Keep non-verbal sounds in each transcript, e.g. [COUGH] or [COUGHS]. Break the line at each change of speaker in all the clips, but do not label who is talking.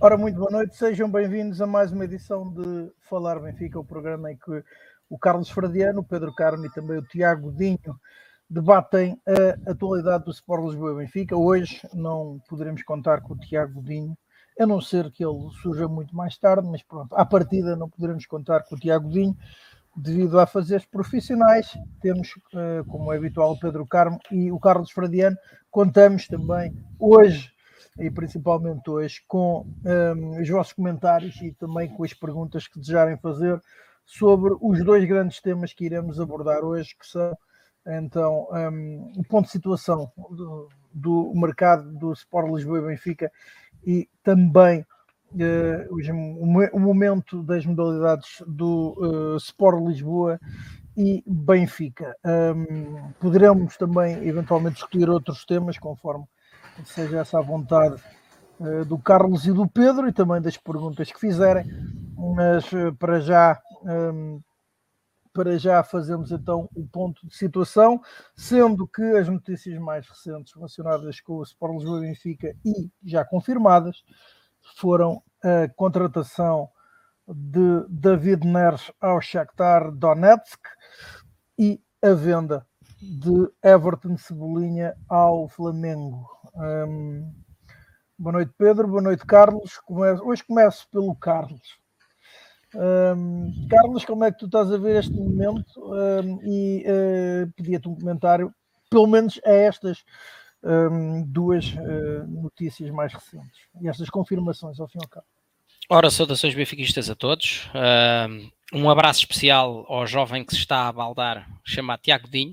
Ora, muito boa noite, sejam bem-vindos a mais uma edição de Falar Benfica, o programa em que o Carlos Fradiano, o Pedro Carmo e também o Tiago Dinho debatem a atualidade do Sport Lisboa Benfica. Hoje não poderemos contar com o Tiago Dinho, a não ser que ele surja muito mais tarde, mas pronto, à partida não poderemos contar com o Tiago Dinho devido a fazeres profissionais. Temos, eh, como é habitual, o Pedro Carmo e o Carlos Fradiano. Contamos também hoje e principalmente hoje com um, os vossos comentários e também com as perguntas que desejarem fazer sobre os dois grandes temas que iremos abordar hoje, que são então um, o ponto de situação do, do, mercado do Sport Lisboa e Benfica e também uh, o, momento das modalidades do uh, Sport Lisboa e Benfica. Um, poderemos também eventualmente discutir outros temas conforme seja essa a vontade uh, do Carlos e do Pedro e também das perguntas que fizerem, mas uh, para já um, ehm, para já fazemos então o ponto de situação, sendo que as notícias mais recentes relacionadas com o Sport Lisboa Benfica e já confirmadas foram a contratação de David Neres ao Shakhtar Donetsk e a venda de Everton Cebolinha ao Flamengo. Um, boa noite, Pedro. Boa noite, Carlos. Hoje começo pelo Carlos. Um, Carlos, como é que tu estás a ver este momento? Um, e uh, pedia-te um comentário, pelo menos a estas um, duas uh, notícias mais recentes e estas confirmações, ao fim e ao cabo.
Ora, saudações benfiquistas a todos. Um abraço especial ao jovem que se está a baldar, chamado Tiago Dinho.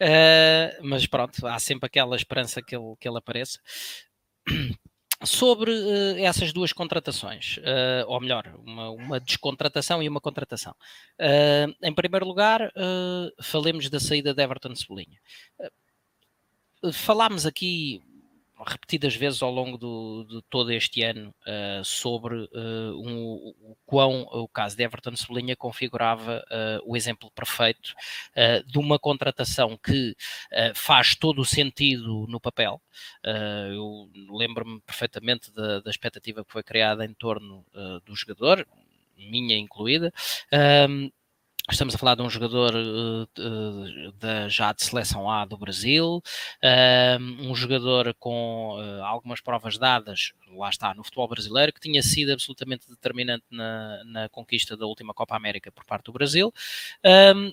Uh, mas pronto, há sempre aquela esperança que ele, que ele apareça. [CLEARS THROAT] Sobre uh, essas duas contratações, uh, ou melhor, uma, uma, descontratação e uma contratação. em primeiro lugar, falemos da saída de Everton Cebolinha. falámos aqui repetidas vezes ao longo do, de todo este ano uh, sobre uh, um, o quão o caso de Everton Cebolinha configurava uh, o exemplo perfeito de uma contratação que faz todo o sentido no papel. eu lembro-me perfeitamente da, da, expectativa que foi criada em torno do jogador, minha incluída. Um, Estamos a falar de um jogador uh, da, já de seleção A do Brasil, uh, um jogador com uh, algumas provas dadas, lá está, no futebol brasileiro, que tinha sido absolutamente determinante na, na conquista da última Copa América por parte do Brasil. Um,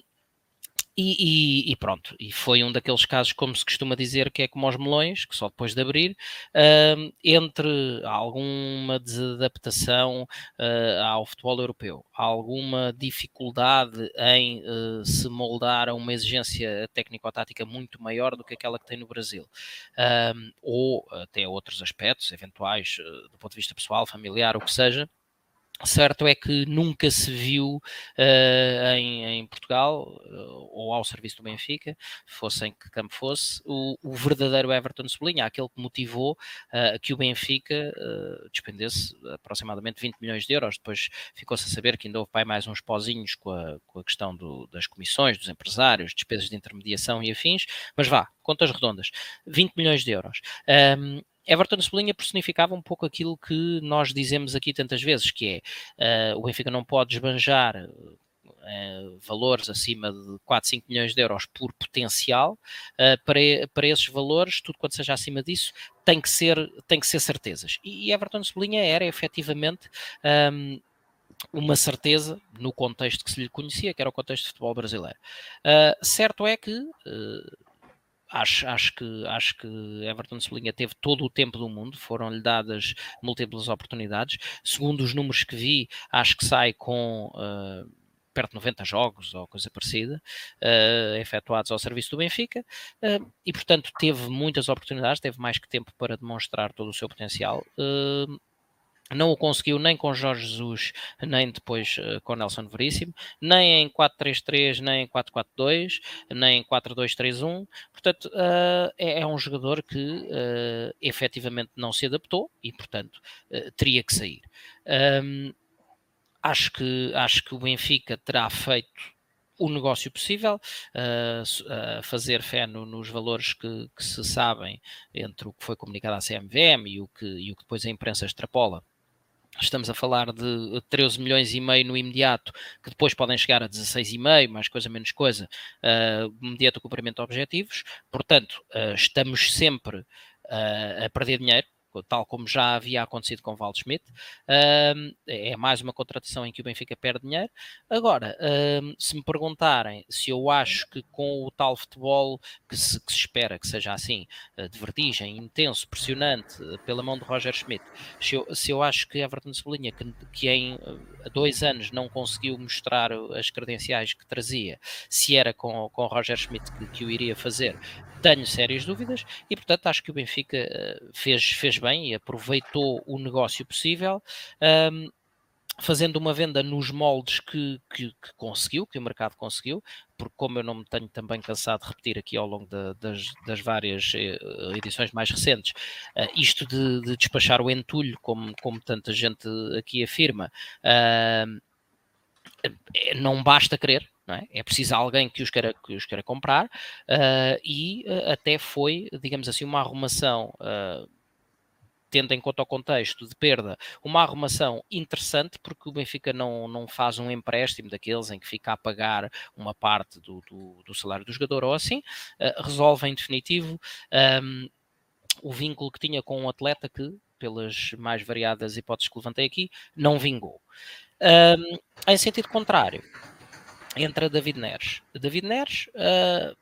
e, e, e, pronto, e foi um daqueles casos, como se costuma dizer, que é como aos melões, que só depois de abrir, uh, entre alguma desadaptação uh, ao futebol europeu, alguma dificuldade em uh, se moldar a uma exigência técnico-tática muito maior do que aquela que tem no Brasil, ou até outros aspectos eventuais do ponto de vista pessoal, familiar, o que seja Certo é que nunca se viu uh, em, em, Portugal, uh, ou ao serviço do Benfica, fosse em que campo fosse, o, o verdadeiro Everton Cebolinha, aquele que motivou uh, que o Benfica despendesse aproximadamente 20 milhões de euros. Depois ficou-se a saber que ainda houve pai mais uns pozinhos com a, com a questão do, das comissões, dos empresários, despesas de intermediação e afins, mas vá, contas redondas, 20 milhões de euros. Um, Everton Cebolinha personificava um pouco aquilo que nós dizemos aqui tantas vezes, que é uh, o Benfica não pode esbanjar uh, valores acima de 4, 5 milhões de euros por potencial, uh, para, para esses valores, tudo quanto seja acima disso, tem que ser, tem que ser certezas. E, Everton Cebolinha era efetivamente um, uma certeza no contexto que se lhe conhecia, que era o contexto de futebol brasileiro. Certo é que acho, acho, que, acho que Everton Cebolinha teve todo o tempo do mundo, foram-lhe dadas múltiplas oportunidades. Segundo os números que vi, acho que sai com uh, perto de 90 jogos ou coisa parecida, uh, efetuados ao serviço do Benfica, uh, e portanto teve muitas oportunidades, teve mais que tempo para demonstrar todo o seu potencial não o conseguiu nem com Jorge Jesus, nem depois uh, com Nelson Veríssimo, nem em 4-3-3, nem em 4-4-2, nem em 4-2-3-1. Portanto, uh, é, é, um jogador que uh, efetivamente não se adaptou e, portanto, uh, teria que sair. Um, acho, que, acho que o Benfica terá feito o negócio possível, uh, uh, fazer fé no, nos valores que, que, se sabem entre o que foi comunicado à CMVM e o que, e o que depois a imprensa extrapola Estamos a falar de 13 milhões e meio no imediato, que depois podem chegar a 16,5, mais coisa menos coisa, uh, mediante o cumprimento de objetivos. Portanto, uh, estamos sempre uh, a perder dinheiro, tal como já havia acontecido com o Val Schmidt. é mais uma contratação em que o Benfica perde dinheiro. Agora, se me perguntarem se eu acho que com o tal futebol que se, que se espera que seja assim, uh, de vertigem, intenso, pressionante, uh, pela mão de Roger Schmidt, se eu, se eu acho que Everton Cebolinha, que, que em uh, dois anos não conseguiu mostrar as credenciais que trazia, se era com, com Roger Schmidt que, que o iria fazer, tenho sérias dúvidas e, portanto, acho que o Benfica fez, fez bem e aproveitou o negócio possível. Um, fazendo uma venda nos moldes que, que, que, conseguiu, que o mercado conseguiu, porque como eu não me tenho também cansado de repetir aqui ao longo das, das, várias eh, edições mais recentes, uh, isto de, de, despachar o entulho, como, como tanta gente aqui afirma, uh, não basta querer, é? é preciso alguém que os queira, que os queira comprar uh, e uh, até foi, digamos assim, uma arrumação. Uh, tendo em conta o contexto de perda, uma arrumação interessante, porque o Benfica não, não faz um empréstimo daqueles em que fica a pagar uma parte do, do, do salário do jogador ou assim, uh, resolve em definitivo um, o vínculo que tinha com um atleta que, pelas mais variadas hipóteses que levantei aqui, não vingou. Um, em sentido contrário, entra David Neres. David Neres uh,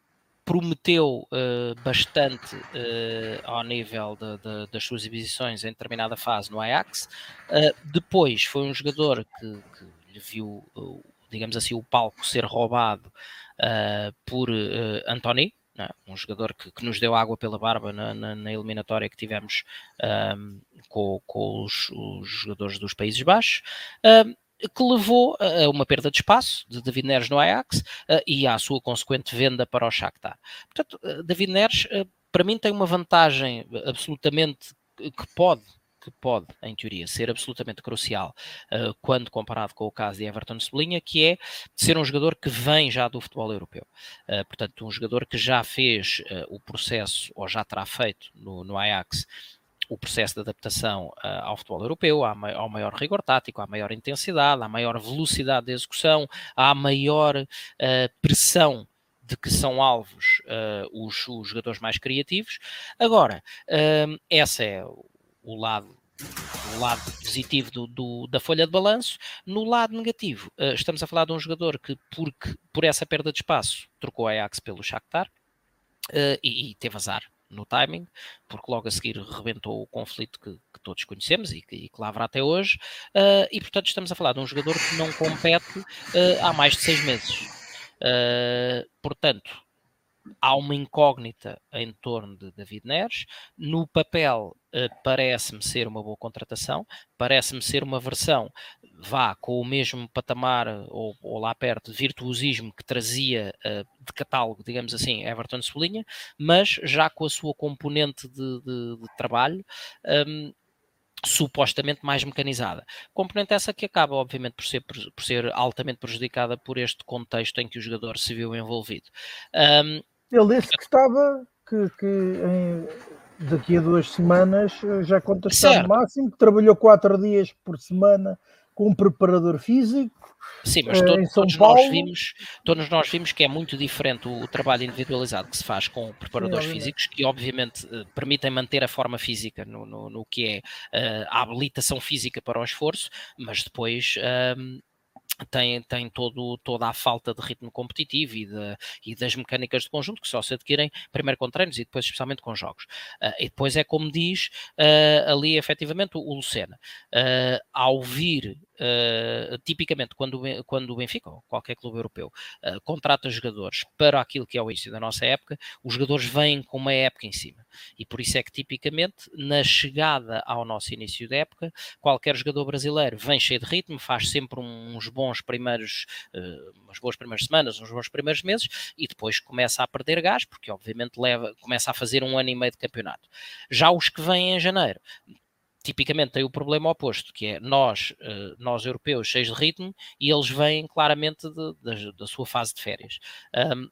prometeu uh, bastante uh, ao nível de, de, das suas exibições em determinada fase no Ajax. depois foi um jogador que, que lhe viu, digamos assim, o palco ser roubado por Anthony. É? um jogador que, que, nos deu água pela barba na, na, na eliminatória que tivemos um, com, com os, os, jogadores dos Países Baixos. Um, que levou a uma perda de espaço de David Neres no Ajax eh, e à sua consequente venda para o Shakhtar. Portanto, eh, David Neres, eh, para mim, tem uma vantagem absolutamente que pode que pode, em teoria, ser absolutamente crucial quando comparado com o caso de Everton Cebolinha, que é ser um jogador que vem já do futebol europeu. Portanto, um jogador que já fez o processo, ou já terá feito no, no Ajax, o processo de adaptação uh, ao futebol europeu, ao maior rigor tático, à maior intensidade, à maior velocidade de execução, à maior uh, pressão de que são alvos uh, os, os, jogadores mais criativos. Agora, uh, esse é o lado lado positivo do, do, da folha de balanço. No lado negativo, uh, estamos a falar de um jogador que, porque, por essa perda de espaço, trocou a Ajax pelo Shakhtar uh, e, e, teve azar no timing, porque logo a seguir rebentou o conflito que, que todos conhecemos e que, e que lavra até hoje, uh, e portanto estamos a falar de um jogador que não compete uh, há mais de seis meses. Uh, portanto, há uma incógnita em torno de David Neres. No papel, uh, parece-me ser uma boa contratação, parece-me ser uma versão, vá com o mesmo patamar ou, ou lá perto de virtuosismo que trazia uh, de catálogo, digamos assim, Everton Cebolinha, mas já com a sua componente de, de, de trabalho. Um, supostamente mais mecanizada. Componente essa que acaba, obviamente, por ser, por ser altamente prejudicada por este contexto em que o jogador se viu envolvido. Um,
ele disse que estava que, que em, daqui a duas semanas já conta estar no máximo, que trabalhou quatro dias por semana com um preparador físico.
Sim, mas eh, todo, todos, nós vimos, todos nós vimos que é muito diferente o, o trabalho individualizado que se faz com preparadores Sim, físicos, que obviamente uh, permitem manter a forma física no, no, no que é uh, a habilitação física para o esforço, mas depois. Uh, tem, tem todo, toda a falta de ritmo competitivo e, de, e das mecânicas de conjunto que só se adquirem primeiro com treinos e depois especialmente com jogos. Uh, e depois é como diz uh, ali efetivamente o, o Lucena, uh, ao vir Uh, tipicamente, quando, quando o Benfica ou qualquer clube europeu uh, contrata jogadores para aquilo que é o início da nossa época, os jogadores vêm com uma época em cima. E por isso é que, tipicamente, na chegada ao nosso início da época, qualquer jogador brasileiro vem cheio de ritmo, faz sempre uns bons primeiros, uh, umas boas primeiras semanas, uns bons primeiros meses, e depois começa a perder gás, porque obviamente leva, começa a fazer um ano e meio de campeonato. Já os que vêm em janeiro tipicamente tem o problema oposto, que é nós, eh, nós europeus cheios de ritmo e eles vêm claramente de, de, da sua fase de férias. Um,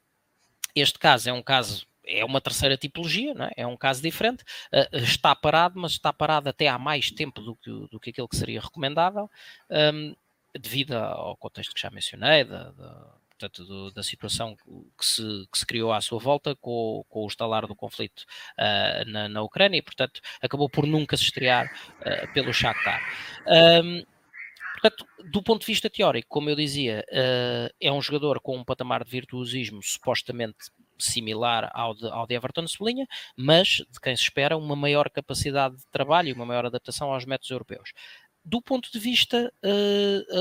este caso é um caso é uma terceira tipologia, é? é? um caso diferente. Uh, está parado, mas está parado até há mais tempo do que, do que aquilo que seria recomendável, um, devido ao contexto que já mencionei, da, da, portanto, do, da situação que se, que se, criou à sua volta com, com o estalar do conflito uh, na, na, Ucrânia e, portanto, acabou por nunca se estrear uh, pelo Shakhtar. Um, Portanto, do ponto de vista teórico, como eu dizia, uh, é um jogador com um patamar de virtuosismo supostamente similar ao de, ao de Everton Cebolinha, mas de quem se espera uma maior capacidade de trabalho e uma maior adaptação aos métodos europeus. Do ponto de vista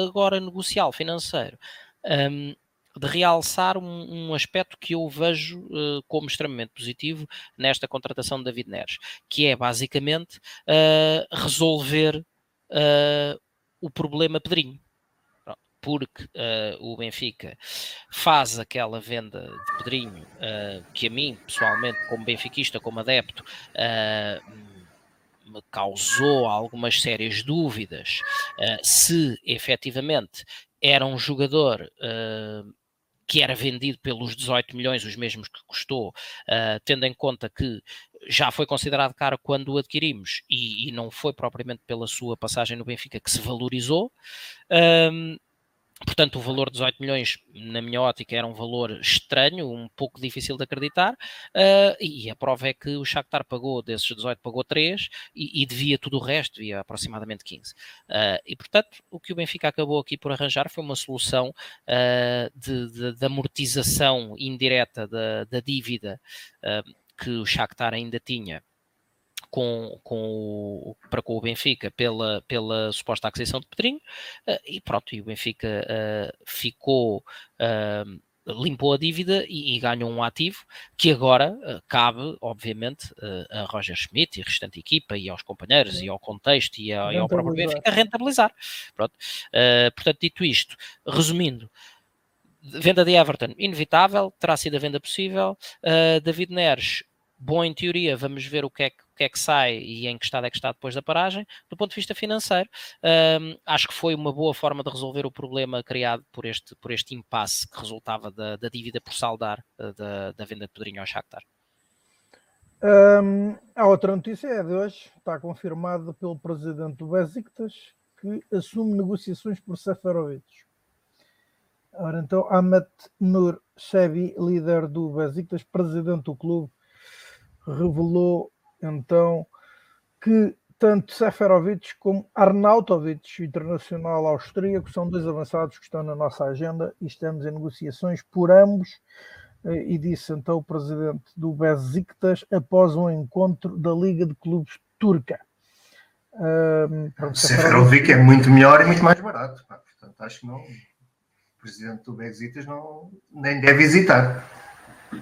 agora negocial, financeiro, de realçar um, um, aspecto que eu vejo uh, como extremamente positivo nesta contratação de David Neres, que é basicamente uh, resolver uh, o problema Pedrinho. Porque uh, o Benfica faz aquela venda de Pedrinho uh, que a mim, pessoalmente, como benfiquista, como adepto, uh, me causou algumas sérias dúvidas se efetivamente era um jogador que era vendido pelos 18 milhões, os mesmos que custou, uh, tendo em conta que já foi considerado caro quando o adquirimos e, e, não foi propriamente pela sua passagem no Benfica que se valorizou. Portanto, o valor de 18 milhões, na minha ótica, era um valor estranho, um pouco difícil de acreditar, uh, e a prova é que o Shakhtar pagou, desses 18, pagou 3, e, e devia tudo o resto, devia aproximadamente 15. Uh, ah, e, portanto, o que o Benfica acabou aqui por arranjar foi uma solução uh, de, de, de, amortização indireta da, da dívida que o Shakhtar ainda tinha com, com o, para com o Benfica pela, pela suposta aquisição de Pedrinho uh, e pronto, e o Benfica uh, ficou uh, limpou a dívida e, e, ganhou um ativo que agora uh, cabe, obviamente, uh, a Roger Schmidt e a restante equipa e aos companheiros Sim. e ao contexto e, a, e ao próprio Benfica rentabilizar. Pronto. Uh, portanto, dito isto, resumindo, venda de Everton, inevitável, terá sido a venda possível. David Neres, bom em teoria, vamos ver o que é que que é que sai e em que estado é que está depois da paragem, do ponto de vista financeiro, um, acho que foi uma boa forma de resolver o problema criado por este, por este impasse que resultava da, da dívida por saldar uh, da, da venda de Pedrinho ao Shakhtar.
Um, a outra notícia é de hoje, está confirmado pelo presidente do Besiktas que assume negociações por Seferovic. Ora, então, Ahmet Nur Shebi, líder do Besiktas, presidente do clube, revelou então que tanto Seferovic como Arnautovic, internacional austríaco, são dois avançados que estão na nossa agenda e estamos em negociações por ambos. Eh, e disse então o presidente do Besiktas após um encontro da Liga de Clubes Turca.
Um, Seferovic é muito melhor e muito mais barato. Portanto, acho que não, o presidente do Besiktas não, nem deve hesitar.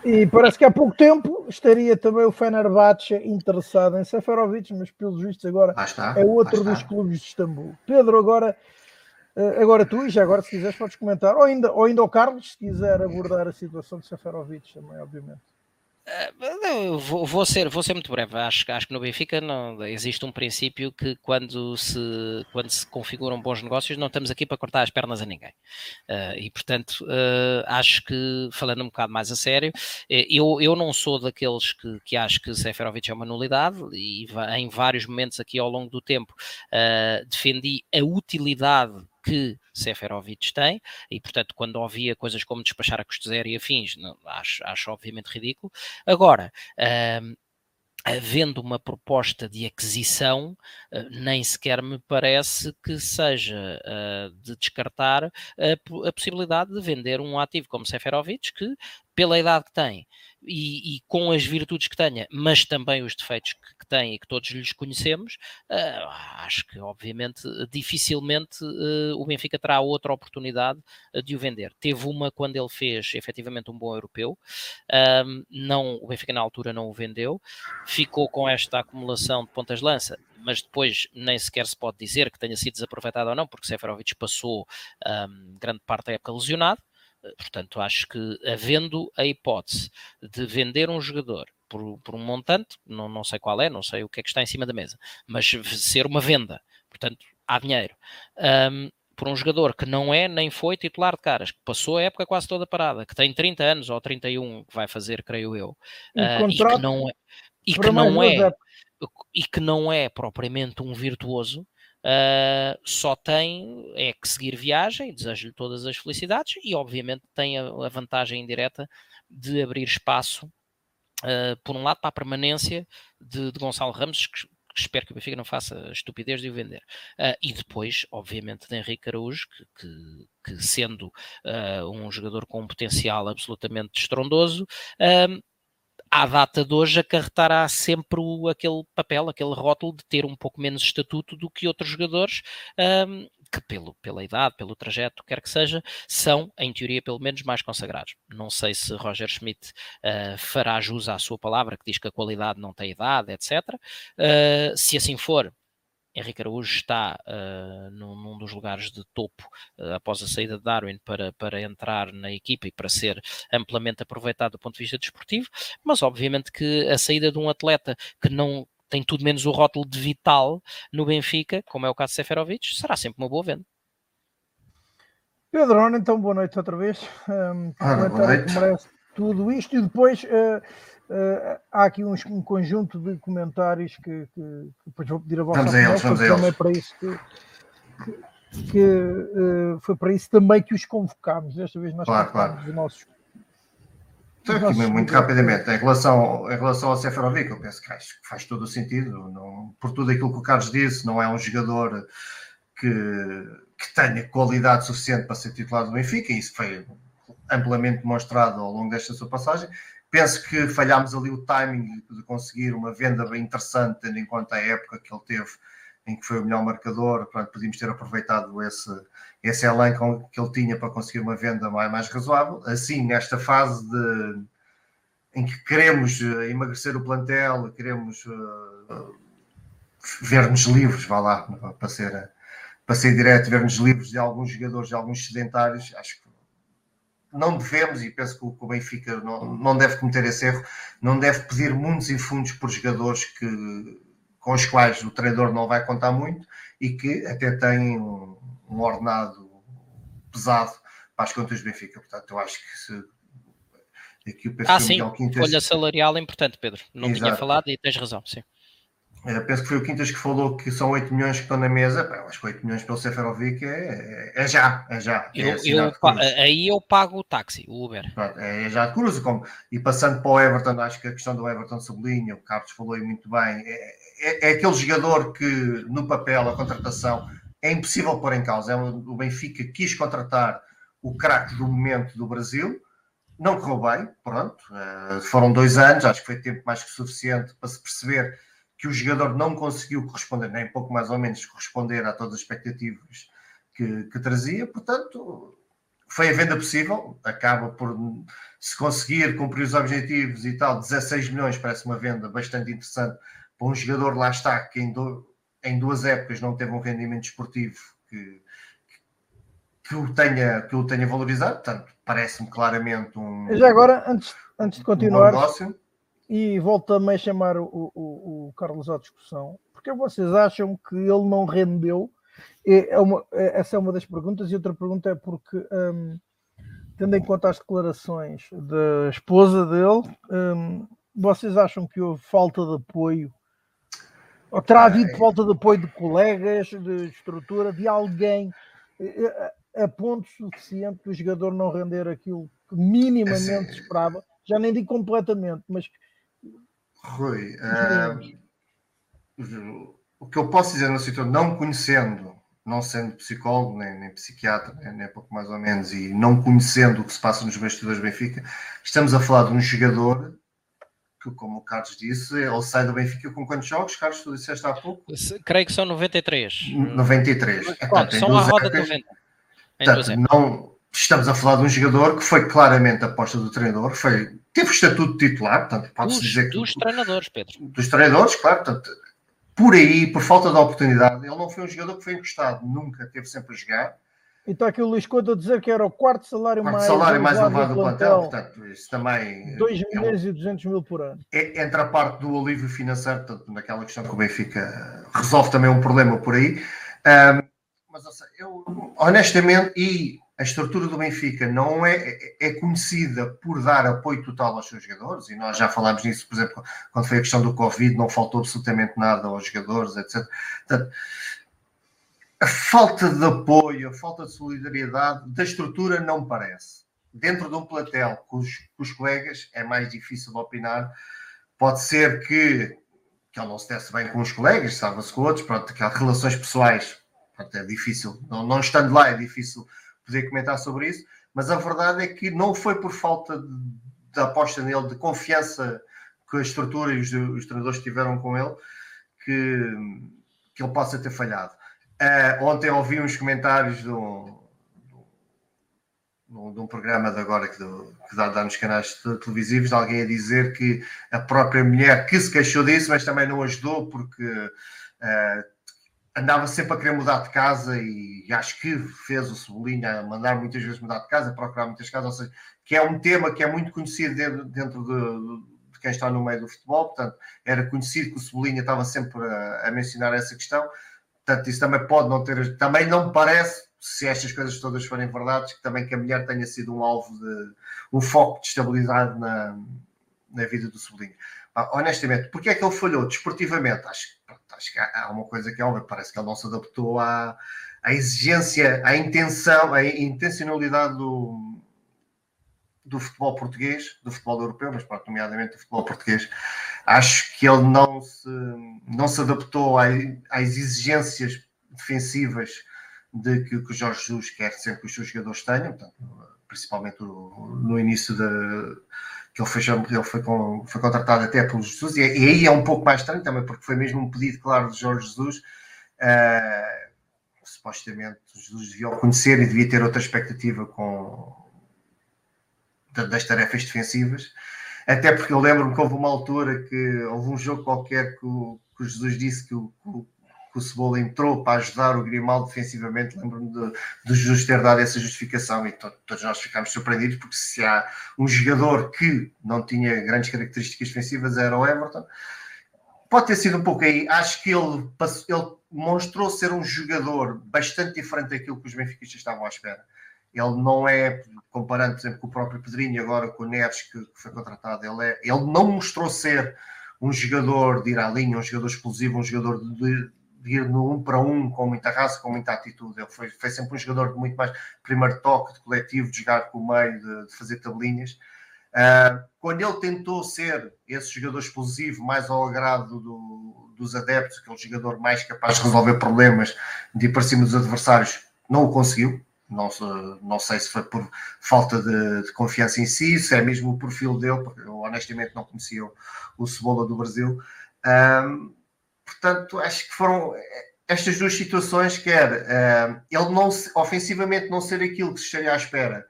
E parece que há pouco tempo estaria também o Fenerbahçe interessado em Seferovic, mas pelos vistos agora é outro dos clubes de Istambul. Pedro, agora, eh, agora tu, e já agora se quiseres podes comentar, ou ainda, ou ainda o Carlos, se quiser abordar a situação de Seferovic também, obviamente.
Uh, vou, vou, ser, vou ser muito breve. Acho, acho que no Benfica não, existe um princípio que quando se, quando se configuram bons negócios, não estamos aqui para cortar as pernas a ninguém. Uh, e portanto, uh, acho que, falando um bocado mais a sério, eu, eu não sou daqueles que, que acho que Seferovic é uma nulidade e em vários momentos aqui ao longo do tempo defendi a utilidade que Seferovic tem, e portanto, quando havia coisas como despachar a custo zero e afins, não, acho, acho obviamente ridículo. Agora, um, havendo uma proposta de aquisição, nem sequer me parece que seja uh, de descartar a, possibilidade de vender um ativo como Seferovic, que, pela idade que tem, e, e, com as virtudes que tenha, mas também os defeitos que, que tem e que todos lhes conhecemos, uh, acho que obviamente dificilmente uh, o Benfica terá outra oportunidade uh, de o vender. Teve uma quando ele fez efetivamente um bom europeu, não, o Benfica na altura não o vendeu, ficou com esta acumulação de pontas de lança, mas depois nem sequer se pode dizer que tenha sido desaproveitado ou não, porque Seferovic passou um, grande parte da época lesionado. Portanto, acho que havendo a hipótese de vender um jogador por, por um montante, não, não sei qual é, não sei o que é que está em cima da mesa, mas ser uma venda, portanto, há dinheiro. Um, por um jogador que não é nem foi titular de caras, que passou a época quase toda parada, que tem 30 anos ou 31, que vai fazer, creio eu, uh, e que não é, e que não é, e que não é propriamente um virtuoso, Uh, só tem é que seguir viagem, desejo-lhe todas as felicidades e obviamente tem a, a vantagem indireta de abrir espaço, uh, por um lado, para a permanência de, de Gonçalo Ramos, que, que, espero que o Benfica não faça estupidez de o vender. Uh, e depois, obviamente, de Henrique Araújo, que, que, que sendo um jogador com um potencial absolutamente estrondoso, à data de hoje acarretará sempre o, aquele papel, aquele rótulo de ter um pouco menos estatuto do que outros jogadores um, que pelo, pela idade, pelo trajeto, quer que seja, são, em teoria, pelo menos mais consagrados. Não sei se Roger Schmidt uh, fará jus à sua palavra, que diz que a qualidade não tem idade, etc. Uh, se assim for, Henrique Araújo está uh, num, num, dos lugares de topo uh, após a saída de Darwin para, para entrar na equipa e para ser amplamente aproveitado do ponto de vista desportivo, mas obviamente que a saída de um atleta que não tem tudo menos o rótulo de vital no Benfica, como é o caso de Seferovic, será sempre uma boa venda.
Pedro, então boa noite outra vez. Um, ah, boa noite. merece tudo isto e depois uh, Uh, há aqui uns, um conjunto de comentários que, que, que, depois vou pedir a vossa
opinião, também
para isso que, que uh, foi para isso também que os convocámos. Desta vez nós
claro, claro. os nossos. Então, muito rapidamente, em relação, em relação ao Seferovic, eu penso que acho que faz todo o sentido, não, por tudo aquilo que o Carlos disse, não é um jogador que, que tenha qualidade suficiente para ser titular do Benfica, e isso foi amplamente demonstrado ao longo desta sua passagem Penso que falhámos ali o timing de conseguir uma venda bem interessante, tendo em conta a época que ele teve, em que foi o melhor marcador. Portanto, podíamos ter aproveitado esse, esse elenco que ele tinha para conseguir uma venda mais, mais razoável. Assim, nesta fase de, em que queremos eh, emagrecer o plantel, queremos uh, ver-nos livres, vá lá, para ser, para ser direto, ver-nos livres de alguns jogadores, de alguns sedentários, acho que não devemos, e penso que o Benfica não, não deve cometer esse erro, não deve pedir muitos infundos por jogadores que, com os quais o treinador não vai contar muito e que até têm um, um ordenado pesado para as contas do Benfica. Portanto, eu acho que se.
Aqui o ah, sim, Quintas... folha salarial é importante, Pedro. Não Exato. tinha falado e tens razão, sim.
Uh, penso que foi o Quintas que falou que são 8 milhões que estão na mesa. Pá, acho que 8 milhões pelo Seferovic é, é, é, já, é já.
É eu, aí eu pago o táxi, o Uber.
É, é já de cruz. Como, e passando para o Everton, acho que a questão do Everton sublinha, o Carlos falou aí muito bem, é, é, é, aquele jogador que no papel, a contratação, é impossível pôr em causa. É, o Benfica quis contratar o craque do momento do Brasil, não correu bem, pronto. Uh, foram dois anos, acho que foi tempo mais que suficiente para se perceber que o jogador não conseguiu corresponder, nem pouco mais ou menos corresponder a todas as expectativas que, que trazia, portanto, foi a venda possível, acaba por se conseguir cumprir os objetivos e tal, 16 milhões parece uma venda bastante interessante para um jogador, lá está, que em, do, em duas épocas não teve um rendimento esportivo que, que, o, tenha, que o tenha valorizado, portanto, parece-me claramente um.
Já agora, antes, antes de continuar. Um negócio e volto também a chamar o, o, o, Carlos à discussão, porque vocês acham que ele não rendeu? É uma, é, essa é uma das perguntas, e outra pergunta é porque, um, tendo em conta as declarações da esposa dele, um, vocês acham que houve falta de apoio? Ou terá havido falta de apoio de colegas, de estrutura, de alguém a, a ponto suficiente do jogador não render aquilo que minimamente esperava? Já nem digo completamente, mas
Rui, uh, o que eu posso dizer na situação, não conhecendo, não sendo psicólogo, nem, nem psiquiatra, nem, nem, pouco mais ou menos, e não conhecendo o que se passa nos bastidores do Benfica, estamos a falar de um jogador que, como o Carlos disse, ele sai do Benfica com quantos jogos? Carlos, tu disseste há pouco?
Creio que são 93.
93.
Claro, são a roda de 90.
Portanto, não, estamos a falar de um jogador que foi claramente a aposta do treinador, foi teve o estatuto de titular, portanto, pode-se dizer
que. Dos treinadores, Pedro.
Dos treinadores, claro, portanto, por aí, por falta de oportunidade, ele não foi um jogador que foi encostado, nunca teve sempre a jogar.
E está aqui o Luís Couto a dizer que era o quarto salário
quarto
mais,
salário mais elevado do plantel, portanto, isso também.
2 milhões é um, e 200 mil por ano.
É, entre a parte do alívio financeiro, portanto, naquela questão que o Benfica resolve também um problema por aí. Um, mas eu, honestamente, e a estrutura do Benfica não é, é, é conhecida por dar apoio total aos seus jogadores, e nós já falámos nisso, por exemplo, quando foi a questão do Covid, não faltou absolutamente nada aos jogadores, etc. Portanto, a falta de apoio, a falta de solidariedade da estrutura não parece. Dentro de um platel com os, com os colegas é mais difícil de opinar. Pode ser que, que ele não se desse bem com os colegas, estava-se com outros, pronto, que há relações pessoais, pronto, é difícil, não, não estando lá é difícil poder comentar sobre isso, mas a verdade é que não foi por falta de aposta nele, de confiança que a estrutura e os, os treinadores tiveram com ele, que, que ele possa ter falhado. Uh, ontem ouvi uns comentários de um, de um programa de agora que, do, que dá, dá, nos canais televisivos alguém a dizer que a própria mulher que se queixou disso, mas também não ajudou porque uh, andava sempre a querer mudar de casa e acho que fez o Cebolinha mandar muitas vezes mudar de casa, procurar muitas casas, ou seja, que é um tema que é muito conhecido dentro, dentro de, de, quem está no meio do futebol, portanto, era conhecido que o Cebolinha estava sempre a, a mencionar essa questão Portanto, isso também pode não ter. Também não me parece, se estas coisas todas forem verdades, que também que a mulher tenha sido um alvo de. um foco de estabilidade na, na vida do. Ah, honestamente, porque é que ele falhou? Desportivamente, acho, acho que há, uma coisa que é óbvia, parece que ele não se adaptou à, à exigência, à intenção, à intencionalidade do, do futebol português, do futebol europeu, mas pronto, nomeadamente do futebol português, acho que ele não se, não se adaptou às, exigências defensivas de que, que o Jorge Jesus quer sempre que os seus jogadores tenham, portanto, principalmente no, no início da que ele foi, ele foi, com, foi contratado até pelo Jesus, e, e, aí é um pouco mais estranho também, porque foi mesmo um pedido claro de Jorge Jesus. Uh, supostamente Jesus devia conhecer e devia ter outra expectativa com, das tarefas defensivas. Até porque eu lembro-me que houve uma altura que houve um jogo qualquer que o, que o Jesus disse que o, que o Cebola entrou para ajudar o Grimaldo defensivamente. Lembro-me de, de ter dado essa justificação e to, todos nós ficámos surpreendidos porque se há um jogador que não tinha grandes características defensivas era o Everton. Pode ter sido um pouco aí. Acho que ele, ele mostrou ser um jogador bastante diferente daquilo que os benfiquistas estavam à espera. Ele não é, comparando, por exemplo, com o próprio Pedrinho agora com o Neves, que, que, foi contratado, ele, é, ele não mostrou ser um jogador de ir à linha, um jogador explosivo, um jogador de, de ir no um para um, com muita raça, com muita atitude. Ele foi, foi sempre um jogador de muito mais primeiro toque, de coletivo, de jogar com o meio, de, de fazer tabelinhas. Uh, quando ele tentou ser esse jogador explosivo, mais ao agrado do, dos adeptos, aquele jogador mais capaz de resolver problemas, de ir para cima dos adversários, não o conseguiu. Não, não sei se foi por falta de, de, confiança em si, se é mesmo o perfil dele, porque eu honestamente não conhecia o, o Cebola do Brasil. Um, portanto, acho que foram estas duas situações, quer um, ele não ofensivamente não ser aquilo que se estaria à espera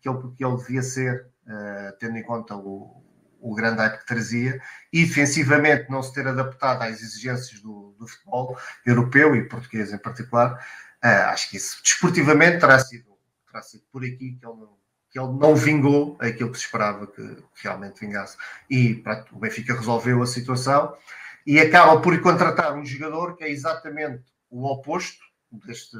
que ele, que ele devia ser, uh, tendo em conta o, o grande hype que trazia, e defensivamente não se ter adaptado às exigências do, do futebol europeu e português em particular, Uh, acho que isso desportivamente terá sido, terá sido por aqui que ele, não, que ele não vingou aquilo que se esperava que, que realmente vingasse. E pronto, o Benfica resolveu a situação e acaba por contratar um jogador que é exatamente o oposto deste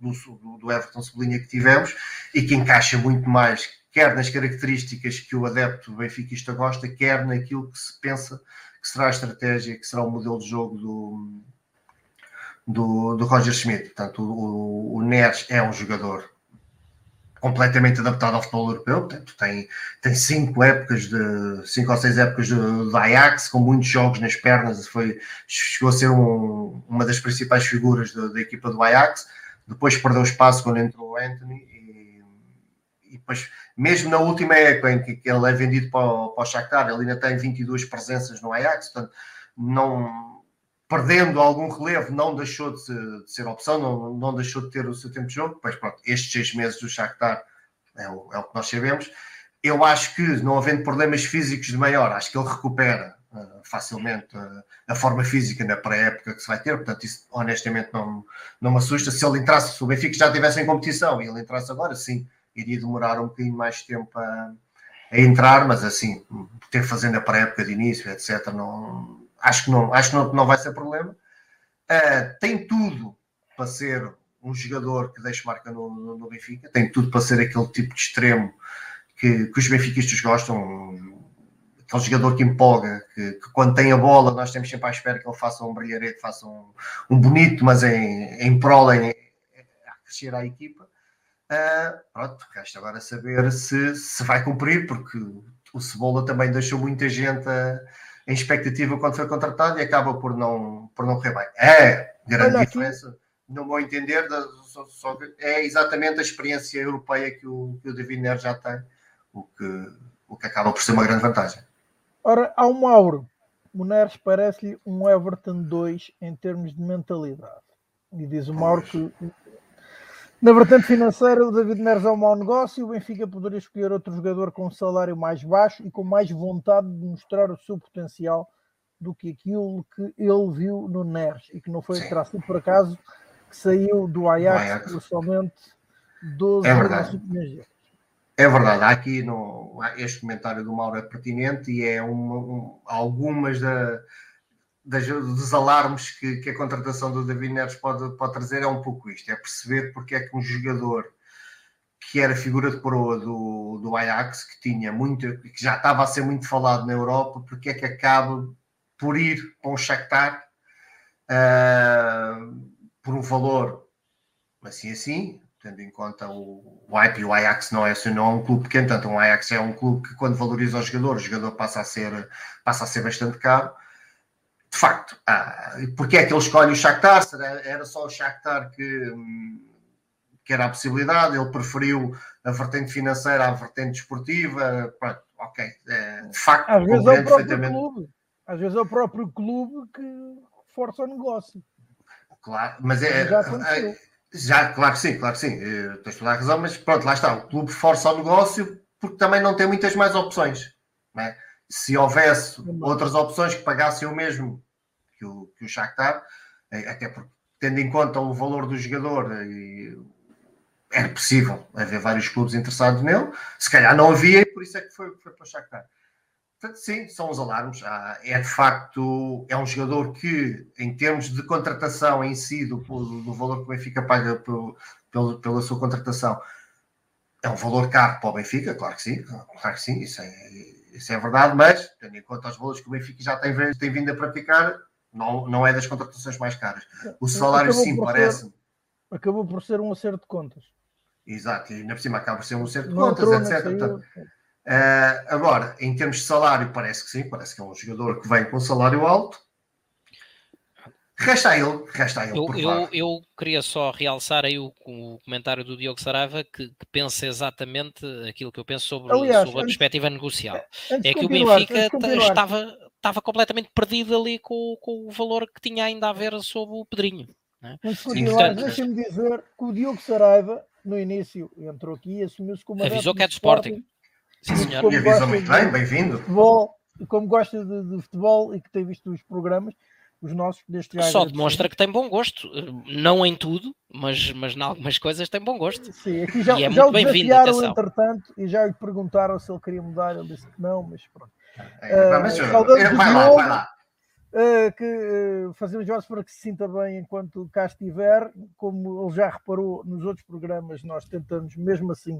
do, do Everton Sublinha que tivemos e que encaixa muito mais, quer nas características que o adepto benfiquista gosta, quer naquilo que se pensa que será a estratégia, que será o modelo de jogo do, do, do Roger Schmidt. Portanto, o, o Neres é um jogador completamente adaptado ao futebol europeu, portanto, tem, tem cinco épocas de cinco ou seis épocas de Ajax, com muitos jogos nas pernas, foi, chegou a ser um, uma das principais figuras da, da, equipa do Ajax, depois perdeu espaço quando entrou o Anthony e, e depois, mesmo na última época em que, que ele é vendido para para o Shakhtar, ele ainda tem 22 presenças no Ajax, portanto, não perdendo algum relevo, não deixou de de ser opção, não, não, deixou de ter o seu tempo de jogo. Pois pronto, estes seis meses do Shakhtar é o, é o que nós sabemos. Eu acho que, não havendo problemas físicos de maior, acho que ele recupera uh, facilmente uh, a forma física na pré-época que se vai ter. Portanto, isso honestamente não, não me assusta. Se ele entrasse, se o Benfica já estivesse em competição e ele entrasse agora, sim, iria demorar um bocadinho mais tempo a, a entrar, mas assim, ter fazendo a pré-época de início, etc., não acho que não, acho que não, não vai ser problema. Uh, tem tudo para ser um jogador que deixe marca no, no, no, Benfica, tem tudo para ser aquele tipo de extremo que, que os benfiquistas gostam, aquele jogador que empolga, que, que, quando tem a bola nós temos sempre à espera que ele faça um brilharete, faça um, um bonito, mas em, em em, a crescer a equipa. Uh, pronto, resta agora saber se, se vai cumprir, porque o Cebola também deixou muita gente a, em expectativa quando foi contratado e acaba por não, por não correr bem. É grande Olha diferença, aqui. no meu entender, da, só, só, é exatamente a experiência europeia que o, que o David Neres já tem, o que, o que acaba por ser uma grande vantagem.
Ora, há um Mauro. O Neres parece-lhe um Everton 2 em termos de mentalidade. E diz o Mauro que na vertente financeira, o David Neres é um mau negócio e o Benfica poderia escolher outro jogador com um salário mais baixo e com mais vontade de mostrar o seu potencial do que aquilo que ele viu no Neres e que não foi terá sido por acaso que saiu do Ajax, por somente 12
é verdade. É verdade, há aqui no, este comentário do Mauro é pertinente e é uma, um, algumas da, das, dos alarmes que, que, a contratação do David Neres pode, pode trazer é um pouco isto: é perceber porque é que um jogador que era figura de proa do, do Ajax, que tinha muito, que já estava a ser muito falado na Europa, porque é que acaba por ir para um Shakhtar uh, por um valor assim assim, tendo em conta o, o hype o Ajax não é, assim, não é um clube pequeno, tanto o Ajax é um clube que quando valoriza o jogador, o jogador passa a ser, passa a ser bastante caro de facto, ah, porque é que ele escolhe o Shakhtar? Era só o Shakhtar que, que era a possibilidade, ele preferiu a vertente financeira à vertente desportiva, pronto, ok, é, de facto,
às vezes, é o próprio clube. às vezes é o próprio clube que força o negócio.
Claro, mas é... Já, é, já claro que sim, claro que sim, eh, tens toda a razão, mas pronto, lá está, o clube força o negócio porque também não tem muitas mais opções, não é? se houvesse outras opções que pagassem o mesmo que o, que o Shakhtar, eh, até porque, tendo em conta o valor do jogador, eh, era possível haver vários clubes interessados nele, se calhar não havia e por isso é que foi, foi para o Shakhtar. Portanto, sim, são os alarmes. Ah, é de facto, é um jogador que, em termos de contratação em si, do, do valor que o Benfica paga pelo, pelo, pela sua contratação, é um valor caro para o Benfica, claro que sim, claro que sim, isso é, isso é verdade, mas tendo em conta os valores que o Benfica já tem, tem vindo a praticar, não, não é das contratações mais caras. O salário acabou sim parece.
Acabou por ser um acerto de contas.
Exato, e ainda por cima acaba por ser um acerto de contas, etc. Portanto, uh, agora, em termos de salário, parece que sim, parece que é um jogador que vem com salário alto. Resta a ele, resta a ele.
Eu, eu, eu, queria só realçar aí o, o comentário do Diogo Saraiva que, que, pensa exatamente aquilo que eu penso sobre, Aliás, sobre a antes, perspectiva negocial. É que o Benfica estava, estava completamente perdido ali com, com, o valor que tinha ainda a ver sobre o Pedrinho. Né?
Mas portanto, deixa-me dizer que o Diogo Saraiva, no início, entrou aqui e assumiu-se como
Avisou que é de Sporting.
Sim, senhor. E avisou muito bem, bem-vindo.
Como gosta de, de, futebol e que tem visto os programas, os nossos deste
gajo. Só demonstra que tem bom gosto, não em tudo, mas, mas em algumas coisas tem bom gosto.
Sim, aqui já, e é já muito bem-vindo. entretanto, e já lhe perguntaram se ele queria mudar, ele disse que não, mas pronto.
É, mas, uh, vai lá, vai lá.
Uh, que uh, fazemos votos para que se sinta bem enquanto cá estiver. Como ele já reparou nos outros programas, nós tentamos mesmo assim,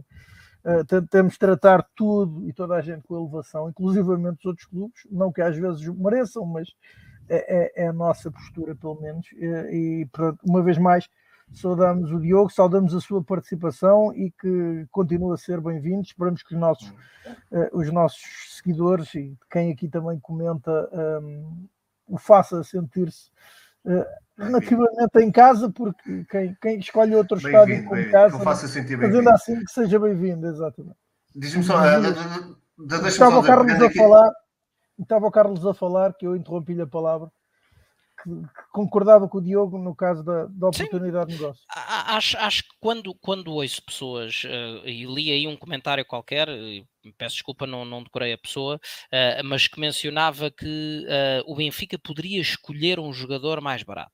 uh, tentamos tratar tudo e toda a gente com elevação, inclusivamente os outros clubes, não que às vezes mereçam, mas é, é, é a nossa postura, pelo menos. E, pronto, uma vez mais, saudamos o Diogo, saudamos a sua participação e que continua a ser bem-vindo. Esperamos que os nossos, uh, os nossos seguidores e quem aqui também comenta um, o faça sentir-se uh, relativamente em casa, porque quem, quem escolhe outro estádio como casa,
faça sentir bem
fazendo assim que seja bem-vindo, exatamente.
Diz-me só, uh,
deixa-me só Carlos a falar, estava o Carlos a falar que eu interrompi-lhe a palavra concordava com o Diogo no caso da, da oportunidade Sim. de negócio.
Acho, acho que quando, quando ouço pessoas, uh, e li aí um comentário qualquer, peço desculpa, não, não decorei a pessoa, uh, mas que mencionava que uh, o Benfica poderia escolher um jogador mais barato.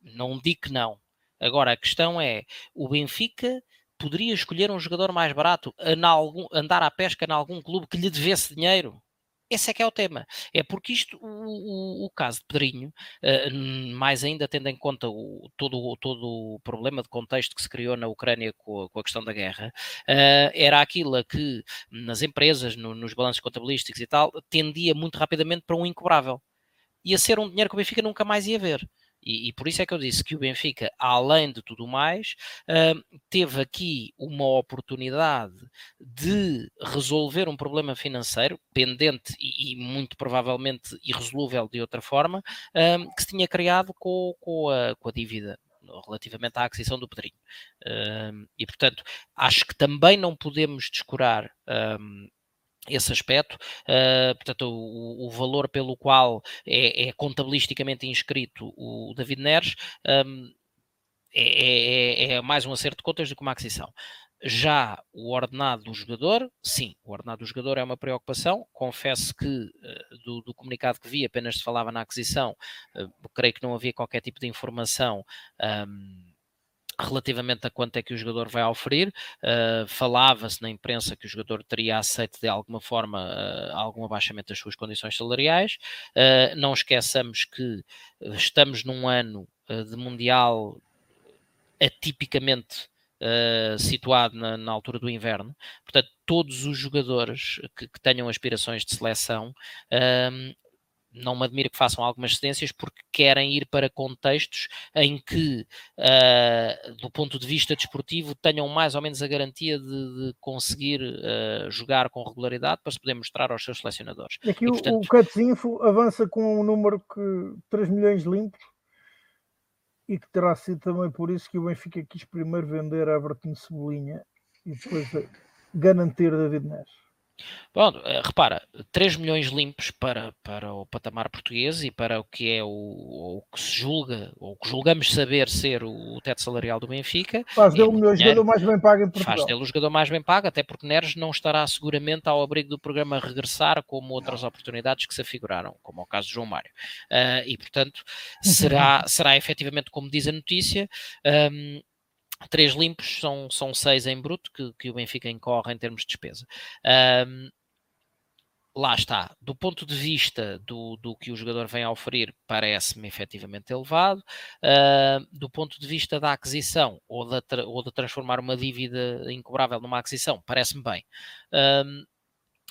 Não digo que não. Agora, a questão é, o Benfica poderia escolher um jogador mais barato, andar à pesca em algum clube que lhe devesse dinheiro? Esse é que é o tema. É porque isto, o, o, o caso de Pedrinho, uh, mais ainda tendo em conta o, todo, todo o problema de contexto que se criou na Ucrânia com a, com a questão da guerra, uh, era aquilo que nas empresas, no, nos balanços contabilísticos e tal, tendia muito rapidamente para um incobrável. Ia ser um dinheiro que o Benfica nunca mais ia ver. E, e, por isso é que eu disse que o Benfica, além de tudo mais, uh, teve aqui uma oportunidade de resolver um problema financeiro pendente e, e muito provavelmente irresolúvel de outra forma, uh, que se tinha criado com, com, a, com a dívida relativamente à aquisição do Pedrinho. Uh, e, portanto, acho que também não podemos descurar esse aspecto, uh, portanto, o, o, valor pelo qual é, é, contabilisticamente inscrito o David Neres um, é, é, é, mais um acerto de contas do que uma aquisição. Já o ordenado do jogador, sim, o ordenado do jogador é uma preocupação. Confesso que uh, do, do, comunicado que vi apenas se falava na aquisição, uh, creio que não havia qualquer tipo de informação. Um, relativamente a quanto é que o jogador vai oferir. Uh, Falava-se na imprensa que o jogador teria aceito de alguma forma uh, algum abaixamento das suas condições salariais. Uh, não esqueçamos que estamos num ano de Mundial atipicamente situado na, na, altura do inverno. Portanto, todos os jogadores que, que tenham aspirações de seleção não me admira que façam algumas cedências porque querem ir para contextos em que, uh, do ponto de vista desportivo, tenham mais ou menos a garantia de, de conseguir uh, jogar com regularidade para se poder mostrar aos seus selecionadores.
Aqui e, portanto, o Catzinfo avança com um número que 3 milhões limpos e que terá sido também por isso que o Benfica quis primeiro vender a Everton Cebolinha e depois garantir David Neres.
Bom, eh, repara, 3 milhões limpos para, para o patamar português e para o que é o, o que se julga, ou que julgamos saber ser o, o teto salarial do Benfica.
Faz dele o jogador mais bem pago em Portugal.
Faz dele o jogador mais bem pago, até porque Neres não estará seguramente ao abrigo do programa regressar, como outras oportunidades que se afiguraram, como é o caso de João Mário. Uh, e, portanto, será, será efetivamente, como diz a notícia, um, Três limpos são, são seis em bruto que, que o Benfica incorre em termos de despesa. Um, lá está, do ponto de vista do, do que o jogador vem a oferir, parece-me efetivamente elevado. Uh, do ponto de vista da aquisição ou, da, ou de transformar uma dívida incobrável numa aquisição, parece-me bem.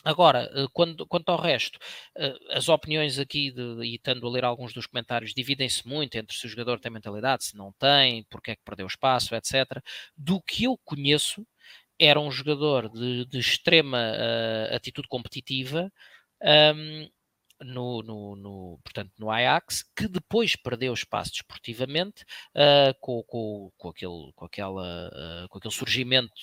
Agora, eh, quando, quanto ao resto, eh, as opiniões aqui, de, e estando a ler alguns dos comentários, dividem-se muito entre se o jogador tem mentalidade, se não tem, porque é que perdeu espaço, etc. Do que eu conheço, era um jogador de, de extrema uh, atitude competitiva, um, no, no, no, portanto, no Ajax, que depois perdeu espaço desportivamente uh, com, com, com, aquele, com, aquela, uh, com aquele surgimento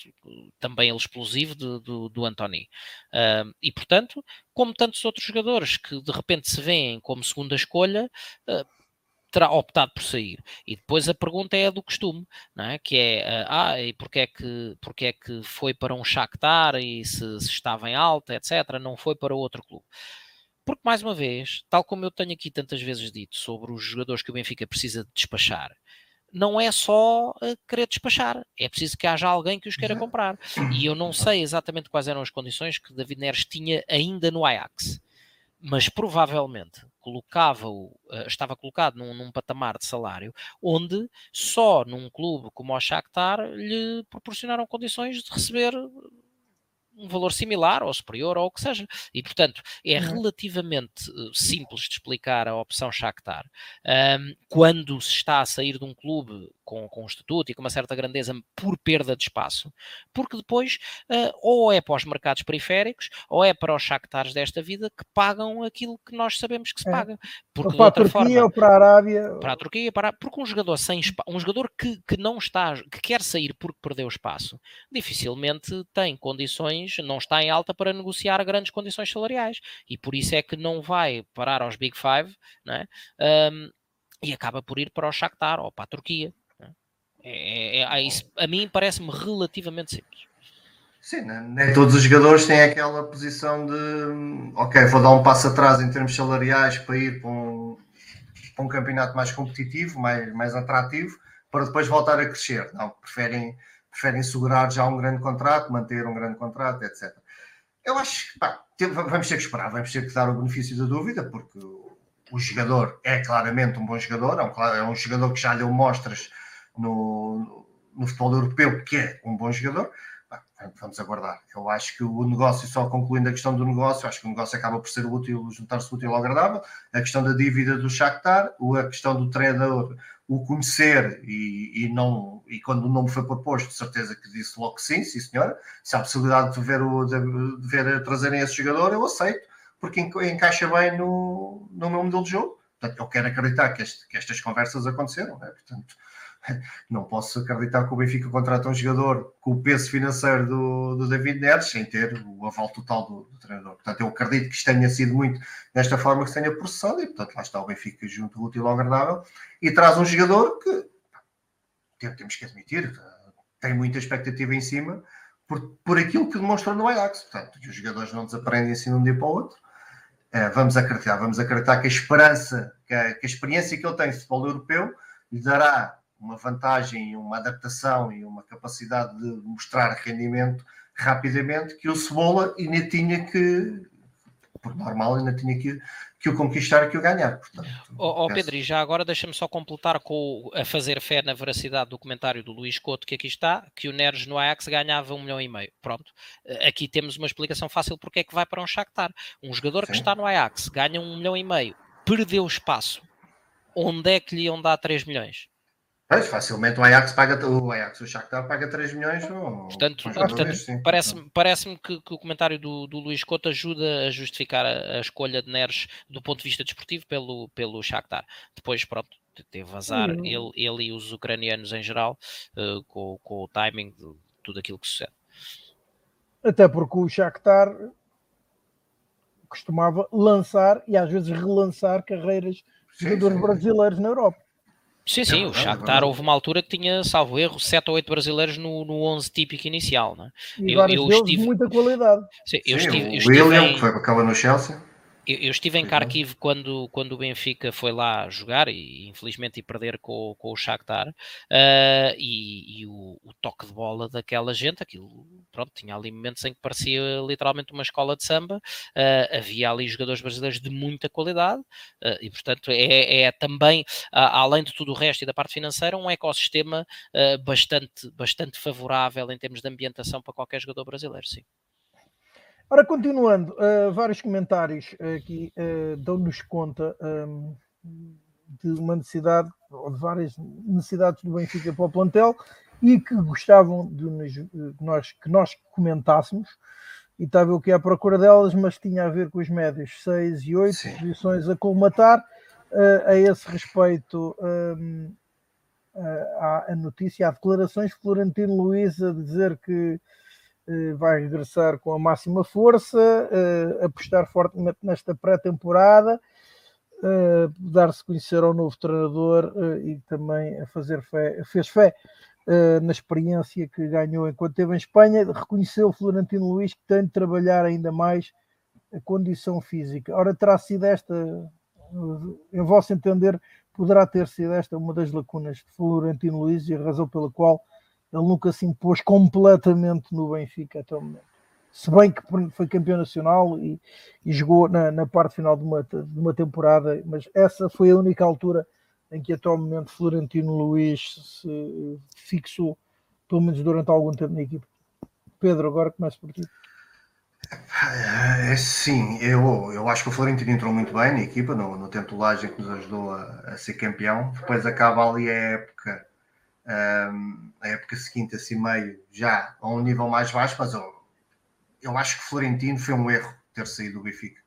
também explosivo do, do Antoni. Uh, e, portanto, como tantos outros jogadores que de repente se veem como segunda escolha, terá optado por sair. E depois a pergunta é a do costume, não é? que é, ah, e porque é que, porque é que foi para um Shakhtar e se, se estava em alta, etc., não foi para outro clube. Porque, mais uma vez, tal como eu tenho aqui tantas vezes dito sobre os jogadores que o Benfica precisa de despachar, não é só uh, querer despachar, é preciso que haja alguém que os queira comprar. E eu não sei exatamente quais eram as condições que David Neres tinha ainda no Ajax, mas provavelmente colocava-o, uh, estava colocado num, num, patamar de salário onde só num clube como o Shakhtar lhe proporcionaram condições de receber um valor similar ou superior ou o que seja. E, portanto, é uhum. relativamente eh, simples de explicar a opção Shakhtar. Um, quando se está a sair de um clube com, com um estatuto e com uma certa grandeza por perda de espaço, porque depois uh, ou é para os mercados periféricos ou é para os Shakhtars desta vida que pagam aquilo que nós sabemos que se é. paga.
Porque para a Turquia forma, ou para a Arábia.
Para a Turquia, para, porque um jogador sem um jogador que, que não está, que quer sair porque perdeu espaço, dificilmente tem condições, não está em alta para negociar grandes condições salariais. E por isso é que não vai parar aos Big Five, não é? Um, e acaba por ir para o Shakhtar ou para a Turquia. É, é, é, isso, a mim parece-me relativamente simples.
Sim, nem todos os jogadores têm aquela posição de ok, vou dar um passo atrás em termos salariais para ir para um, para um campeonato mais competitivo, mais, mais atrativo, para depois voltar a crescer. Não, preferem, preferem segurar já um grande contrato, manter um grande contrato, etc. eu acho que vamos ter que esperar, vamos ter que dar o benefício da dúvida, porque o jogador é claramente um bom jogador, é um, é um jogador que já deu mostras no, no futebol europeu que é um bom jogador. Vamos aguardar. Eu acho que o negócio, só concluindo a questão do negócio, acho que o negócio acaba por ser útil, juntar-se útil ao agradável. A questão da dívida do Shakhtar, a questão do treinador, o conhecer e, e, não, e quando o nome foi proposto, de certeza que disse logo que sim, sim senhora. Se há possibilidade de ver, o, de, ver trazerem esse jogador, eu aceito, porque encaixa bem no, no meu modelo de jogo. Portanto, eu quero acreditar que, este, que estas conversas aconteceram, né? portanto [LAUGHS] não posso acreditar que o Benfica contrata um jogador com o peso financeiro do, do David Neres sem ter o aval total do, do, treinador. Portanto, eu acredito que isto tenha sido muito desta forma que se tenha processado e, portanto, lá está o Benfica junto útil ao agradável e traz um jogador que temos que admitir, tem muita expectativa em cima por, por aquilo que demonstrou no Ajax. Portanto, os jogadores não desaprendem assim de um dia para o outro. Uh, vamos acreditar, vamos acreditar que a esperança, que a, que a experiência que ele tem de futebol europeu lhe dará uma vantagem, uma adaptação e uma capacidade de mostrar rendimento rapidamente que o Cebola ainda tinha que, por normal, ainda tinha que, que o conquistar e que o ganhar. Portanto,
oh, oh Pedro, e já agora deixa-me só completar com a fazer fé na veracidade do comentário do Luís Couto que aqui está, que o Neres no Ajax ganhava um milhão e meio. Pronto, aqui temos uma explicação fácil porque é que vai para um Shakhtar. Um jogador Sim. que está no Ajax ganha um milhão e meio, perdeu espaço. Onde é que lhe iam dar 3 milhões?
Pois, facilmente o Ajax paga, o Ajax, o Shakhtar paga 3 milhões.
Portanto, portanto parece-me parece que, que, o comentário do, do Luís Couto ajuda a justificar a, a, escolha de Neres do ponto de vista desportivo pelo, pelo Shakhtar. Depois, pronto, teve azar uhum. ele, ele e os ucranianos em geral uh, com, com o timing de tudo aquilo que sucede.
Até porque o Shakhtar costumava lançar e às vezes relançar carreiras de jogadores brasileiros na Europa.
Sim, sim, é o Shakhtar houve uma altura que tinha, salvo erro, 7 ou 8 brasileiros no, no 11 típico inicial. Né?
E eu, eu estive... muita qualidade.
Sim, eu sim, estive,
o eu William, em... que foi, acaba no Chelsea.
Eu, eu, estive em Kharkiv quando, quando o Benfica foi lá jogar e infelizmente e perder com, com o Shakhtar uh, e, e o, o, toque de bola daquela gente, aquilo, pronto, tinha ali momentos em que parecia literalmente uma escola de samba, uh, havia ali jogadores brasileiros de muita qualidade uh, e portanto é, é também, além de tudo o resto e da parte financeira, um ecossistema bastante, bastante favorável em termos de ambientação para qualquer jogador brasileiro, sim.
Ora, continuando, uh, vários comentários aqui uh, dão-nos conta um, de uma necessidade, ou de várias necessidades do Benfica para o plantel e que gostavam de nós, que nós comentássemos. E estava que é à procura delas, mas tinha a ver com os médios 6 e 8 Sim. posições a colmatar. Uh, a esse respeito, um, há a notícia, há declarações de Florentino Luiz a dizer que eh, vai regressar com a máxima força, eh, apostar fortemente nesta pré-temporada, eh, dar-se conhecer ao novo treinador e também a fazer fé, fez fé na experiência que ganhou enquanto esteve em Espanha, reconheceu Florentino Luís que tem de trabalhar ainda mais a condição física. Ora, terá sido esta, em vosso entender, poderá ter sido esta uma das lacunas de Florentino Luís e a razão pela qual ele nunca se impôs completamente no Benfica até o momento. Se bem que foi campeão nacional e, e jogou na, na, parte final de uma, de uma temporada, mas essa foi a única altura em que até o momento Florentino Luís se fixou, pelo menos durante algum tempo na equipe. Pedro, agora começo por ti.
É, sim, eu, eu acho que o Florentino entrou muito bem na equipa, no, no tempo de Laje que nos ajudou a, a, ser campeão. Depois acaba ali a época um, a época seguinte, assim meio já a um nível mais baixo, mas eu, eu acho que Florentino foi um erro ter saído do Benfica.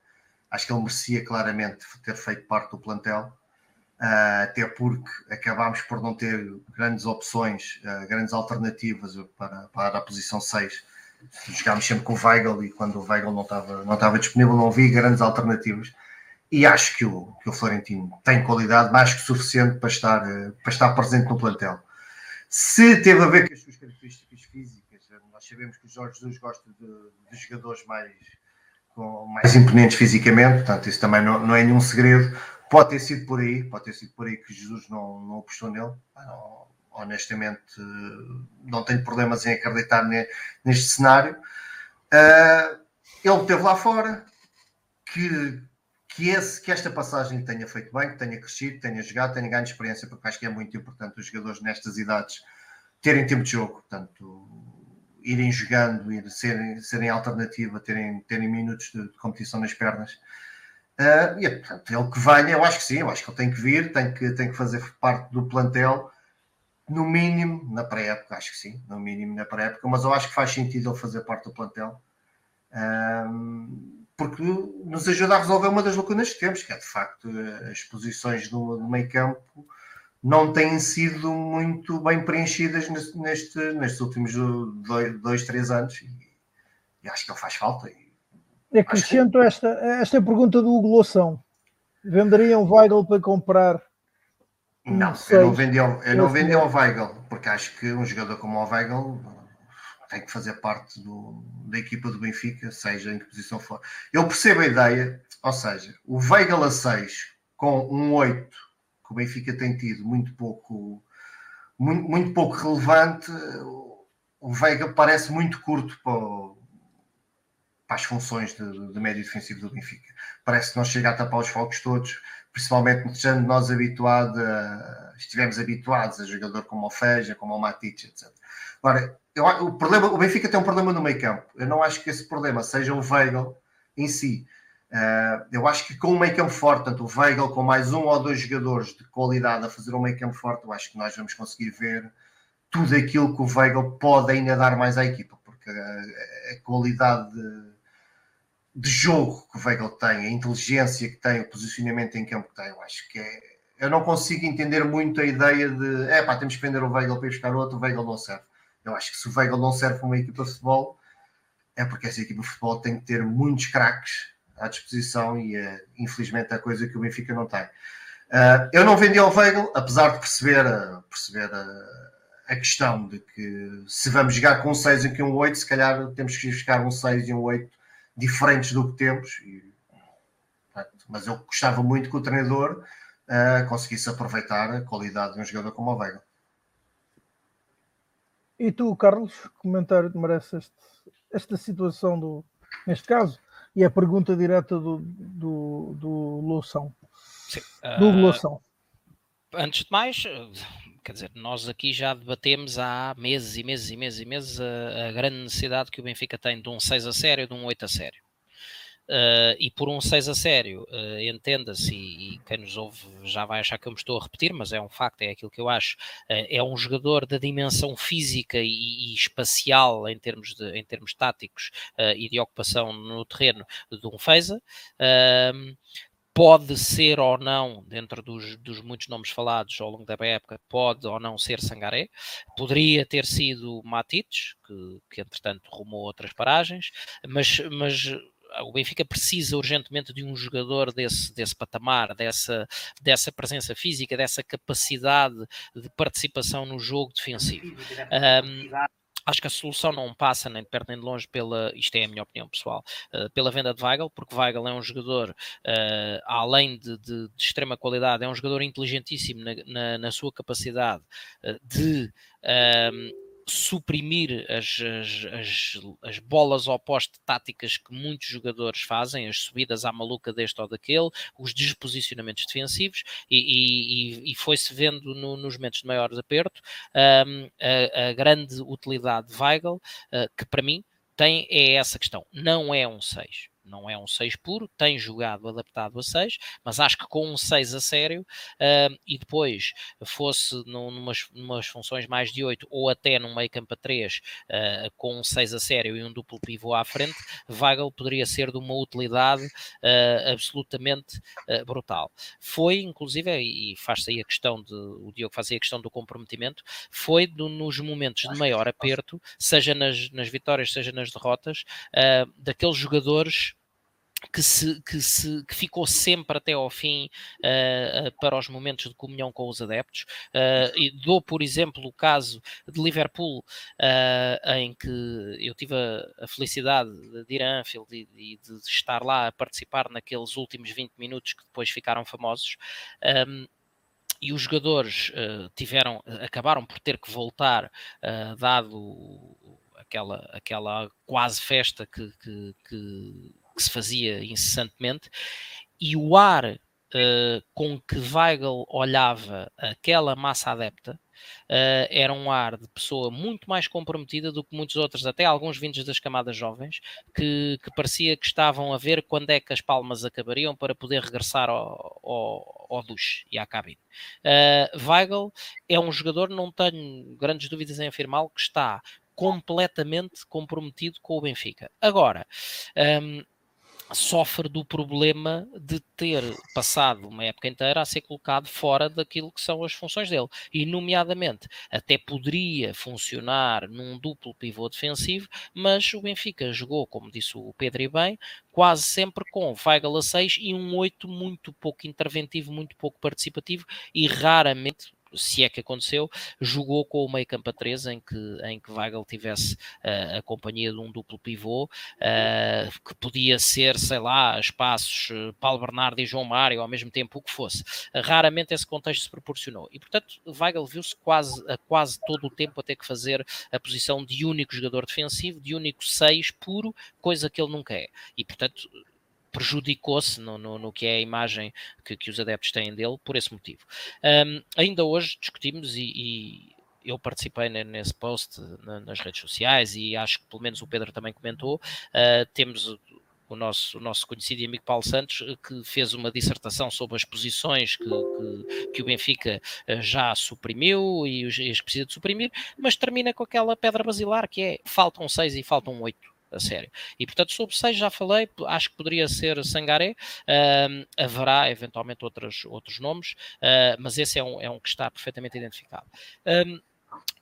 Acho que ele merecia claramente ter feito parte do plantel, uh, até porque acabámos por não ter grandes opções, uh, grandes alternativas para, para a posição 6. Jogámos sempre com o Weigl e quando o Weigl não estava, não estava disponível não havia grandes alternativas e acho que o, que o Florentino tem qualidade mais que suficiente para estar, para estar presente no plantel. Se teve a ver com as suas características físicas, nós sabemos que o Jorge Jesus gosta de, de jogadores mais, com, mais imponentes fisicamente, portanto, isso também não, não, é nenhum segredo. Pode ter sido por aí, pode ter sido por aí que Jesus não, não apostou nele. Não, honestamente, não tenho problemas em acreditar ne, neste cenário. Uh, ele esteve lá fora, que, que, esse, que esta passagem tenha feito bem, que tenha crescido, tenha jogado, tenha ganho experiência, porque acho que é muito importante os jogadores nestas idades terem tempo de jogo, portanto, irem jogando, ir, serem, serem alternativa, terem, terem minutos de, de competição nas pernas. Uh, e, portanto, ele que venha, eu acho que sim, eu acho que ele tem que vir, tem que, tem que fazer parte do plantel, no mínimo na pré-época, acho que sim, no mínimo na pré-época, mas eu acho que faz sentido ele fazer parte do plantel, uh, porque nos ajuda a resolver uma das lacunas que temos, que é de facto as posições do, do meio campo não têm sido muito bem preenchidas neste, nestes últimos dois, dois, três anos e, e acho que ele faz falta.
Acrescento que... esta, esta pergunta do Hugo Loção. Venderiam Weigl para comprar?
Não, eu não vendi eu não vendi ao Weigl, porque acho que um jogador como o Weigl tem que fazer parte do, da equipa do Benfica, seja em que posição for. Eu percebo a ideia, ou seja, o Weigl a 6 com um 8 que o Benfica tem tido muito pouco, muito, muito pouco relevante, o Veiga parece muito curto para, para as funções de, de, médio defensivo do Benfica. Parece que não chega a tapar os focos todos, principalmente estando nós habituados a, estivemos habituados a jogador como o Feja, como o Matic, etc. Agora, eu, o, problema, o Benfica tem um problema no meio campo. Eu não acho que esse problema seja o Weigl em si. Uh, eu acho que com um meio campo forte, tanto o Weigl com mais um ou dois jogadores de qualidade a fazer um meio campo forte, eu acho que nós vamos conseguir ver tudo aquilo que o Weigl pode ainda dar mais à equipa, porque a, a qualidade de, de, jogo que o Weigl tem, a inteligência que tem, o posicionamento em campo que tem, eu acho que é. Eu não consigo entender muito a ideia de é pá, temos que vender o Weigl para ir buscar outro, o Weigl não serve. Eu acho que se o Weigl não serve para uma equipa de futebol, é porque essa equipa de futebol tem que ter muitos craques à disposição e uh, infelizmente é coisa que o Benfica não tem. Uh, eu não vendi ao Weigl, apesar de perceber, uh, perceber a questão de que se vamos jogar com um 6 e com um 8, se calhar temos que buscar um 6 e um 8 diferentes do que temos. E, mas eu gostava muito que o treinador conseguisse aproveitar a qualidade de um jogador como o Weigl.
E tu, Carlos, comentário que merece este, esta situação do, neste caso, e a pergunta direta do, do, do Loução. Sim, uh, do Loução.
Antes de mais, quer dizer, nós aqui já debatemos há meses e meses e meses e meses a, a grande necessidade que o Benfica tem de um 6 a sério e de um 8 a sério. Uh, e por um 6 a sério, uh, entenda-se, e, e, quem nos ouve já vai achar que eu me estou a repetir, mas é um facto, é aquilo que eu acho. Uh, é um jogador da dimensão física e, e espacial em termos, de, em termos táticos e de ocupação no terreno de um Feza pode ser ou não, dentro dos, dos, muitos nomes falados ao longo da época, pode ou não ser Sangaré, poderia ter sido Matites, que, que entretanto rumou outras paragens, mas, mas o Benfica precisa urgentemente de um jogador desse, desse patamar, dessa, dessa presença física, dessa capacidade de participação no jogo defensivo. Um, acho que a solução não passa nem de perto nem de longe pela, isto é a minha opinião pessoal, uh, pela venda de Weigl, porque Weigl é um jogador, uh, além de, de, de, extrema qualidade, é um jogador inteligentíssimo na, na, na sua capacidade de suprimir as, as, as, as, bolas ao poste táticas que muitos jogadores fazem, as subidas à maluca deste ou daquele, os desposicionamentos defensivos, e, e, e foi-se vendo no, nos momentos de maior aperto. Um, a, a, grande utilidade de Weigl, uh, que para mim tem é essa questão, não é um 6 não é um 6 puro, tem jogado adaptado a 6, mas acho que com um 6 a sério uh, e depois fosse num, numas, numas funções mais de 8 ou até num meio campo a 3 uh, ah, com um 6 a sério e um duplo pivô à frente, Weigl poderia ser de uma utilidade uh, absolutamente brutal. Foi, inclusive, e faz-se aí a questão de, o Diogo fazia a questão do comprometimento, foi do, nos momentos de maior aperto, seja nas, nas vitórias, seja nas derrotas, daqueles jogadores que, se, que, se, que ficou sempre até ao fim uh, para os momentos de comunhão com os adeptos. Uh, dou, por exemplo, o caso de Liverpool, em que eu tive a, a, felicidade de ir a Anfield e, de estar lá a participar naqueles últimos 20 minutos que depois ficaram famosos. Um, e os jogadores uh, tiveram, acabaram por ter que voltar, uh, dado aquela, aquela quase festa que, que, que, que se fazia incessantemente, e o ar uh, com que Weigl olhava aquela massa adepta uh, era um ar de pessoa muito mais comprometida do que muitos outros, até alguns vindos das camadas jovens, que, que parecia que estavam a ver quando é que as palmas acabariam para poder regressar ao, ao, ao duche e à cabine. Uh, Weigl é um jogador, não tenho grandes dúvidas em afirmá-lo, que está completamente comprometido com o Benfica. Agora, um, sofre do problema de ter passado uma época inteira a ser colocado fora daquilo que são as funções dele. E, nomeadamente, até poderia funcionar num duplo pivô defensivo, mas o Benfica jogou, como disse o Pedro e bem, quase sempre com Weigl a 6 e um 8 muito pouco interventivo, muito pouco participativo e raramente se é que aconteceu, jogou com o meio campo a 3 em que, em que Weigl tivesse uh, a companhia de um duplo pivô, uh, que podia ser, sei lá, espaços uh, Paulo Bernardo e João Mário ao mesmo tempo, o que fosse. raramente esse contexto se proporcionou. E, portanto, Weigl viu-se quase, a quase todo o tempo a ter que fazer a posição de único jogador defensivo, de único 6 puro, coisa que ele nunca é. E, portanto, prejudicou-se no, no, no, que é a imagem que, que, os adeptos têm dele por esse motivo. Um, ainda hoje discutimos e, e eu participei nesse post nas redes sociais e acho que pelo menos o Pedro também comentou. Uh, temos o nosso, o nosso conhecido amigo Paulo Santos, que fez uma dissertação sobre as posições que, que, que o Benfica ah, já suprimiu e as que precisa de suprimir, mas termina com aquela pedra basilar que é faltam seis e faltam oito a sério. E portanto, sobre 6 já falei, acho que poderia ser Sangaré, uh, haverá eventualmente outros, outros nomes, uh, mas esse é um, é um que está perfeitamente identificado. Um,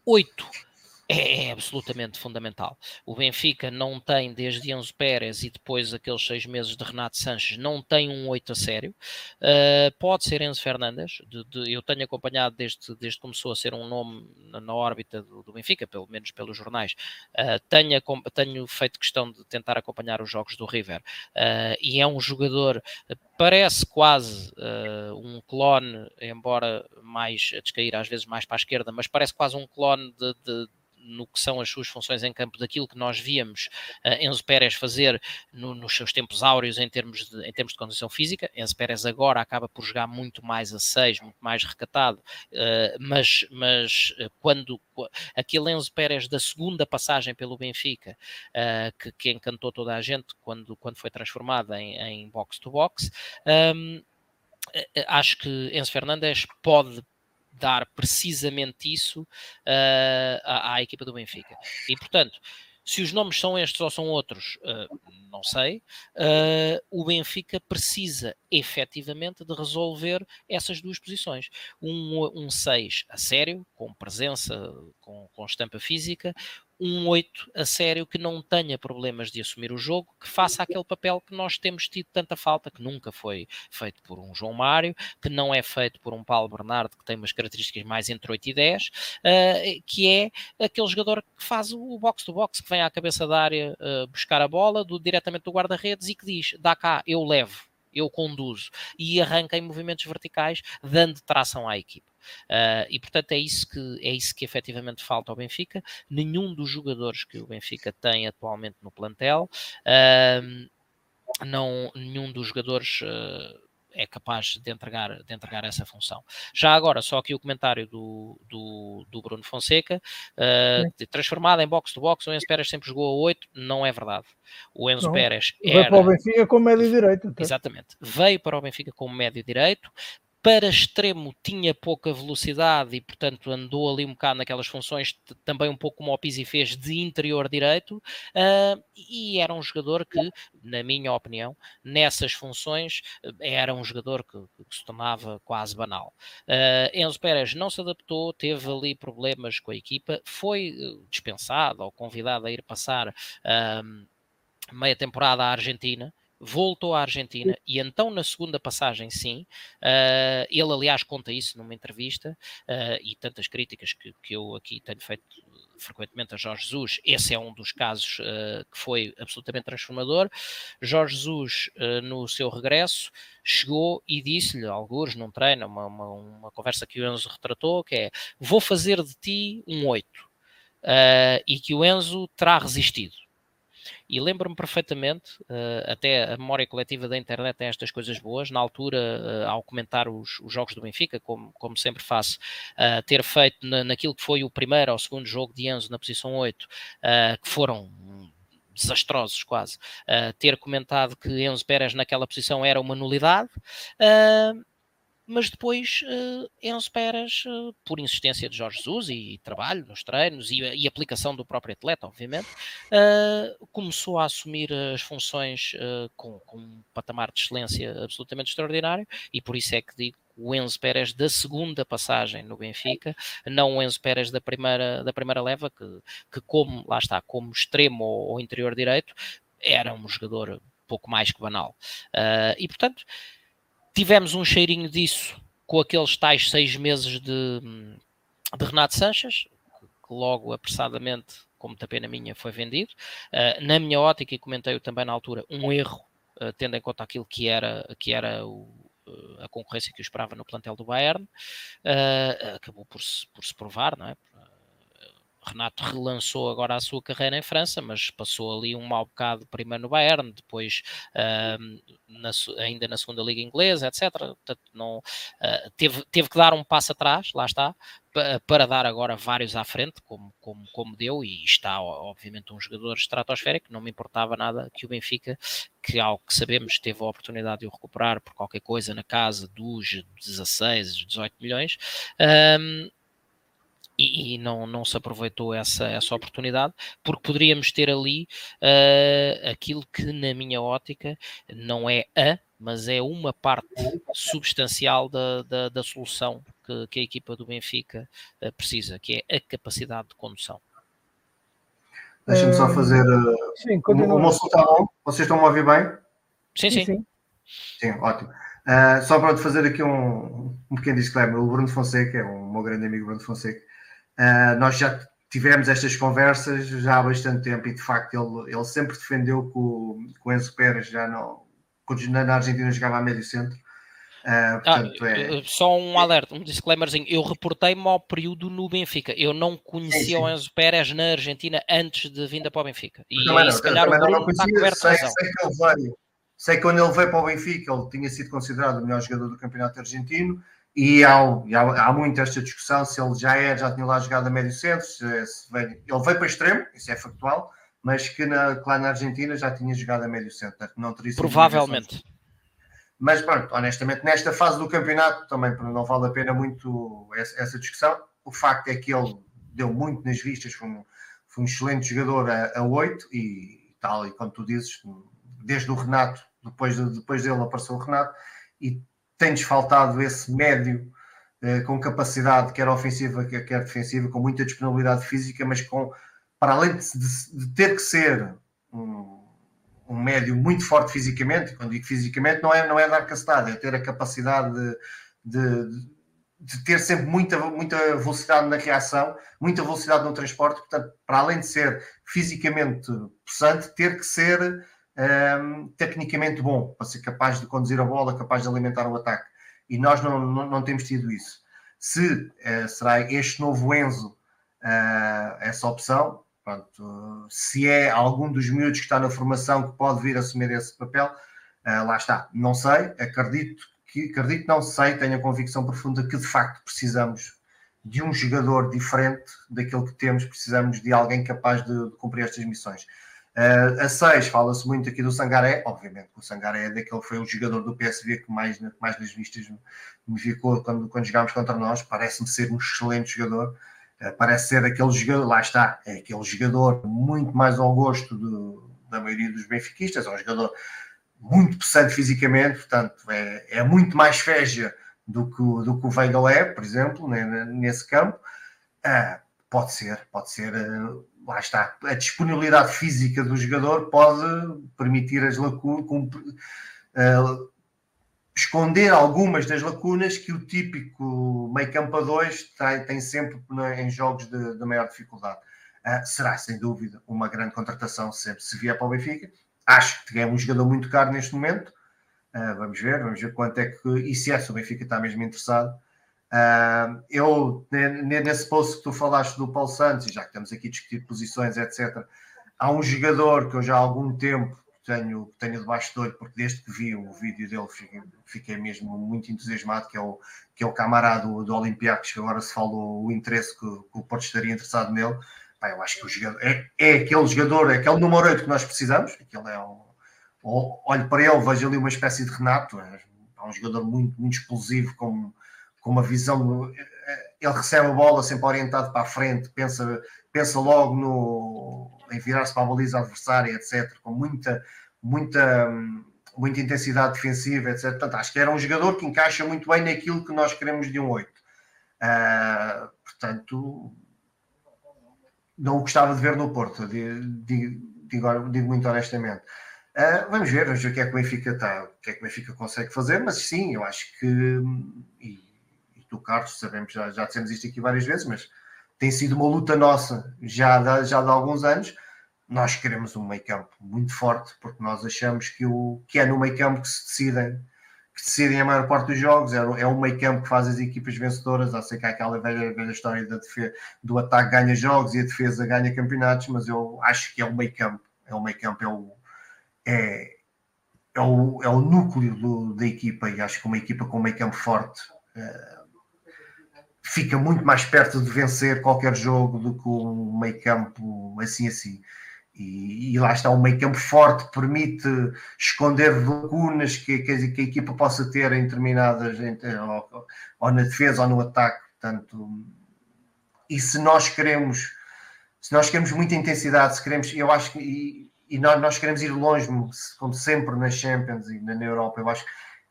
8 é, é absolutamente fundamental. O Benfica não tem, desde Enzo Pérez e depois aqueles seis meses de Renato Sanches, não tem um 8 a sério. Uh, pode ser Enzo Fernandes, de, de, eu tenho acompanhado desde, que começou a ser um nome na, na órbita do, do, Benfica, pelo menos pelos jornais. Uh, tenho, tenho, feito questão de tentar acompanhar os jogos do River uh, e é um jogador parece quase um clone, embora mais a descair às vezes mais para a esquerda, mas parece quase um clone de, de, no que são as suas funções em campo daquilo que nós víamos uh, Enzo Pérez fazer no, nos seus tempos áureos em termos, de, em termos de condição física. Enzo Pérez agora acaba por jogar muito mais a 6, muito mais recatado, uh, mas, mas uh, quando aquele Enzo Pérez da segunda passagem pelo Benfica, que, que, encantou toda a gente quando, quando foi transformado em box-to-box, um, acho que Enzo Fernandes pode dar precisamente isso uh, à, à, equipa do Benfica. E, portanto, se os nomes são estes ou são outros, uh, não sei. Uh, o Benfica precisa efetivamente de resolver essas duas posições. Um 6 um a sério, com presença, com, com estampa física, um 8 a sério que não tenha problemas de assumir o jogo, que faça aquele papel que nós temos tido tanta falta, que nunca foi feito por um João Mário, que não é feito por um Paulo Bernardo, que tem umas características mais entre 8 e 10, uh, que é aquele jogador que faz o box-to-box, que vem à cabeça da área uh, buscar a bola do, diretamente do guarda-redes e que diz, dá cá, eu levo, eu conduzo, e arranca em movimentos verticais, dando tração à equipa. Uh, e portanto é isso que é isso que efetivamente falta ao Benfica. Nenhum dos jogadores que o Benfica tem atualmente no plantel, uh, não, nenhum dos jogadores uh, é capaz de entregar, de entregar essa função. Já agora, só aqui o comentário do, do, do Bruno Fonseca, uh, transformado em box-to-box, o Enzo Pérez sempre jogou a 8, não é verdade. O Enzo não, Pérez
era... Veio para o Benfica como médio direito.
Então. Exatamente. Veio para o Benfica como médio direito, para extremo tinha pouca velocidade e, portanto, andou ali um bocado naquelas funções, também um pouco como o Pizzi fez, de interior direito, uh, e era um jogador que, na minha opinião, nessas funções, era um jogador que, que se tornava quase banal. Uh, Enzo Pérez não se adaptou, teve ali problemas com a equipa, foi eh, dispensado ou convidado a ir passar uh, meia temporada à Argentina, voltou à Argentina e então na segunda passagem sim, uh, ele aliás conta isso numa entrevista uh, e tantas críticas que, que eu aqui tenho feito frequentemente a Jorge Jesus, esse é um dos casos uh, que foi absolutamente transformador. Jorge Jesus, no seu regresso, chegou e disse-lhe, alguns num treino, uma, uma, uma, conversa que o Enzo retratou, que é, vou fazer de ti um 8. uh, e que o Enzo terá resistido. E lembro-me perfeitamente, uh, até a memória coletiva da internet tem estas coisas boas, na altura, uh, ao comentar os, os, jogos do Benfica, como, como sempre faço, uh, ter feito na, naquilo que foi o primeiro ou segundo jogo de Enzo na posição 8, que foram desastrosos quase, ter comentado que Enzo Pérez naquela posição era uma nulidade mas depois uh, Enzo Pérez, uh, por insistência de Jorge Jesus e, e trabalho nos treinos e, e, aplicação do próprio atleta, obviamente, uh, começou a assumir as funções com, com, um patamar de excelência absolutamente extraordinário e por isso é que digo o Enzo Pérez da segunda passagem no Benfica, não o Enzo Pérez da primeira, da primeira leva, que, que como, lá está, como extremo ou, ou interior direito, era um jogador pouco mais que banal. e portanto, Tivemos um cheirinho disso com aqueles tais seis meses de, de Renato Sanches, que logo apressadamente, como tapei na minha, foi vendido. Uh, na minha ótica, e comentei também na altura, um erro, uh, tendo em conta aquilo que era, que era o, uh, a concorrência que eu esperava no plantel do Bayern, acabou por se, por se provar, não é? Renato relançou agora a sua carreira em França, mas passou ali um mau bocado primeiro no Bayern, depois uh, na, ainda na segunda liga inglesa, etc. Portanto, não, uh, teve, teve que dar um passo atrás, lá está, para dar agora vários à frente, como, como, como deu, e está obviamente um jogador estratosférico, não me importava nada que o Benfica, que ao que sabemos teve a oportunidade de o recuperar por qualquer coisa na casa dos 16, 18 milhões, e, e, não, não se aproveitou essa, essa oportunidade, porque poderíamos ter ali uh, aquilo que, na minha ótica, não é a, mas é uma parte substancial da, da, da solução que, que, a equipa do Benfica uh, precisa, que é a capacidade de condução.
Deixa-me só fazer uh, sim, o meu som está bom? Vocês estão a ouvir bem?
Sim, sim. Sim,
sim ótimo. Uh, só para fazer aqui um, um pequeno disclaimer, o Bruno Fonseca, é um meu grande amigo Bruno Fonseca, Uh, nós já tivemos estas conversas já há bastante tempo e de facto ele, ele sempre defendeu que o, que o Enzo Pérez já não, quando na Argentina jogava a médio centro. Uh, portanto, ah, é...
Só um alerta, um disclaimerzinho. Eu reportei-me ao período no Benfica. Eu não conhecia o Enzo Pérez na Argentina antes de vinda para o Benfica. E
também não, se calhar o Bruno não conhecia, está coberto sei, sei que ele veio. Sei que quando ele veio para o Benfica, ele tinha sido considerado o melhor jogador do campeonato argentino e há, há, há muito esta discussão se ele já é, já tinha lá jogado a médio centro, se, se veio, ele veio para extremo, isso é factual, mas que, na, lá na Argentina já tinha jogado a médio centro, não teria
Provavelmente.
Mas pronto, honestamente, nesta fase do campeonato também não vale a pena muito essa, essa discussão. O facto é que ele deu muito nas vistas, foi um, foi um excelente jogador a, a 8 e tal, e como tu dizes, desde o Renato, depois, de, depois dele apareceu o Renato, e tem-nos faltado esse médio eh, com capacidade, quer ofensiva, quer, defensiva, com muita disponibilidade física, mas com, para além de, de, de ter que ser um, um, médio muito forte fisicamente, quando digo fisicamente, não é, não é dar castada, é ter a capacidade de, de ter sempre muita, muita velocidade na reação, muita velocidade no transporte, portanto, para além de ser fisicamente possante, ter que ser um, tecnicamente bom, para ser capaz de conduzir a bola, capaz de alimentar o ataque. E nós não, não, não temos tido isso. Se uh, será este novo Enzo uh, essa opção, pronto, se é algum dos miúdos que está na formação que pode vir assumir esse papel, uh, lá está. Não sei, acredito que, acredito, não sei, tenho a convicção profunda que de facto precisamos de um jogador diferente daquele que temos, precisamos de alguém capaz de, de cumprir estas missões. Uh, a 6, fala-se muito aqui do Sangaré, obviamente o Sangaré é daquele foi o jogador do PSV que mais, mais nas vistas me ficou quando, quando jogámos contra nós, parece-me ser um excelente jogador, uh, parece ser aquele jogador, lá está, é aquele jogador muito mais ao gosto do, da maioria dos benfiquistas, é um jogador muito pesante fisicamente, portanto é, é muito mais feja do que, do que o Weigl é, por exemplo, nesse campo, uh, pode ser, pode ser lá está, a disponibilidade física do jogador pode permitir as lacunas, uh, esconder algumas das lacunas que o típico meio campo a dois tem, tem sempre em jogos de, de maior dificuldade. Uh, será, sem dúvida, uma grande contratação sempre se vier para o Benfica. Acho que é um jogador muito caro neste momento. Uh, vamos ver, vamos ver quanto é que. E se é, se o Benfica está mesmo interessado. Eu, nesse post que tu falaste do Paulo Santos, e já que estamos aqui a discutir posições, etc., há um jogador que eu já há algum tempo tenho, tenho debaixo do olho, porque desde que vi o vídeo dele fiquei, fiquei mesmo muito entusiasmado, que é o, que é o camarada do, do Olympiacos, que agora se falou o interesse que, que o Porto estaria interessado nele. Eu acho que o jogador é, é aquele jogador, é aquele número 8 que nós precisamos. Aquele é olho para ele, vejo ali uma espécie de Renato, é, é um jogador muito, muito explosivo, com, com uma visão. Ele recebe a bola sempre orientado para a frente, pensa, pensa logo no, em virar-se para a baliza adversária, etc., com muita, muita, muita intensidade defensiva, etc. Portanto, acho que era um jogador que encaixa muito bem naquilo que nós queremos de um 8. Uh, ah, portanto, não o gostava de ver no Porto, digo, digo, muito honestamente. Uh, vamos ver, vamos ver o que é que o Benfica está, o que é que o Benfica consegue fazer, mas sim, eu acho que, e, e tu, Carlos, sabemos, já, já dissemos isto aqui várias vezes, mas tem sido uma luta nossa já de, já de alguns anos. Nós queremos um meio campo muito forte, porque nós achamos que, o, que é no meio campo que se decidem que decidem a maior parte dos jogos, é, é o meio campo que faz as equipas vencedoras, a ser que há aquela velha, velha história da defesa, do ataque ganha jogos e a defesa ganha campeonatos, mas eu acho que é o meio campo, é o meio campo, é o, é, é o, é o núcleo do, da equipa e acho que uma equipa com um meio campo forte é, fica muito mais perto de vencer qualquer jogo do que um meio campo assim assim. E, e, lá está, um meio campo forte permite esconder lacunas que, que, que a equipa possa ter em determinadas, ou, ou, na defesa ou no ataque. Portanto, e se nós queremos, se nós queremos muita intensidade, se queremos, eu acho que, e, e nós, nós, queremos ir longe, como sempre nas Champions e na, Europa, eu acho,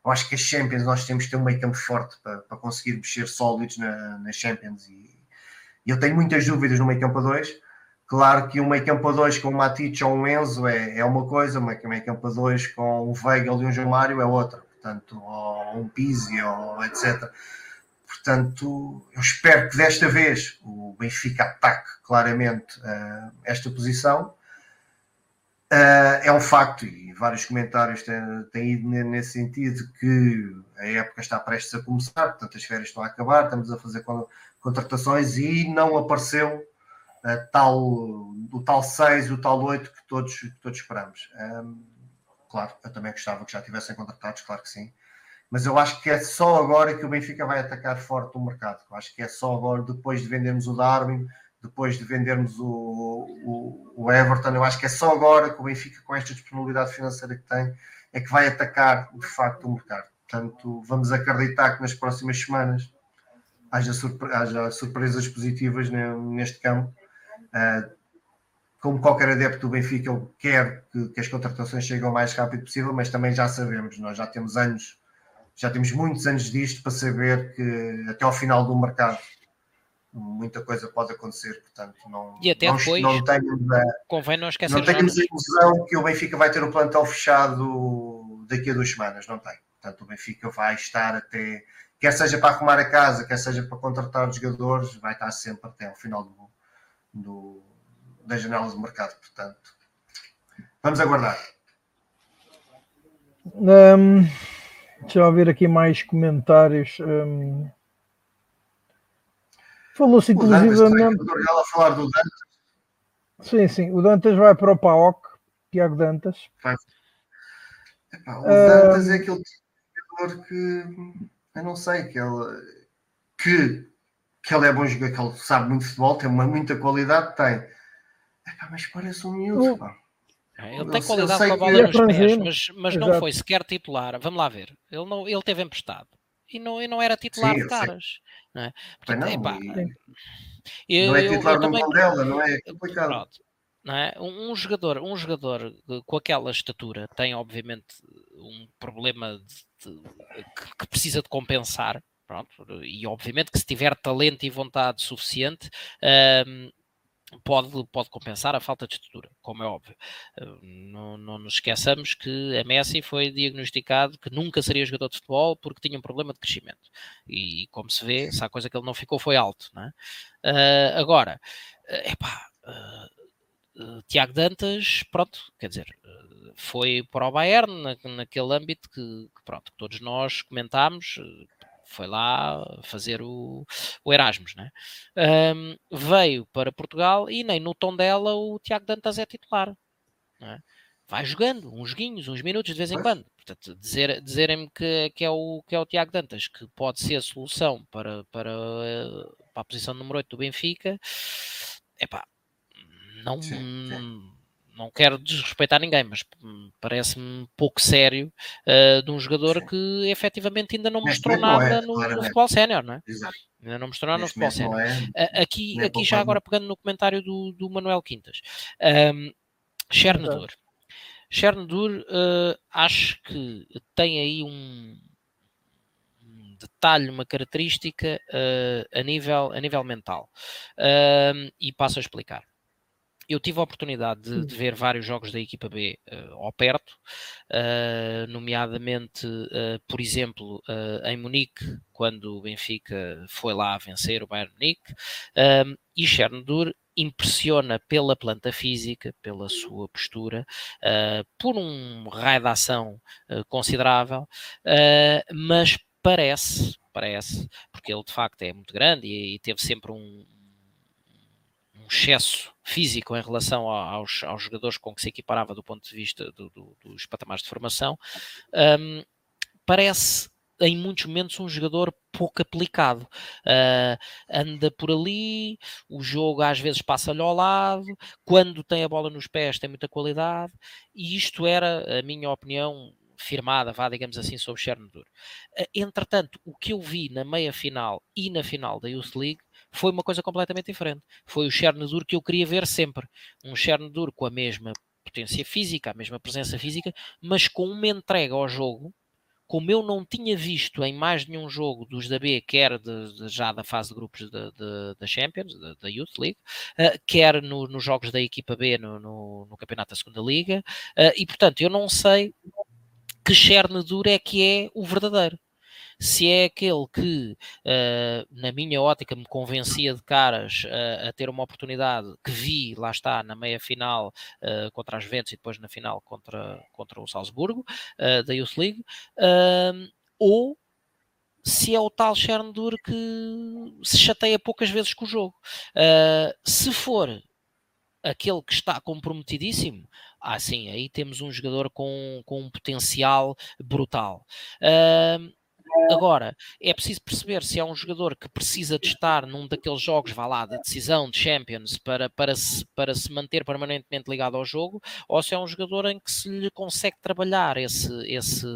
eu acho que as Champions nós temos que ter um meio campo forte para, para conseguir mexer sólidos na, nas Champions. E, e eu tenho muitas dúvidas no meio campo a 2 Claro que um meio campo a dois com um Matic ou um Enzo é, é uma coisa, mas um meio campo a dois com um Weigl e um João Mário é outra, portanto, ou um Pizzi, ou etc. Portanto, eu espero que desta vez o Benfica ataque claramente uh, esta posição. Uh, é um facto, e vários comentários têm, têm ido nesse sentido, que a época está prestes a começar, portanto as férias estão a acabar, estamos a fazer contratações e não apareceu tal, o tal 6, o tal 8 que todos, que todos esperamos. Um, claro, eu também gostava que já tivessem contratados, claro que sim. Mas eu acho que é só agora que o Benfica vai atacar forte o mercado. Eu acho que é só agora, depois de vendermos o Darwin, depois de vendermos o, o, o, Everton, eu acho que é só agora que o Benfica, com esta disponibilidade financeira que tem, é que vai atacar de facto o mercado. Portanto, vamos acreditar que nas próximas semanas haja, surpre haja surpresas positivas neste campo Uh, como qualquer adepto do Benfica, eu quero que, que, as contratações cheguem o mais rápido possível, mas também já sabemos, nós já temos anos, já temos muitos anos disto para saber que até ao final do mercado muita coisa pode acontecer, portanto não,
e até
não,
depois,
não tenho a,
convém não esquecer
não temos a ilusão que o Benfica vai ter o plantel fechado daqui a duas semanas, não tem. Portanto, o Benfica vai estar até, quer seja para arrumar a casa, quer seja para contratar os jogadores, vai estar sempre até ao final do, do, das janelas de mercado. Portanto, vamos aguardar.
Um, deixa eu ver aqui mais comentários. Um, Falou-se inclusivamente.
A falar do Dantas.
Sim, sim. O Dantas vai para o PAOC, Tiago Dantas.
Epá, o Dantas um, é aquele jogador que eu não sei, que ele que que ele é bom jogador, que ele sabe muito de futebol, tem uma, muita qualidade, tem. Epá, mas parece um miúdo, pá.
É, ele tem qualidade com a bola nos pés, mas, mas não foi sequer titular. Vamos lá ver. Ele, não, ele teve emprestado e não, e não era titular Sim, de caras. Não é? Portanto,
não, epá, eu, não é titular eu, eu também, dela, não é complicado. Pronto,
não é? Um, um, jogador, um jogador com aquela estatura tem obviamente um problema de, de, que, que, precisa de compensar Pronto, e obviamente que se tiver talento e vontade suficiente, um, pode, pode compensar a falta de estrutura, como é óbvio. Não, não nos esqueçamos que a Messi foi diagnosticado que nunca seria jogador de futebol porque tinha um problema de crescimento. E como se vê, se a coisa que ele não ficou foi alto. Não é? uh, agora, uh, epá, uh, Tiago Dantas, pronto, quer dizer, foi para o Bayern na, naquele âmbito que, que, pronto, que todos nós comentámos, foi lá fazer o, o Erasmus, né? Um, veio para Portugal e nem no tom dela o Tiago Dantas é titular. É? Vai jogando uns joguinhos, uns minutos de vez em quando. Portanto, dizer, dizerem-me que, que, é o, que é o Tiago Dantas, que pode ser a solução para, para, para a posição número 8 do Benfica, é pá, não, sim, sim não quero desrespeitar ninguém, mas parece-me pouco sério uh, de um jogador Sim. que efetivamente ainda não mostrou nada é, no, no, futebol sénior, não é? Exato. Ainda não mostrou nada no futebol sénior. É, aqui, aqui já agora pegando no comentário do, do Manuel Quintas. Um. Chernedur, uh, acho que tem aí um, um detalhe, uma característica uh, a, nível, a nível mental. Uh, e passo a explicar eu tive a oportunidade de, de, ver vários jogos da equipa B uh, ao perto, uh, nomeadamente, uh, por exemplo, em Munique, quando o Benfica foi lá a vencer o Bayern Munique, e Chernobyl impressiona pela planta física, pela sua postura, por um raio de ação considerável, mas parece, parece, porque ele de facto é muito grande e, e teve sempre um, um excesso físico em relação aos, aos, jogadores com que se equiparava do ponto de vista do, do, dos patamares de formação, um, parece em muitos momentos um jogador pouco aplicado. Uh, anda por ali, o jogo às vezes passa-lhe ao lado, quando tem a bola nos pés tem muita qualidade, e isto era, a minha opinião, firmada, vá, digamos assim, sobre Chernobyl. Uh, entretanto, o que eu vi na meia final e na final da Youth League foi uma coisa completamente diferente. Foi o Chernobyl que eu queria ver sempre. Um Chernobyl com a mesma potência física, a mesma presença física, mas com uma entrega ao jogo, como eu não tinha visto em mais nenhum jogo dos da B, quer de, de, já da fase de grupos da Champions, da Youth League, uh, quer no, nos jogos da equipa B no, no, no campeonato da segunda Liga, uh, e portanto eu não sei que Chernobyl é que é o verdadeiro se é aquele que, uh, na minha ótica, me convencia de caras uh, a ter uma oportunidade que vi, lá está, na meia final uh, contra as Juventus e depois na final contra, contra o Salzburgo, da Youth League, ou se é o tal Chernobyl que se chateia poucas vezes com o jogo. se for aquele que está comprometidíssimo, ah, sim, aí temos um jogador com, com um potencial brutal. Uh, Agora, é preciso perceber se é um jogador que precisa de estar num daqueles jogos, vá lá, de decisão, de Champions, para, para, se, para se manter permanentemente ligado ao jogo, ou se é um jogador em que se lhe consegue trabalhar esse, esse,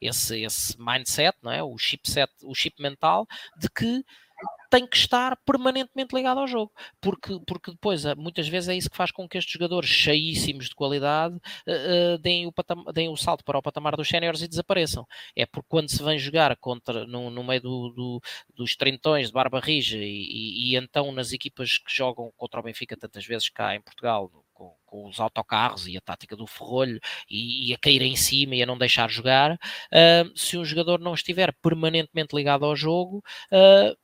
esse, esse mindset, não é? o chipset, o chip mental, de que tem que estar permanentemente ligado ao jogo, porque, porque depois ah, muitas vezes é isso que faz com que estes jogadores cheíssimos de qualidade uh, deem, o deem o salto para o patamar dos séniores e desapareçam. É porque quando se vem jogar contra, no, no meio do, do, dos trintões de barba rija e, e, e, então nas equipas que jogam contra o Benfica tantas vezes cá em Portugal, com, com, os autocarros e a tática do ferrolho e, e, a cair em cima e a não deixar jogar, uh, se um jogador não estiver permanentemente ligado ao jogo, uh,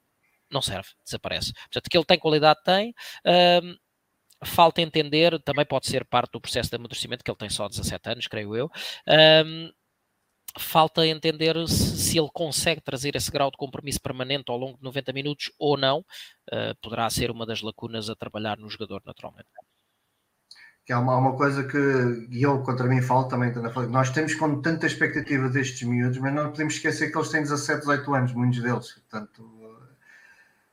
não serve, desaparece. Portanto, que ele tem qualidade, tem. Falta entender, também pode ser parte do processo de amadurecimento, que ele tem só 17 anos, creio eu. Falta entender se, se, ele consegue trazer esse grau de compromisso permanente ao longo de 90 minutos ou não. Uh, poderá ser uma das lacunas a trabalhar no jogador, naturalmente.
Que é uma, uma coisa que eu contra mim falo também, nós temos com tanta expectativa destes miúdos, mas não podemos esquecer que eles têm 17, 18 anos, muitos deles. Portanto,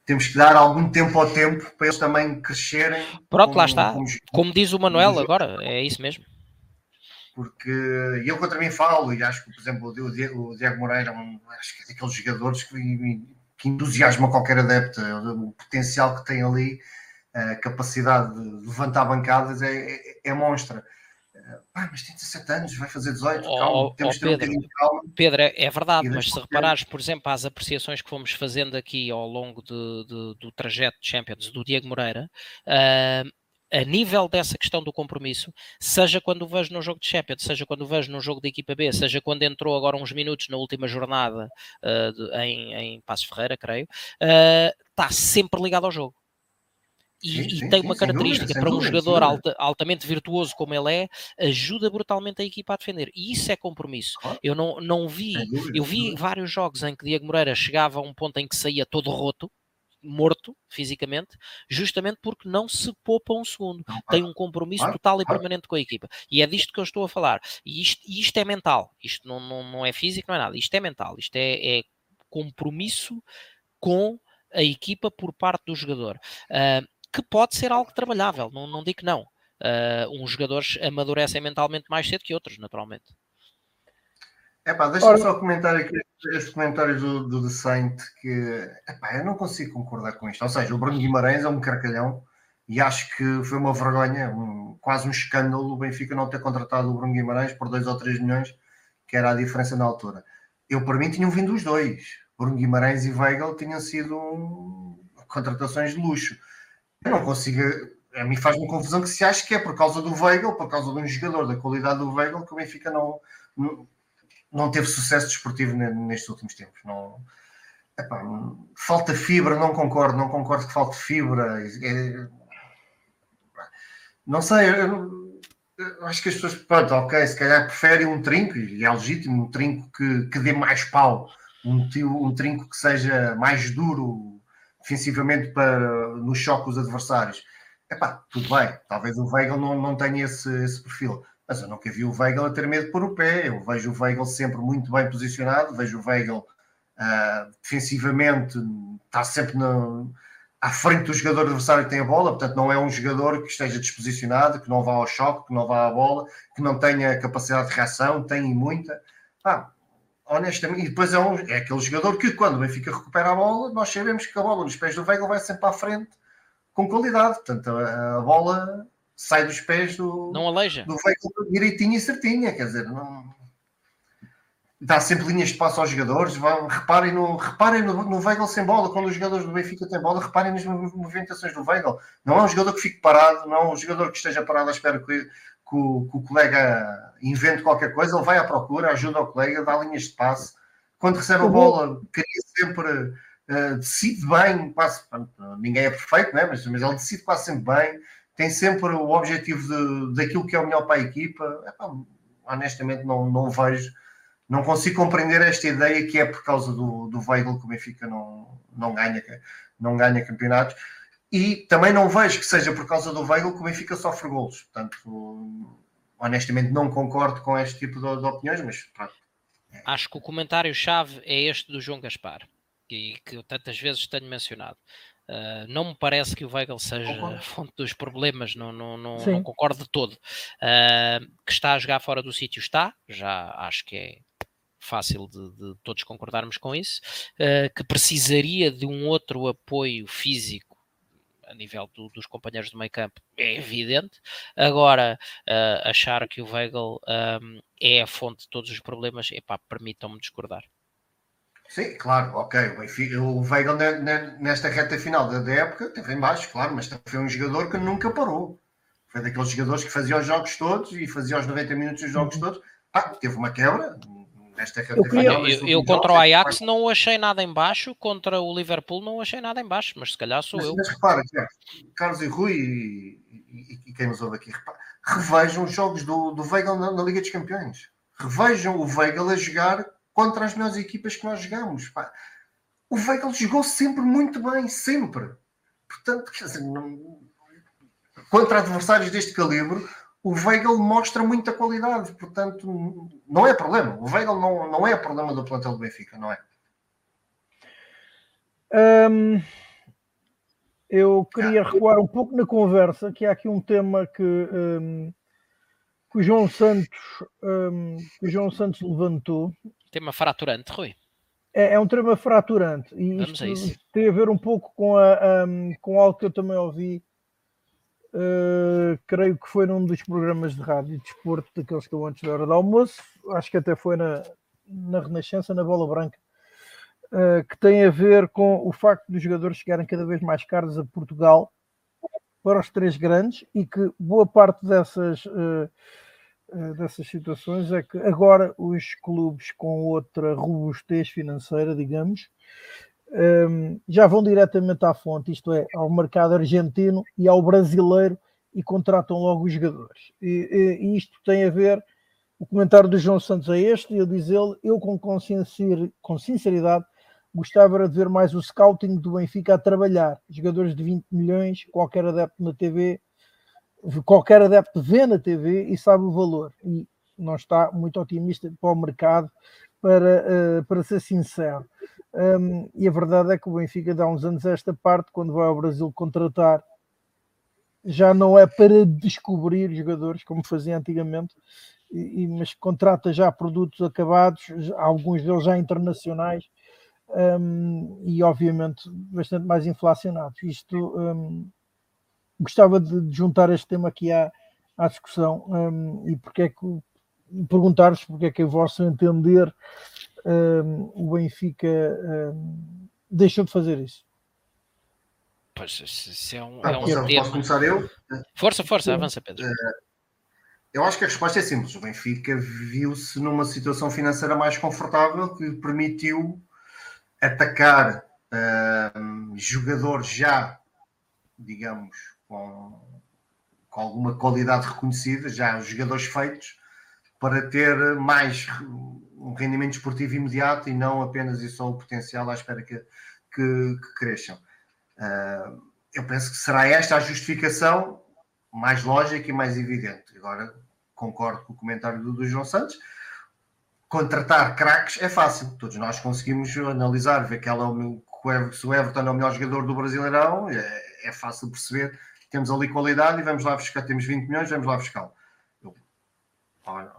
temos que dar algum tempo ao tempo para eles também crescerem.
Pronto, como, lá está. Como, como, diz o Manuel agora, é isso mesmo.
Porque eu contra mim falo, e acho que, por exemplo, o Diego, o Diego Moreira, um, acho que é daqueles jogadores que, que entusiasma qualquer adepto, o potencial que tem ali, a capacidade de levantar bancadas é, é, é monstra. Ah, mas tem 17 anos, vai fazer 18, oh, calma, temos oh,
Pedro, ter um bocadinho de calma. Pedro, é, é verdade, mas se reparares, por exemplo, às apreciações que fomos fazendo aqui ao longo de, de, do trajeto de Champions do Diego Moreira, uh, a nível dessa questão do compromisso, seja quando o vejo no jogo de Champions, seja quando o vejo no jogo da equipa B, seja quando entrou agora uns minutos na última jornada uh, de, em, em Passos Ferreira, creio, uh, está sempre ligado ao jogo e, sim, sim, tem uma característica dúvida, para um dúvida, jogador alta, altamente virtuoso como ele é, ajuda brutalmente a equipa a defender. E isso é compromisso. Eu não, não vi, dúvida, eu vi vários jogos em que Diego Moreira chegava a um ponto em que saía todo roto, morto fisicamente, justamente porque não se poupa um segundo. Tem um compromisso total e permanente com a equipa. E é disto que eu estou a falar. E isto, isto é mental. Isto não, não, não é físico, não é nada. Isto é mental. Isto é, é compromisso com a equipa por parte do jogador. Uh, que pode ser algo trabalhável, não, não digo que não. Uh, uns jogadores amadurecem mentalmente mais cedo que outros, naturalmente.
É pá, deixa-me só comentar aqui este comentário do, do The Saint que epá, eu não consigo concordar com isto. Ou seja, o Bruno Guimarães é um carcalhão e acho que foi uma vergonha, um, quase um escândalo o Benfica não ter contratado o Bruno Guimarães por 2 ou 3 milhões, que era a diferença na altura. Eu, para mim, tinham vindo os dois. Bruno Guimarães e Weigl tinham sido um, contratações de luxo. Eu não consigo. A mim faz-me confusão que se acha que é por causa do Weigl, por causa de um jogador da qualidade do Weigl, que o Benfica não, não, não teve sucesso desportivo nestes últimos tempos. Não, epá, falta fibra, não concordo, não concordo que falte fibra. É, não sei, eu, eu acho que as pessoas, pronto, ok, se calhar preferem um trinco, e é legítimo, um trinco que, que dê mais pau, um, um trinco que seja mais duro defensivamente para no choque os adversários. Epá, tudo bem, talvez o Weigl não, não tenha esse, esse perfil, mas eu nunca vi o Weigl a ter medo pôr o pé. Eu vejo o Weigl sempre muito bem posicionado, vejo o Weigl uh, defensivamente, está sempre no, à frente do jogador adversário que tem a bola, portanto, não é um jogador que esteja disposicionado, que não vá ao choque, que não vá à bola, que não tenha capacidade de reação, tem muita. Ah, honestamente, e depois é, um, é aquele jogador que quando o Benfica recupera a bola, nós sabemos que a bola nos pés do Weigl vai sempre à frente com qualidade. Portanto, a, a bola sai dos pés do,
não aleija.
do Weigl direitinho e certinha, quer dizer, não dá sempre linhas de passo aos jogadores. Vão, reparem no, reparem no, no Weigl sem bola. Quando os jogadores do Benfica têm bola, reparem nas movimentações do Weigl. Não é um jogador que fique parado, não é um jogador que esteja parado à espera que, que o, que o colega invente qualquer coisa, ele vai à procura, ajuda o colega, dá linhas de passe. Quando recebe a bola, cria sempre, uh, decide bem, quase, ninguém é perfeito, né? mas, mas ele decide quase sempre bem, tem sempre o objetivo de, daquilo que é o melhor para a equipa. É, honestamente, não, não vejo, não consigo compreender esta ideia que é por causa do, do Weigl que o Benfica não, não, ganha, não ganha campeonatos e também não vejo que seja por causa do Weigl que o Benfica sofre golos. Portanto, honestamente não concordo com este tipo de, de opiniões, mas pronto.
Acho que o comentário-chave é este do João Gaspar, e que eu tantas vezes tenho mencionado. Uh, não me parece que o Weigl seja concordo. a fonte dos problemas, não, não, não, não concordo de todo. Uh, que está a jogar fora do sítio, está, já acho que é fácil de, de todos concordarmos com isso. Uh, que precisaria de um outro apoio físico a nível do, dos companheiros do meio campo é evidente. Agora, uh, achar que o Weigl um, é a fonte de todos os problemas, epá, permitam-me discordar.
Sim, claro, ok. O Weigl nesta reta final da época teve em baixo, claro, mas foi um jogador que nunca parou. Foi daqueles jogadores que fazia os jogos todos e fazia os 90 minutos dos jogos uhum. todos. Ah, teve uma quebra,
nesta eu, eu, eu contra o Ajax não o achei nada em baixo, contra o Liverpool não o achei nada em baixo, mas se calhar sou
mas,
eu.
Mas repara, Carlos e Rui e, e, e, quem nos ouve aqui, repara, revejam os jogos do, do Weigl na, na, Liga dos Campeões. Revejam o Weigl a jogar contra as melhores equipas que nós jogamos. Pá. O Weigl jogou sempre muito bem, sempre. Portanto, quer dizer, não... contra adversários deste calibre, o Weigl mostra muita qualidade, portanto, não é problema. O Weigl não, não é problema do plantel do Benfica, não é?
Um, eu queria recuar um pouco na conversa, que há aqui um tema que, um, que o João Santos um, que o João Santos levantou.
Tema fraturante, Rui.
É, é um tema fraturante e Vamos isto tem a ver um pouco com, a, com algo que eu também ouvi Uh, creio que foi num dos programas de rádio de desporto daqueles que eu antes da hora do almoço, acho que até foi na, na Renascença, na Bola Branca, uh, que tem a ver com o facto dos jogadores chegarem cada vez mais caros a Portugal para os três grandes e que boa parte dessas, uh, dessas situações é que agora os clubes com outra robustez financeira, digamos, um, já vão diretamente à fonte, isto é, ao mercado argentino e ao brasileiro e contratam logo os jogadores. E, e, isto tem a ver, o comentário do João Santos é este, e eu diz ele, eu com, com sinceridade gostava de ver mais o scouting do Benfica a trabalhar. Jogadores de 20 milhões, qualquer adepto na TV, qualquer adepto vê na TV e sabe o valor. E não está muito otimista para o mercado, para, uh, para ser sincero. Um, e a verdade é que o Benfica dá uns anos esta parte, quando vai ao Brasil contratar, já não é para descobrir jogadores como fazia antigamente, e, mas contrata já produtos acabados, alguns deles já internacionais, um, e obviamente bastante mais inflacionados. Isto um, gostava de juntar este tema aqui à, à discussão e porque é que perguntar-vos porque é que, a vosso entender, o Benfica deixou de fazer isso.
Pois, se é um,
ah,
é um
posso,
tema...
posso começar eu?
Força, força, avança, Pedro. Eh,
eu acho que a resposta é simples. O Benfica viu-se numa situação financeira mais confortável que permitiu atacar uh, jogadores já, digamos, com, com alguma qualidade reconhecida, já jogadores feitos, para ter mais um rendimento esportivo imediato e não apenas e só o potencial à espera que, que, que cresçam. Uh, eu penso que será esta a justificação mais lógica e mais evidente. Agora, concordo com o comentário do, do João Santos. Contratar craques é fácil. Todos nós conseguimos analisar, ver que ela é o, se o Everton é o melhor jogador do Brasileirão, é, é fácil perceber. Temos ali qualidade e vamos lá buscar. Temos 20 milhões, vamos lá buscá-lo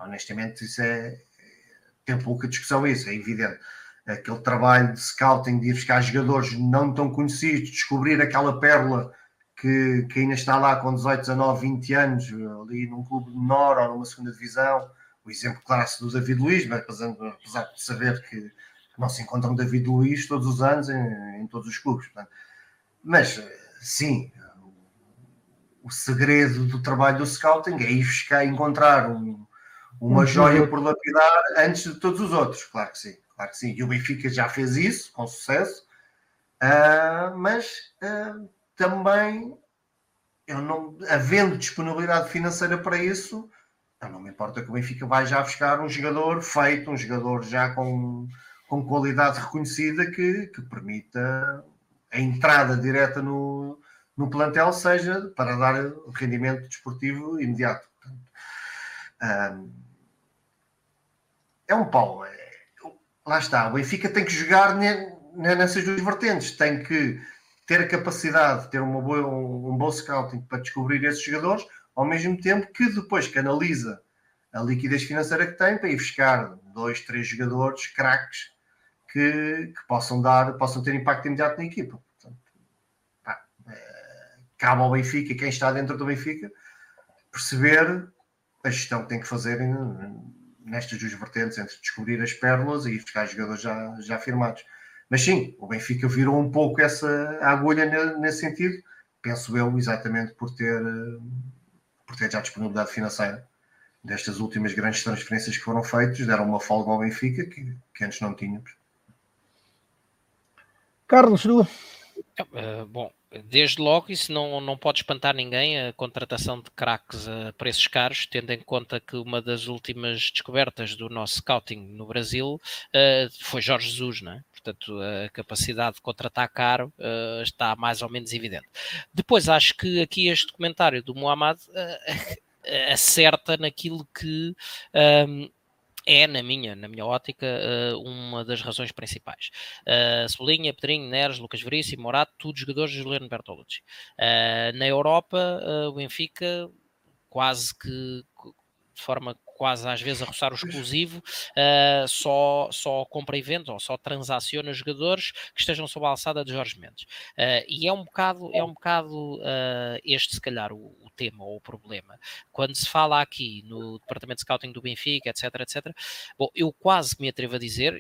honestamente, isso é. Tem pouca discussão, isso, é evidente. Aquele trabalho de scouting, de ir buscar jogadores não tão conhecidos, descobrir aquela pérola que, que ainda está lá com 18, 19, 20 anos, ali num clube menor ou numa segunda divisão. O exemplo clássico do David Luiz, apesar de saber que não se encontra um David Luiz todos os anos em, em todos os clubes. Portanto. Mas, sim, o segredo do trabalho do scouting é ir buscar, encontrar um, uma joia por lapidar antes de todos os outros, claro que sim, claro que sim. E o Benfica já fez isso com sucesso, uh, mas uh, também eu não, havendo disponibilidade financeira para isso, não me importa que o Benfica vá já buscar um jogador feito, um jogador já com, com qualidade reconhecida que, que permita a entrada direta no, no plantel, seja para dar rendimento desportivo imediato. Portanto, ah, é um pau. É, lá está, o Benfica tem que jogar nessas duas vertentes, tem que ter a capacidade de ter uma boa, um, bom scouting para descobrir esses jogadores, ao mesmo tempo que depois canaliza a liquidez financeira que tem para ir buscar dois, três jogadores, craques, que, que, possam dar, possam ter impacto imediato na equipa. Portanto, pá, é, cabe ao Benfica, quem está dentro do Benfica, perceber a gestão que tem que fazer nestas duas vertentes, entre descobrir as pérolas e buscar jogadores já, já firmados. Mas sim, o Benfica virou um pouco essa agulha nesse sentido, penso eu, exatamente por ter, por ter já disponibilidade financeira destas últimas grandes transferências que foram feitas, deram uma folga ao Benfica que, que antes não tínhamos.
Carlos, tu?
Uh, bom, desde logo isso não, não pode espantar ninguém, a contratação de craques a preços caros, tendo em conta que uma das últimas descobertas do nosso scouting no Brasil uh, foi Jorge Jesus, não é? Portanto, a capacidade de contratar caro uh, está mais ou menos evidente. Depois, acho que aqui este comentário do Muhammad [LAUGHS] acerta naquilo que um, é, na minha, na minha ótica, uh, uma das razões principais. Uh, Cebolinha, Pedrinho, Neres, Lucas Veríssimo, Morato, todos jogadores de Juliano Bertolucci. Uh, na Europa, uh, o Benfica quase que de forma quase às vezes a roçar o exclusivo, uh, só, só compra e vende ou só transaciona jogadores que estejam sob a alçada de Jorge Mendes. Uh, e é um bocado, é um bocado uh, este, se calhar, o, o, tema ou o problema. Quando se fala aqui no departamento de scouting do Benfica, etc, etc, bom, eu quase me atrevo a dizer,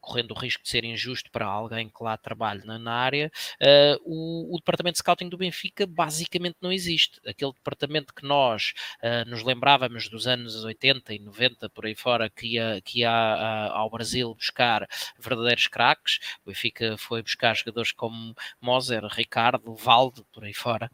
correndo o risco de ser injusto para alguém que lá trabalha na, na área, uh, o, o, departamento de scouting do Benfica basicamente não existe. Aquele departamento que nós uh, nos lembrávamos dos anos 80 e 90 por aí fora, que ia, que ia uh, ao Brasil buscar verdadeiros craques, o Benfica foi buscar jogadores como Moser, Ricardo, Valdo, por aí fora.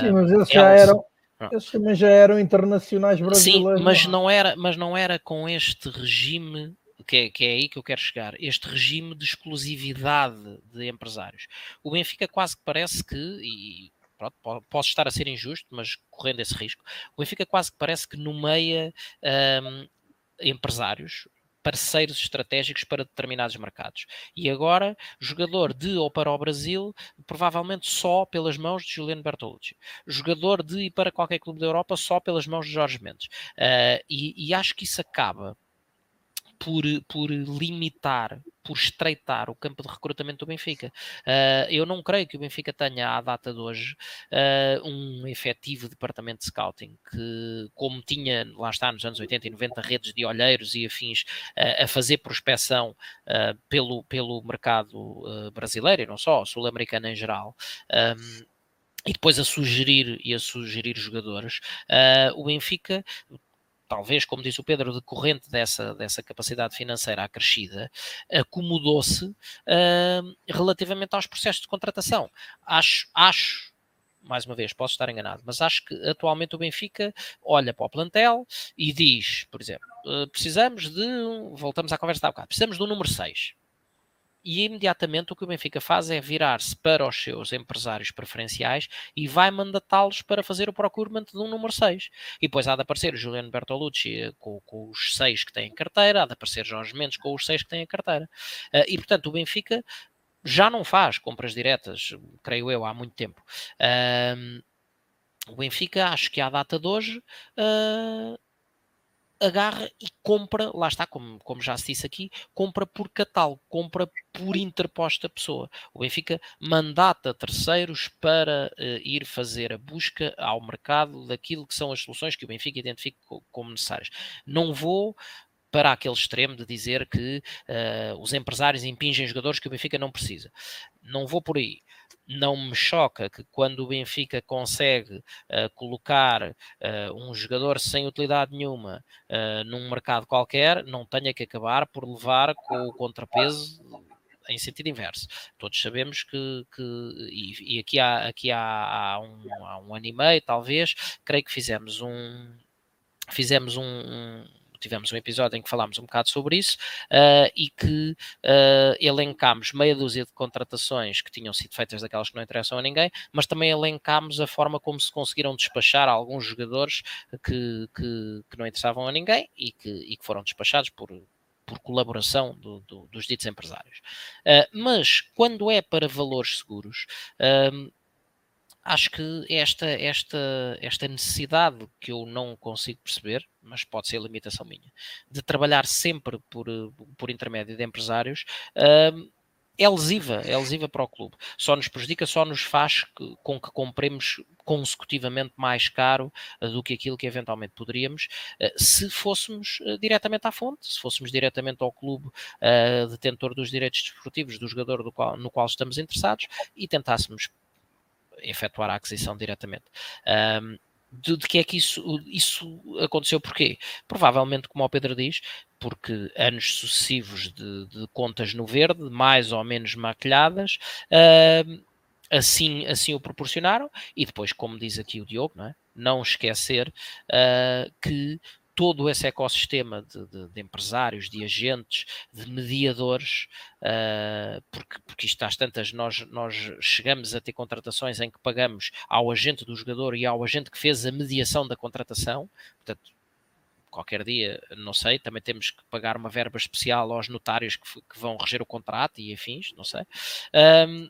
Sim, mas esses já eram. Esses também já eram internacionais brasileiros.
Sim, mas não era, mas não era com este regime que é, que é aí que eu quero chegar, este regime de exclusividade de empresários. O Benfica quase que parece que, e pronto, posso estar a ser injusto, mas correndo esse risco, o Benfica quase que parece que nomeia um, empresários, parceiros estratégicos para determinados mercados. E agora, jogador de ou para o Brasil, provavelmente só pelas mãos de Juliano Bertolucci. Jogador de e para qualquer clube da Europa, só pelas mãos de Jorge Mendes. Uh, e, e acho que isso acaba por, por limitar, por estreitar o campo de recrutamento do Benfica. Uh, eu não creio que o Benfica tenha, à data de hoje, uh, um efetivo departamento de scouting que, como tinha, lá está, nos anos 80 e 90, redes de olheiros e afins uh, a fazer prospecção pelo, pelo mercado brasileiro e não só, sul-americano em geral. Um, e depois a sugerir e a sugerir jogadores, uh, o Benfica talvez, como disse o Pedro, decorrente dessa, dessa capacidade financeira acrescida, acomodou-se uh, relativamente aos processos de contratação. Acho, acho mais uma vez, posso estar enganado, mas acho que atualmente o Benfica olha para o plantel e diz, por exemplo, uh, precisamos de, voltamos à conversa da bocado, precisamos do número 6 e imediatamente o que o Benfica faz é virar-se para os seus empresários preferenciais e vai mandatá-los para fazer o procurement de um número 6. E depois há de aparecer o Juliano Bertolucci eh, com, com os 6 que têm em carteira, há de aparecer Jorge Mendes com os 6 que têm em carteira. Uh, e portanto o Benfica já não faz compras diretas, creio eu, há muito tempo. Uh, o Benfica, acho que à data de hoje, uh, agarra e compra, lá está, como, como já se disse aqui, compra por catálogo, compra por interposta pessoa. O Benfica mandata terceiros para uh, ir fazer a busca ao mercado daquilo que são as soluções que o Benfica identifica como necessárias. Não vou para aquele extremo de dizer que uh, os empresários impingem jogadores que o Benfica não precisa. Não vou por aí não me choca que quando o Benfica consegue uh, colocar uh, um jogador sem utilidade nenhuma uh, num mercado qualquer, não tenha que acabar por levar com o contrapeso em sentido inverso. Todos sabemos que, que e, e, aqui, há, aqui há, há, um, há um ano e meio, talvez, creio que fizemos um fizemos um, um tivemos um episódio em que falámos um bocado sobre isso uh, e que uh, elencámos meia dúzia de contratações que tinham sido feitas daquelas que não interessam a ninguém, mas também elencámos a forma como se conseguiram despachar alguns jogadores que, que, que não interessavam a ninguém e que, e que foram despachados por, por colaboração do, do, dos ditos empresários. Uh, mas quando é para valores seguros, uh, acho que esta, esta, esta necessidade que eu não consigo perceber, mas pode ser limitação minha, de trabalhar sempre por, por intermédio de empresários, uh, é lesiva, é lesiva para o clube. Só nos prejudica, só nos faz que, com que compremos consecutivamente mais caro uh, do que aquilo que eventualmente poderíamos uh, se fôssemos uh, diretamente à fonte, se fôssemos diretamente ao clube detentor dos direitos desportivos do jogador do qual, no qual estamos interessados e tentássemos efetuar a aquisição diretamente. Um, de, de, que é que isso, isso aconteceu porquê? Provavelmente, como o Pedro diz, porque anos sucessivos de, de contas no verde, mais ou menos maquilhadas, uh, assim, assim o proporcionaram, e depois, como diz aqui o Diogo, não, é? não esquecer uh, que todo esse ecossistema de, de, de, empresários, de agentes, de mediadores, uh, porque, porque isto às tantas nós, nós chegamos a ter contratações em que pagamos ao agente do jogador e ao agente que fez a mediação da contratação, portanto, qualquer dia, não sei, também temos que pagar uma verba especial aos notários que, que vão reger o contrato e afins, não sei. Um,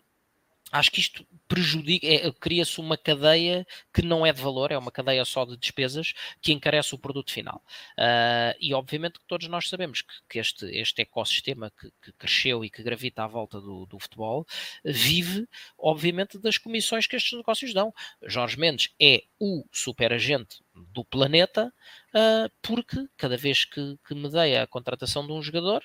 acho que isto prejudica, é, cria-se uma cadeia que não é de valor, é uma cadeia só de despesas que encarece o produto final. Uh, e obviamente que todos nós sabemos que, que este, este ecossistema que, que, cresceu e que gravita à volta do, do, futebol vive, obviamente, das comissões que estes negócios dão. Jorge Mendes é o superagente do planeta, uh, porque cada vez que, que medeia a contratação de um jogador,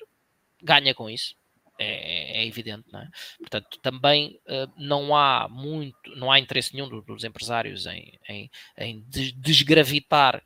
ganha com isso. É, é, evidente, não é? Portanto, também uh, não há muito, não há interesse nenhum dos empresários em, em, em desgravitar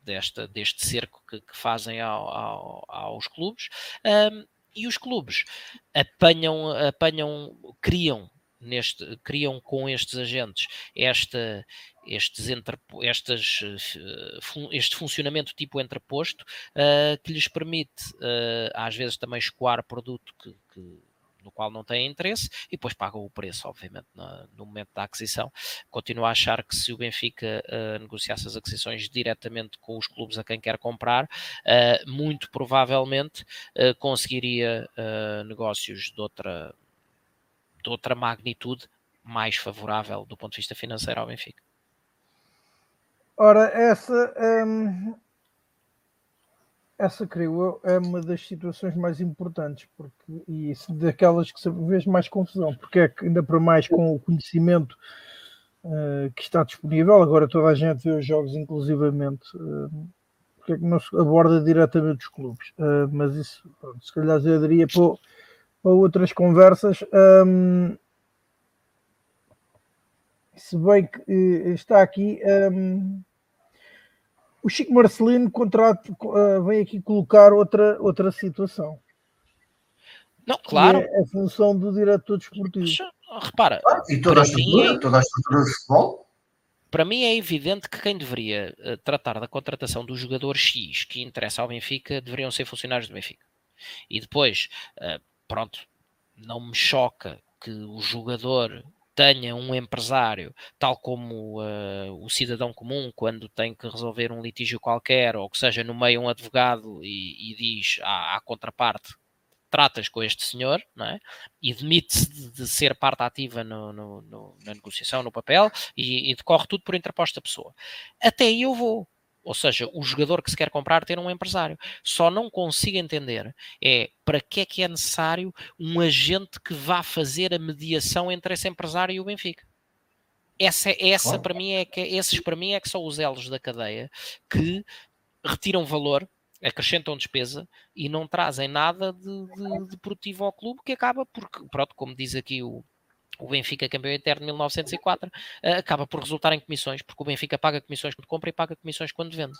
desta, deste cerco que, que fazem ao, ao, aos clubes. Um, e os clubes apanham, apanham, criam neste, criam com estes agentes esta, estes entre, estas, eh, este funcionamento tipo entreposto uh, que lhes permite uh, às vezes também escoar produto que, que no qual não têm interesse e depois pagam o preço, obviamente, no, no momento da aquisição. Continuo a achar que se o Benfica uh, negociasse as aquisições diretamente com os clubes a quem quer comprar, muito provavelmente conseguiria negócios de outra, de outra magnitude mais favorável do ponto de vista financeiro ao Benfica.
Ora, essa, hum, essa creio eu é uma das situações mais importantes porque, e daquelas que vês mais confusão, porque é que ainda para mais com o conhecimento uh, que está disponível, agora toda a gente vê os jogos inclusivamente, uh, porque é que não se aborda diretamente os clubes, uh, mas isso pronto, se calhar eu daria para, para outras conversas. Um, se bem que está aqui. Um, o Chico Marcelino contrato, uh, vem aqui colocar outra, outra situação.
Não, claro.
É a função do diretor desportivo.
repara.
Ah, e toda a, estrutura, mim, toda a estrutura de futebol?
Para mim é evidente que quem deveria uh, tratar da contratação do jogador X que interessa ao Benfica deveriam ser funcionários do Benfica. E depois, uh, pronto, não me choca que o jogador tenha um empresário, tal como uh, o cidadão comum, quando tem que resolver um litígio qualquer, ou que seja no meio um advogado e, e diz à, à, contraparte: tratas com este senhor, não é? e demite-se de, de, ser parte ativa no, no, no, na negociação, no papel, e, e decorre tudo por interposta pessoa. Até aí eu vou ou seja, o jogador que se quer comprar ter um empresário. Só não consigo entender é para que é que é necessário um agente que vá fazer a mediação entre esse empresário e o Benfica. Essa, essa claro. para mim é que esses para mim é que são os elos da cadeia que retiram valor, acrescentam despesa e não trazem nada de, de, de produtivo ao clube que acaba porque, pronto, como diz aqui o, o Benfica campeão eterno de 1904 uh, acaba por resultar em comissões, porque o Benfica paga comissões quando compra e paga comissões quando vende.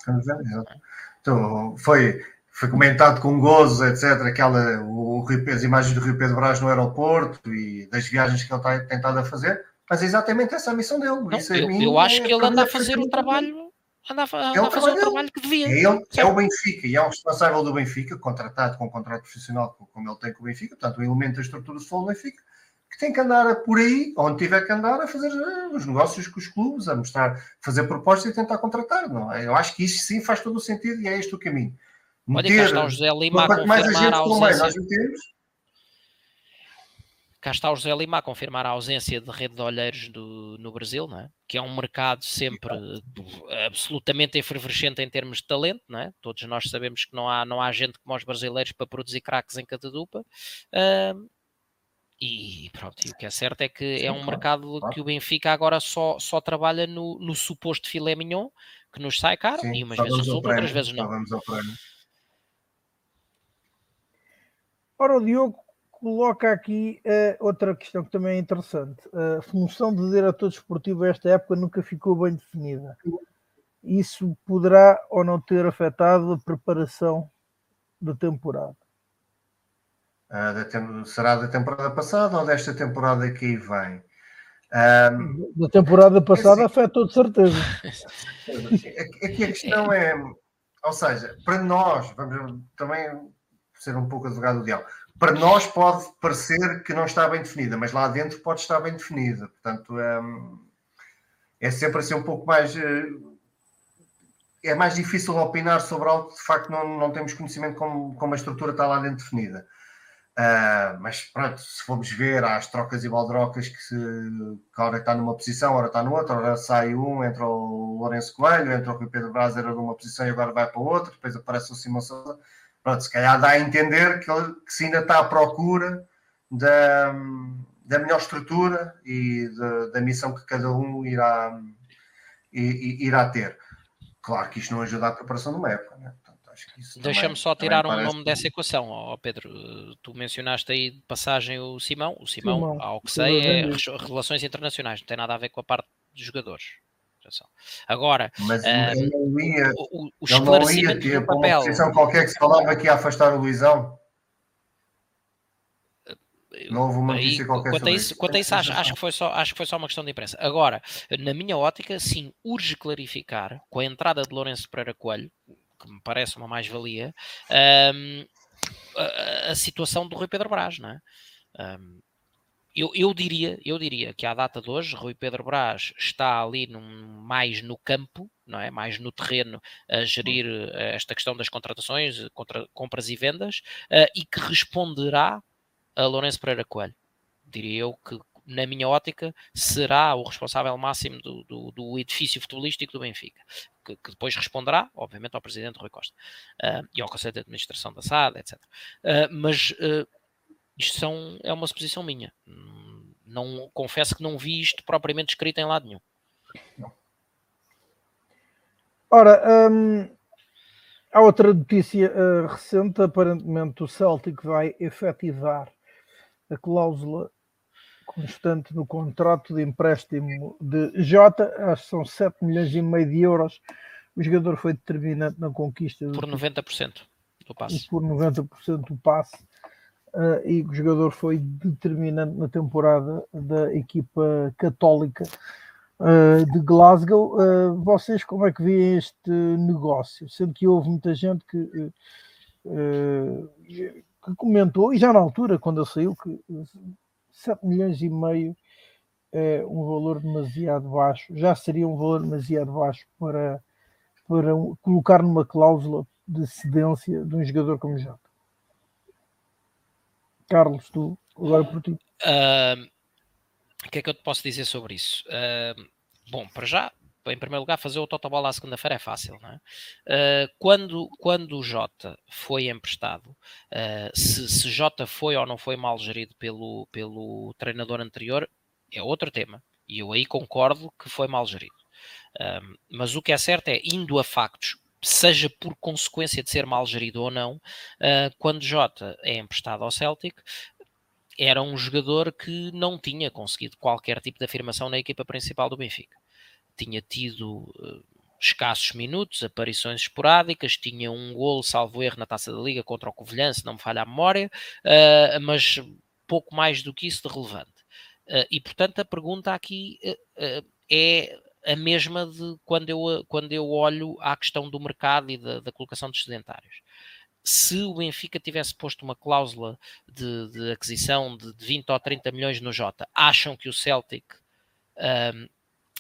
Então, foi, foi comentado com gozo, etc., aquela, o, o, as imagens do Rio Pedro Brás no aeroporto e das viagens que ele está tentado a fazer, mas é exatamente essa a missão dele.
Não, eu, eu acho é que ele anda a fazer o trabalho anda a, anda é a fazer o trabalho que devia.
É, ele, é o Benfica e é o responsável do Benfica, contratado com um contrato profissional como ele tem com o Benfica, portanto, o elemento da estrutura do futebol do Benfica, que tem que andar por aí, onde tiver que andar, a fazer eh, os negócios com os clubes, a mostrar, fazer propostas e tentar contratar. Não? É? Eu acho que isso sim faz todo o sentido e é este o caminho.
Meter, Olha, cá está o José Lima a confirmar mais a, gente a ausência. Nós metemos, cá está o José Lima a confirmar a ausência de rede de olheiros do, no Brasil, não é? que é um mercado sempre absolutamente efervescente em termos de talento, não é? todos nós sabemos que não há, não há gente como os brasileiros para produzir craques em cada dupla, uh, e pronto, e o que é certo é que Sim, é um claro, mercado claro. que o Benfica agora só, só trabalha no, no suposto filé mignon, que nos sai caro, Sim, e umas vezes resulta, outras vezes não.
Ora, o Diogo coloca aqui uh, outra questão que também é interessante. A função de diretor desportivo esta época nunca ficou bem definida. Isso poderá ou não ter afetado a preparação da temporada?
Uh, da será da temporada passada ou desta temporada que aí vem?
Um, da temporada passada é assim, afetou de certeza.
Aqui a questão é, ou seja, para nós, vamos também ser um pouco advogado do diabo, para nós pode parecer que não está bem definida, mas lá dentro pode estar bem definida. Portanto, um, é sempre assim um pouco mais. Eh, é mais difícil opinar sobre algo que de facto não, não temos conhecimento como, como a estrutura está lá dentro definida. Uh, mas pronto, se formos ver, há as trocas e baldrocas que, se, que ora está numa posição, ora está noutra, ora sai um, entra o Lourenço Coelho, entra o Pedro Braz, era numa posição e agora vai para outra, depois aparece o Simão Sousa. Pronto, se calhar dá a entender que, ele, que se ainda está à procura da, da melhor estrutura e de, da missão que cada um irá, irá ter. Claro que isto não ajuda à preparação de uma época, né?
Deixa-me só tirar um nome dessa equação, oh Pedro. Tu mencionaste aí de passagem o Simão. O Simão, Simão. ao que sei, é relações internacionais, não tem nada a ver com a parte dos jogadores. Agora,
mas ele não ia, o, o ele não ia ter papel, uma posição qualquer que se falava que ia afastar o Luizão. Não houve uma notícia qualquer
quanto a isso, quanto a isso acho, acho, que foi só, acho que foi só uma questão de imprensa. Agora, na minha ótica, sim, urge clarificar com a entrada de Lourenço Pereira Coelho, que me parece uma mais-valia, um, a, a, situação do Rui Pedro Brás, não é? Um, eu, eu, diria, eu diria que à data de hoje, Rui Pedro Brás está ali num, mais no campo, não é? mais no terreno, a gerir uh, esta questão das contratações, contra, compras e vendas, uh, e que responderá a Lourenço Pereira Coelho. Diria eu que, na minha ótica, será o responsável máximo do, do, do edifício futebolístico do Benfica, que, que, depois responderá, obviamente, ao presidente Rui Costa uh, e ao Conselho de Administração da SAD, etc. Uh, mas uh, isto são, é uma suposição minha. Não, confesso que não vi isto propriamente escrito em lado nenhum.
Ora, hum, há outra notícia recente. Aparentemente, o Celtic vai efetivar a cláusula constante no contrato de empréstimo de Jota, acho que são 7 milhões e meio de euros. O jogador foi determinante na conquista
por 90% do passe.
Por 90% do passe. Uh, e o jogador foi determinante na temporada da equipa católica uh, de Glasgow. Uh, vocês como é que veem este negócio? Sendo que houve muita gente que que comentou, e já na altura, quando ele saiu, que 7 milhões e meio é um valor demasiado baixo, já seria um valor demasiado baixo para, para colocar numa cláusula de cedência de um jogador como Jota. Carlos, tu, agora por ti.
Uh, o que é que eu te posso dizer sobre isso? Uh, bom, para já, em primeiro lugar, fazer o Totobola à segunda-feira é fácil. Não é? Uh, quando, quando o Jota foi emprestado, uh, se, se Jota foi ou não foi mal gerido pelo, pelo treinador anterior, é outro tema. E eu aí concordo que foi mal gerido. Mas o que é certo é, indo a factos, seja por consequência de ser mal gerido ou não, quando Jota é emprestado ao Celtic, era um jogador que não tinha conseguido qualquer tipo de afirmação na equipa principal do Benfica tinha tido uh, escassos minutos, aparições esporádicas, tinha um golo, salvo erro, na Taça da Liga contra o Covilhã, se não me falha a memória, uh, mas pouco mais do que isso de relevante. Uh, e, portanto, a pergunta aqui é a mesma de quando eu, quando eu olho à questão do mercado e da, da colocação dos sedentários se o Benfica tivesse posto uma cláusula de, de aquisição de, de 20 ou 30 milhões no Jota, acham que o Celtic um,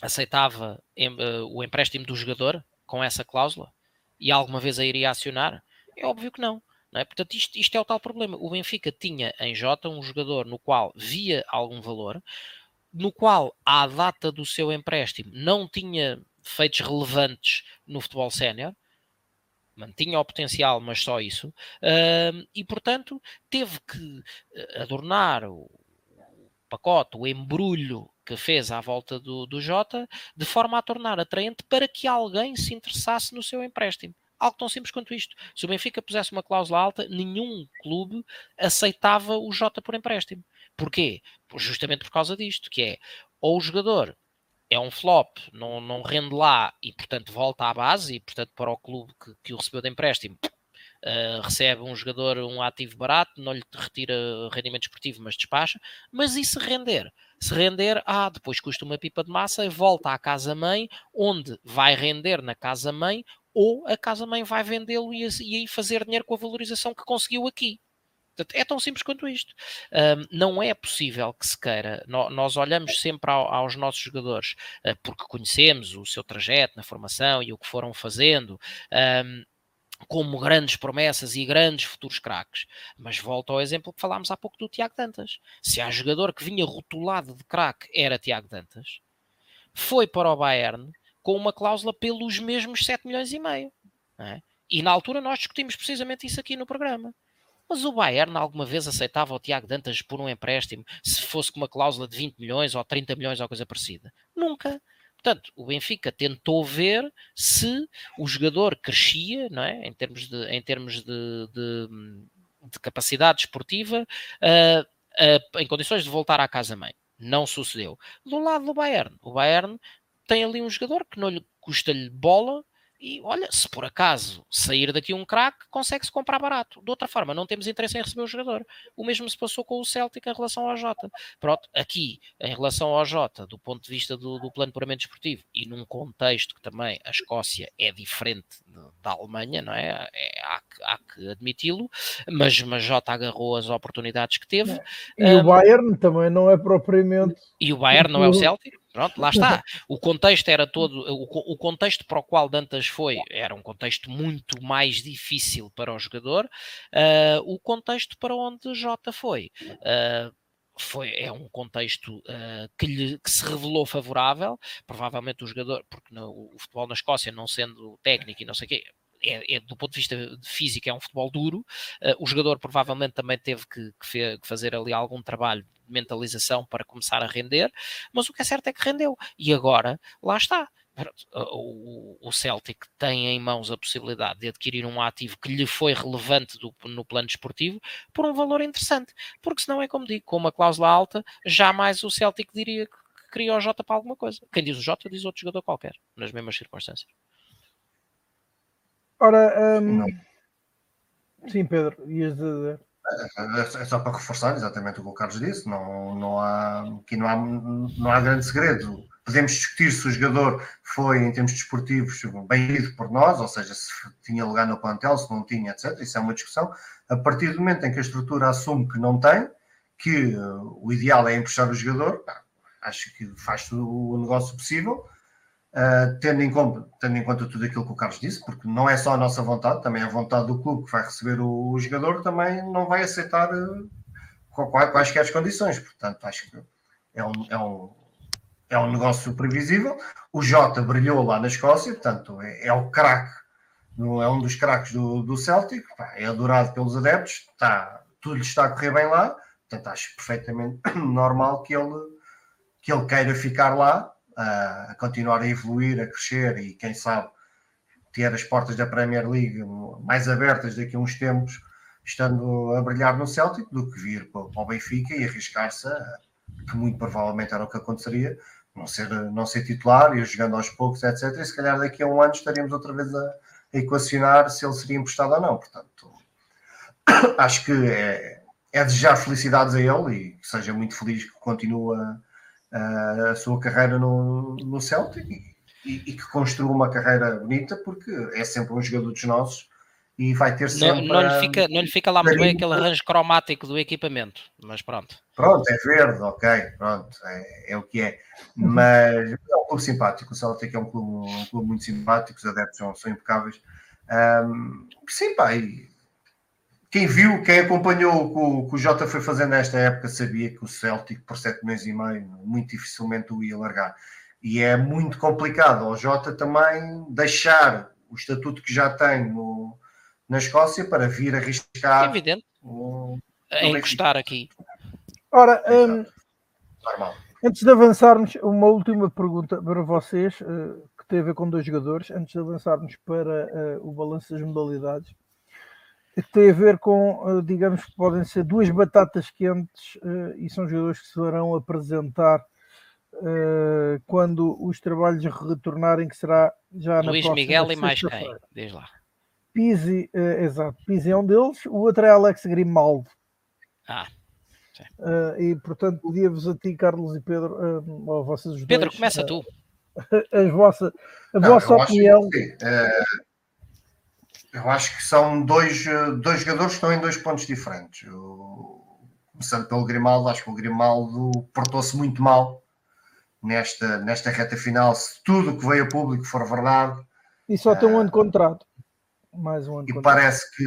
aceitava uh, o empréstimo do jogador com essa cláusula e alguma vez a iria acionar? É óbvio que não. não é? Portanto, isto, isto é o tal problema. O Benfica tinha em Jota um jogador no qual via algum valor, no qual, à data do seu empréstimo, não tinha feitos relevantes no futebol sénior, mantinha o potencial, mas só isso, uh, e portanto teve que eh, adornar o pacote, o embrulho que fez à volta do, do Jota, de forma a tornar atraente para que alguém se interessasse no seu empréstimo. Algo tão simples quanto isto. Se o Benfica pusesse uma cláusula alta, nenhum clube aceitava o Jota por empréstimo. Porquê? Justamente por causa disto, que é ou o jogador é um flop, não, não rende lá e, portanto, volta à base e, portanto, para o clube que, que o recebeu de empréstimo, Uh, recebe um jogador um ativo barato, não lhe retira rendimento esportivo, mas despacha. Mas e se render? Se render, ah, depois custa uma pipa de massa e volta à casa-mãe, onde vai render na casa-mãe, ou a casa-mãe vai vendê-lo e, e aí fazer dinheiro com a valorização que conseguiu aqui. É tão simples quanto isto. Um, não é possível que se queira. nós olhamos sempre ao, aos nossos jogadores uh, porque conhecemos o seu trajeto na formação e o que foram fazendo. Um, como grandes promessas e grandes futuros craques. Mas volto ao exemplo que falámos há pouco do Tiago Dantas. Se há jogador que vinha rotulado de craque era Tiago Dantas, foi para o Bayern com uma cláusula pelos mesmos 7 milhões e meio. É? E na altura nós discutimos precisamente isso aqui no programa. Mas o Bayern alguma vez aceitava o Tiago Dantas por um empréstimo se fosse com uma cláusula de 20 milhões ou 30 milhões ou coisa parecida? Nunca. Portanto, o Benfica tentou ver se o jogador crescia, não é? Em termos de, em termos de, de, de capacidade esportiva, uh, uh, em condições de voltar à casa-mãe. Não sucedeu. Do lado do Bayern, o Bayern tem ali um jogador que não lhe custa-lhe bola, e olha, se por acaso sair daqui um craque, consegue-se comprar barato. De outra forma, não temos interesse em receber o jogador. O mesmo se passou com o Celtic em relação ao Jota. Pronto, aqui, em relação ao Jota, do ponto de vista do, do plano puramente esportivo, e num contexto que também a Escócia é diferente da Alemanha, não é? é há, há, que admiti-lo, mas, mas Jota agarrou as oportunidades que teve.
E um, o Bayern também não é propriamente.
E o Bayern não é o Celtic? Pronto, lá está. [LAUGHS] O contexto era todo, o, o, contexto para o qual Dantas foi era um contexto muito mais difícil para o jogador. Uh, o contexto para onde Jota foi. Uh, foi, é um contexto uh, que, lhe, que se revelou favorável, provavelmente o jogador, porque no, o futebol na Escócia, não sendo técnico e não sei o quê, é, é, do ponto de vista físico é um futebol duro. Uh, o jogador provavelmente também teve que, que, fe, que, fazer ali algum trabalho mentalização para começar a render, mas o que é certo é que rendeu. E agora, lá está. O, Celtic tem em mãos a possibilidade de adquirir um ativo que lhe foi relevante do, no plano desportivo por um valor interessante, porque senão é como digo, com uma cláusula alta, jamais o Celtic diria que queria o Jota para alguma coisa. Quem diz o Jota diz outro jogador qualquer, nas mesmas circunstâncias.
Ora, um... sim, Pedro, ias dizer.
É, é só para reforçar exatamente o que o Carlos disse, não, não há, aqui não há, não há grande segredo. Podemos discutir se o jogador foi, em termos desportivos, bem ido por nós, ou seja, se tinha lugar no plantel, se não tinha, etc. Isso é uma discussão. A partir do momento em que a estrutura assume que não tem, que uh, o ideal é emprestar o jogador, acho que faz o negócio possível Uh, tendo, em conta, tendo em conta tudo aquilo que o Carlos disse, porque não é só a nossa vontade, também a vontade do clube que vai receber o, o jogador, também não vai aceitar uh, quaisquer condições. Portanto, acho que é um, é, um, é um negócio previsível. O Jota brilhou lá na Escócia, portanto, é, é o craque, é um dos craques do, do Celtic, pá, é adorado pelos adeptos, está, tudo lhe está a correr bem lá, portanto, acho perfeitamente [COUGHS] normal que ele, que ele queira ficar lá a, continuar a evoluir, a crescer e quem sabe ter as portas da Premier League mais abertas daqui a uns tempos, estando a brilhar no Celtic, do que vir para, o Benfica e arriscar-se, que muito provavelmente era o que aconteceria, não ser, não ser titular e jogando aos poucos, etc. E se calhar daqui a um ano estaríamos outra vez a, a equacionar se ele seria emprestado ou não. Portanto, [COUGHS] acho que é, é desejar felicidades a ele e que seja muito feliz que continue a sua carreira no, no Celtic e, e, que construa uma carreira bonita, porque é sempre um jogador dos nossos e vai ter sempre.
Não, não, lhe, fica, não lhe fica lá muito bem aquele arranjo cromático do equipamento, mas pronto.
Pronto, é verde, ok, pronto, é, é o que é. Mas é um clube simpático, o Celtic é um clube, um clube muito simpático, os adeptos são, são impecáveis. Um, sim, pá, e quem viu, quem acompanhou o que o Jota foi fazendo nesta época sabia que o Celtic, por 7 milhões e meio, muito dificilmente o ia largar. E é muito complicado ao Jota também deixar o estatuto que já tem no, na Escócia para vir arriscar.
É evidente. Um, a encostar aqui.
Ora, um, antes de avançarmos, uma última pergunta para vocês, uh, que tem a ver com dois jogadores, antes de avançarmos para uh, o balanço das modalidades que tem a ver com, eh, digamos que podem ser duas batatas quentes uh, e são jogadores que se verão apresentar uh, quando os trabalhos retornarem, que será já na
Luís
próxima
Miguel e mais quem? Diz lá.
Pizzi, uh, exato, Pizzi é um deles, o outro é Alex Grimaldo.
Ah.
e portanto, pedia-vos a ti, Carlos e Pedro, uh, ou vocês os
Pedro,
dois,
começa tu. [LAUGHS]
As vossa, a Não, vossa opinião.
Que, eu acho que são dois, eh, dois jogadores que estão em dois pontos diferentes. começando pelo Grimaldo, acho que o Grimaldo portou-se muito mal nesta, nesta reta final. Se tudo que veio a público for verdade.
E só tem um ano de contrato. Mais um ano
de E parece que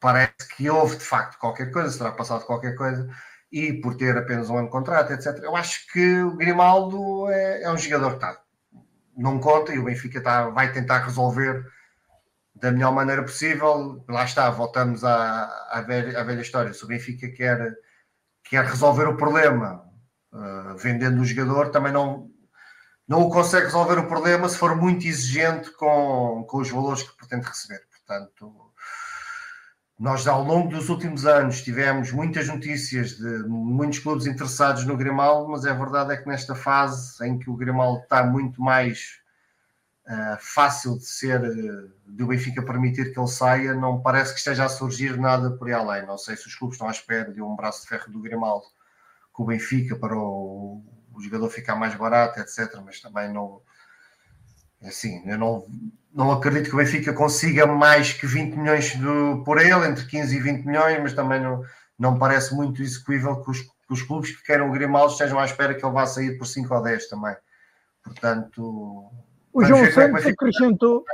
parece que houve de facto qualquer coisa, será passado qualquer coisa, e por ter apenas um ano de contrato, etc. Eu acho que o Grimaldo é, é um jogador que está, não conta e o Benfica está, vai tentar resolver da melhor maneira possível. Lá está, voltamos à, à, velha, à velha história. Se o Benfica quer, quer resolver o problema uh, vendendo o jogador, também não, não o consegue resolver o problema se for muito exigente com, com os valores que pretende receber. Portanto, nós ao longo dos últimos anos tivemos muitas notícias de muitos clubes interessados no Grimaldo, mas a verdade é que nesta fase em que o Grimaldo está muito mais uh, fácil de ser, uh, de o Benfica permitir que ele saia, não parece que esteja a surgir nada por aí além. Não sei se os clubes estão à espera de um braço de ferro do Grimaldo com o Benfica para o, o jogador ficar mais barato, etc. Mas também não. Assim, eu não, não acredito que o Benfica consiga mais que 20 milhões do, por ele, entre 15 e 20 milhões, mas também não, não parece muito execuível que os, que os clubes que queiram o Grimaldo estejam à espera que ele vá sair por 5 ou 10 também. Portanto.
O João é Santos acrescentou.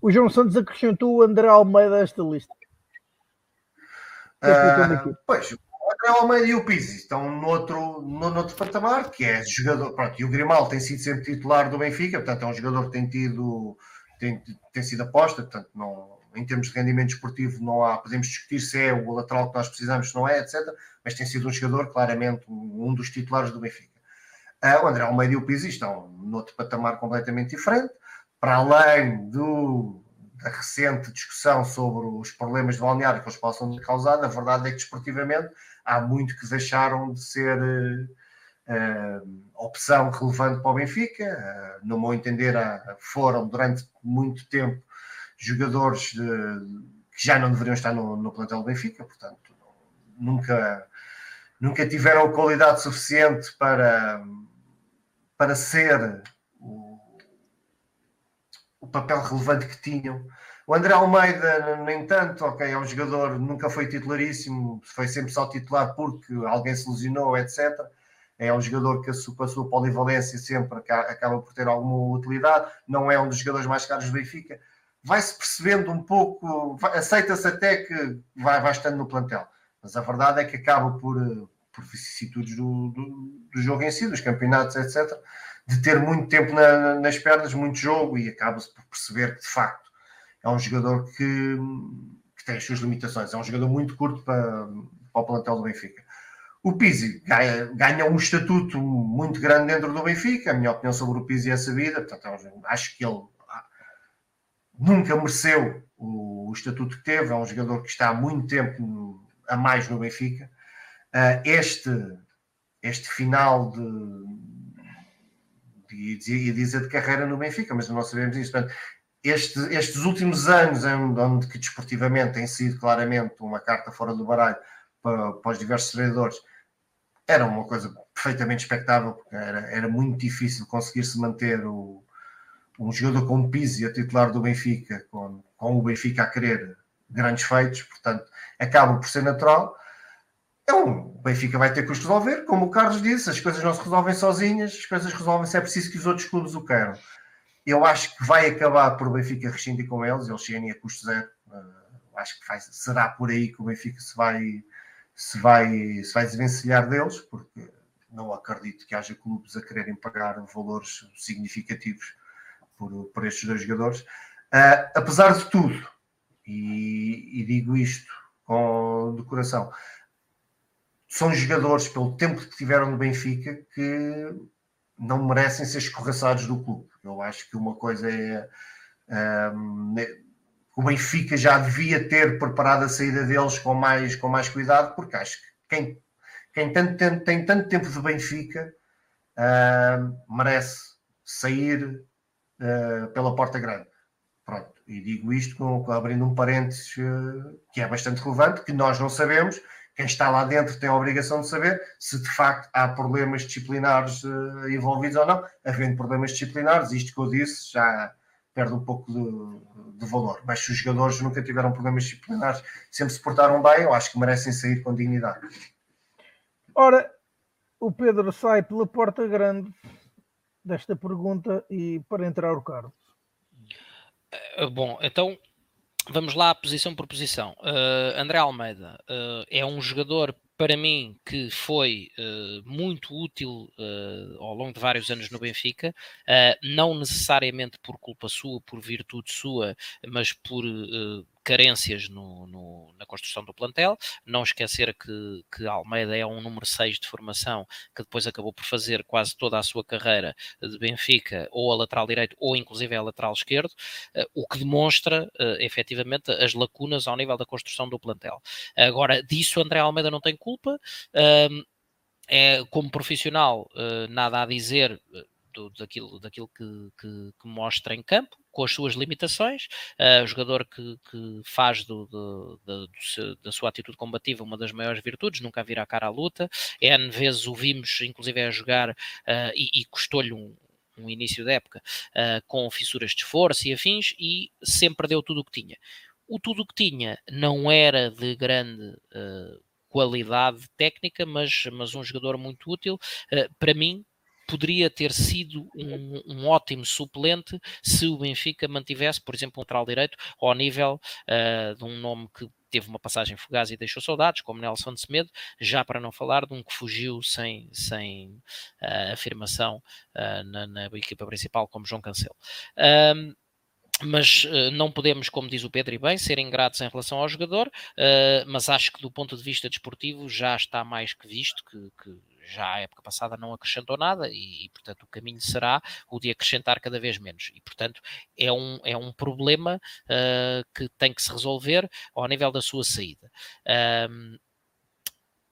O João Santos acrescentou o André Almeida a esta lista.
Uh, pois, André Almeida e o Pizzi estão noutro, no, noutro patamar, que é jogador. Pronto, e o Grimaldo tem sido sempre titular do Benfica, portanto, é um jogador que tem tido. tem, tem sido aposta, portanto, não, em termos de rendimento esportivo, não há. Podemos discutir se é o lateral que nós precisamos, se não é, etc. Mas tem sido um jogador, claramente, um dos titulares do Benfica. Uh, o André Almeida e o Pizzi estão noutro patamar completamente diferente, para além do a recente discussão sobre os problemas de balneário que eles possam ter causado, a verdade é que desportivamente há muito que deixaram de ser uh, opção relevante para o Benfica. Uh, no meu entender, uh, foram durante muito tempo jogadores de, que já não deveriam estar no, no plantel do Benfica, portanto, nunca, nunca tiveram qualidade suficiente para, para ser o, o papel relevante que tinham o André Almeida, no entanto, ok, é um jogador, nunca foi titularíssimo, foi sempre só titular porque alguém se lesionou, etc. É um jogador que, com a sua polivalência, sempre acaba por ter alguma utilidade. Não é um dos jogadores mais caros do Benfica. Vai-se percebendo um pouco, aceita-se até que vai, vai estando no plantel. Mas a verdade é que acaba por, por vicissitudes do, do, do jogo em si, dos campeonatos, etc., de ter muito tempo na, nas pernas, muito jogo, e acaba-se por perceber que, de facto, é um jogador que, que, tem as suas limitações, é um jogador muito curto para, para o plantel do Benfica. O Pizzi ganha, um estatuto muito grande dentro do Benfica, a minha opinião sobre o Pizzi é sabida, portanto, é acho que ele ah, nunca mereceu o, o, estatuto que teve, é um jogador que está há muito tempo a mais no Benfica. Uh, este, este final de, ia dizer de carreira no Benfica, mas não sabemos isso. Portanto, este, estes últimos anos, onde que desportivamente tem sido claramente uma carta fora do baralho para, para os diversos treinadores, era uma coisa perfeitamente expectável, porque era, era muito difícil conseguir-se manter o, um jogador como Pizzi a titular do Benfica, com, com o Benfica a querer grandes feitos, portanto, acaba por ser natural. Um, o Benfica vai ter que os resolver, como o Carlos disse, as coisas não se resolvem sozinhas, as coisas resolvem-se, é preciso que os outros clubes o queiram. Eu acho que vai acabar por o Benfica rescindir com eles, eles chegarem a custo zero. Uh, acho que vai, será por aí que o Benfica se vai, se vai, se vai desvencilhar deles, porque não acredito que haja clubes a quererem pagar valores significativos por, por estes dois jogadores. Uh, apesar de tudo, e, e, digo isto com de coração, são jogadores, pelo tempo que tiveram no Benfica, que não merecem ser escorraçados do clube. Eu acho que uma coisa é. Um, o Benfica já devia ter preparado a saída deles com mais, com mais cuidado, porque acho que quem, quem tanto, tem, tem tanto tempo de Benfica uh, merece sair uh, pela porta grande. Pronto, e digo isto com, abrindo um parênteses uh, que é bastante relevante, que nós não sabemos, quem está lá dentro tem a obrigação de saber se de facto há problemas disciplinares uh, envolvidos ou não. Havendo problemas disciplinares, isto que eu disse já perde um pouco de, de, valor. Mas se os jogadores nunca tiveram problemas disciplinares, sempre se portaram bem, eu acho que merecem sair com dignidade.
Ora, o Pedro sai pela porta grande desta pergunta e para entrar o Carlos.
Eh, bom, então Vamos lá, posição por posição. Uh, André Almeida uh, é um jogador, para mim, que foi uh, muito útil ao longo de vários anos no Benfica, não necessariamente por culpa sua, por virtude sua, mas por carências no, no, na construção do plantel. Não esquecer que, que Almeida é um número 6 de formação que depois acabou por fazer quase toda a sua carreira de Benfica, ou a lateral direito, ou inclusive a lateral esquerdo, uh, o que demonstra uh, efetivamente as lacunas ao nível da construção do plantel. Agora, disso André Almeida não tem culpa. É, como profissional, uh, nada a dizer do, daquilo, daquilo que, que, que, mostra em campo, com as suas limitações. Uh, o jogador que, que faz do, do, do, do, da sua atitude combativa uma das maiores virtudes, nunca vira a cara à luta. N vezes o vimos, inclusive, a jogar uh, e, e custou-lhe um, um início da época uh, com fissuras de esforço e afins e sempre deu tudo o que tinha. O tudo o que tinha não era de grande uh, qualidade técnica, mas, mas um jogador muito útil. Uh, para mim, poderia ter sido um, um, ótimo suplente se o Benfica mantivesse, por exemplo, um lateral direito ao nível uh, de um nome que teve uma passagem fugaz e deixou saudades, como Nelson de Semedo, já para não falar de um que fugiu sem, sem uh, afirmação uh, na, na, equipa principal, como João Cancelo. Mas uh, não podemos, como diz o Pedro e bem, ser ingratos em relação ao jogador, uh, mas acho que do ponto de vista desportivo já está mais que visto que, que já a época passada não acrescentou nada e, e, portanto o caminho será o de acrescentar cada vez menos e portanto é um, é um problema uh, que tem que se resolver ao nível da sua saída. Um,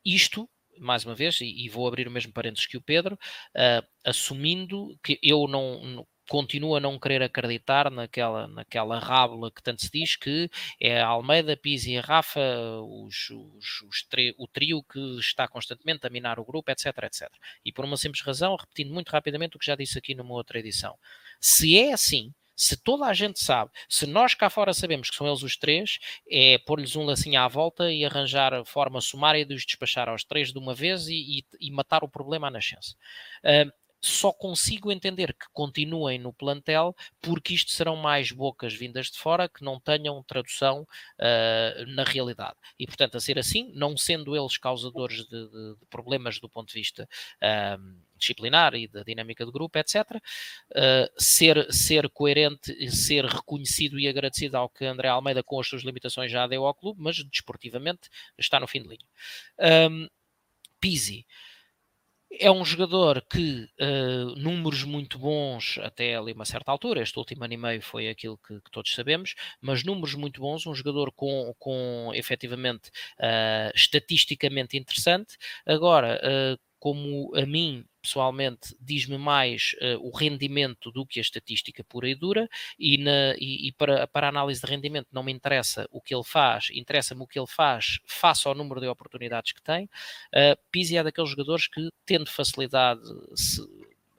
isto mais uma vez, e, vou abrir o mesmo parênteses que o Pedro, uh, assumindo que eu não, continuo a não querer acreditar naquela, naquela rábula que tanto se diz que é a Almeida, Pizzi e a Rafa os, os, os tri, o trio que está constantemente a minar o grupo, etc, etc. E por uma simples razão, repetindo muito rapidamente o que já disse aqui numa outra edição. Se é assim, se toda a gente sabe, se nós cá fora sabemos que são eles os três, é pôr-lhes um lacinho à volta e arranjar a forma sumária de os despachar aos três de uma vez e, e, e matar o problema à nascença. Uh, só consigo entender que continuem no plantel porque isto serão mais bocas vindas de fora que não tenham tradução uh, na realidade. E, portanto, a ser assim, não sendo eles causadores de, de, de problemas do ponto de vista uh, disciplinar e da dinâmica do grupo, etc., uh, ah, ser, ser coerente, ser reconhecido e agradecido ao que André Almeida, com as suas limitações, já deu ao clube, mas desportivamente está no fim de linha. Um, Pizzi é um jogador que uh, números muito bons até ali uma certa altura, este último ano e meio foi aquilo que, que todos sabemos, mas números muito bons, um jogador com, com efetivamente uh, estatisticamente interessante. Agora, uh, como a mim pessoalmente diz-me mais uh, o rendimento do que a estatística pura e dura, e, na, e, e para, para a análise de rendimento não me interessa o que ele faz, interessa-me o que ele faz face ao número de oportunidades que tem. Uh, Pizzi é daqueles jogadores que, tendo facilidade, se,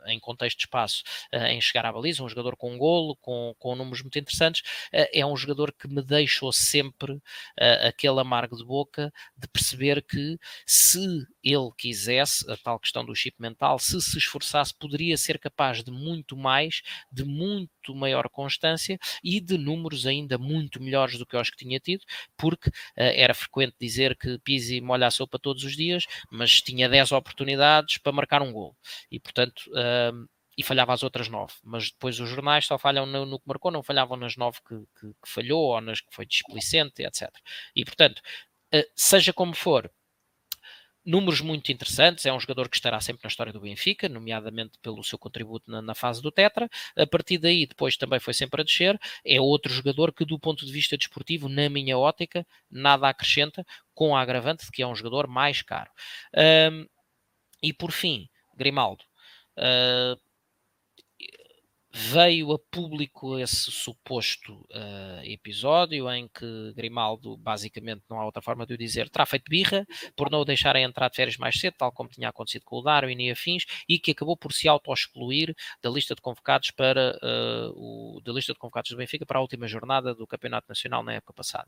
em contexto de espaço uh, em chegar à baliza, um jogador com um golo, com, com números muito interessantes, uh, é um jogador que me deixou sempre uh, aquele amargo de boca de perceber que se ele quisesse, a tal questão do chip mental, se se esforçasse, poderia ser capaz de muito mais, de muito maior constância e de números ainda muito melhores do que os que tinha tido, porque era frequente dizer que Pizzi molha a sopa todos os dias, mas tinha 10 oportunidades para marcar um gol. E, portanto, e falhava as outras nove. Mas depois os jornais só falham no, no que marcou, não falhavam nas nove que, que, que, falhou ou nas que foi displicente, etc. E portanto, uh, seja como for, números muito interessantes. É um jogador que estará sempre na história do Benfica, nomeadamente pelo seu contributo na, na, fase do Tetra. A partir daí, depois também foi sempre a descer. É outro jogador que, do ponto de vista desportivo, na minha ótica, nada acrescenta, com a agravante de que é um jogador mais caro. Um, e por fim, Grimaldo. Uh, veio a público esse suposto uh, episódio em que Grimaldo, basicamente, não há outra forma de o dizer, terá feito birra por não o deixarem entrar de férias mais cedo, tal como tinha acontecido com o Darwin e afins, e que acabou por se auto-excluir da lista de convocados para uh, o, da lista de convocados do Benfica para a última jornada do Campeonato Nacional na época passada.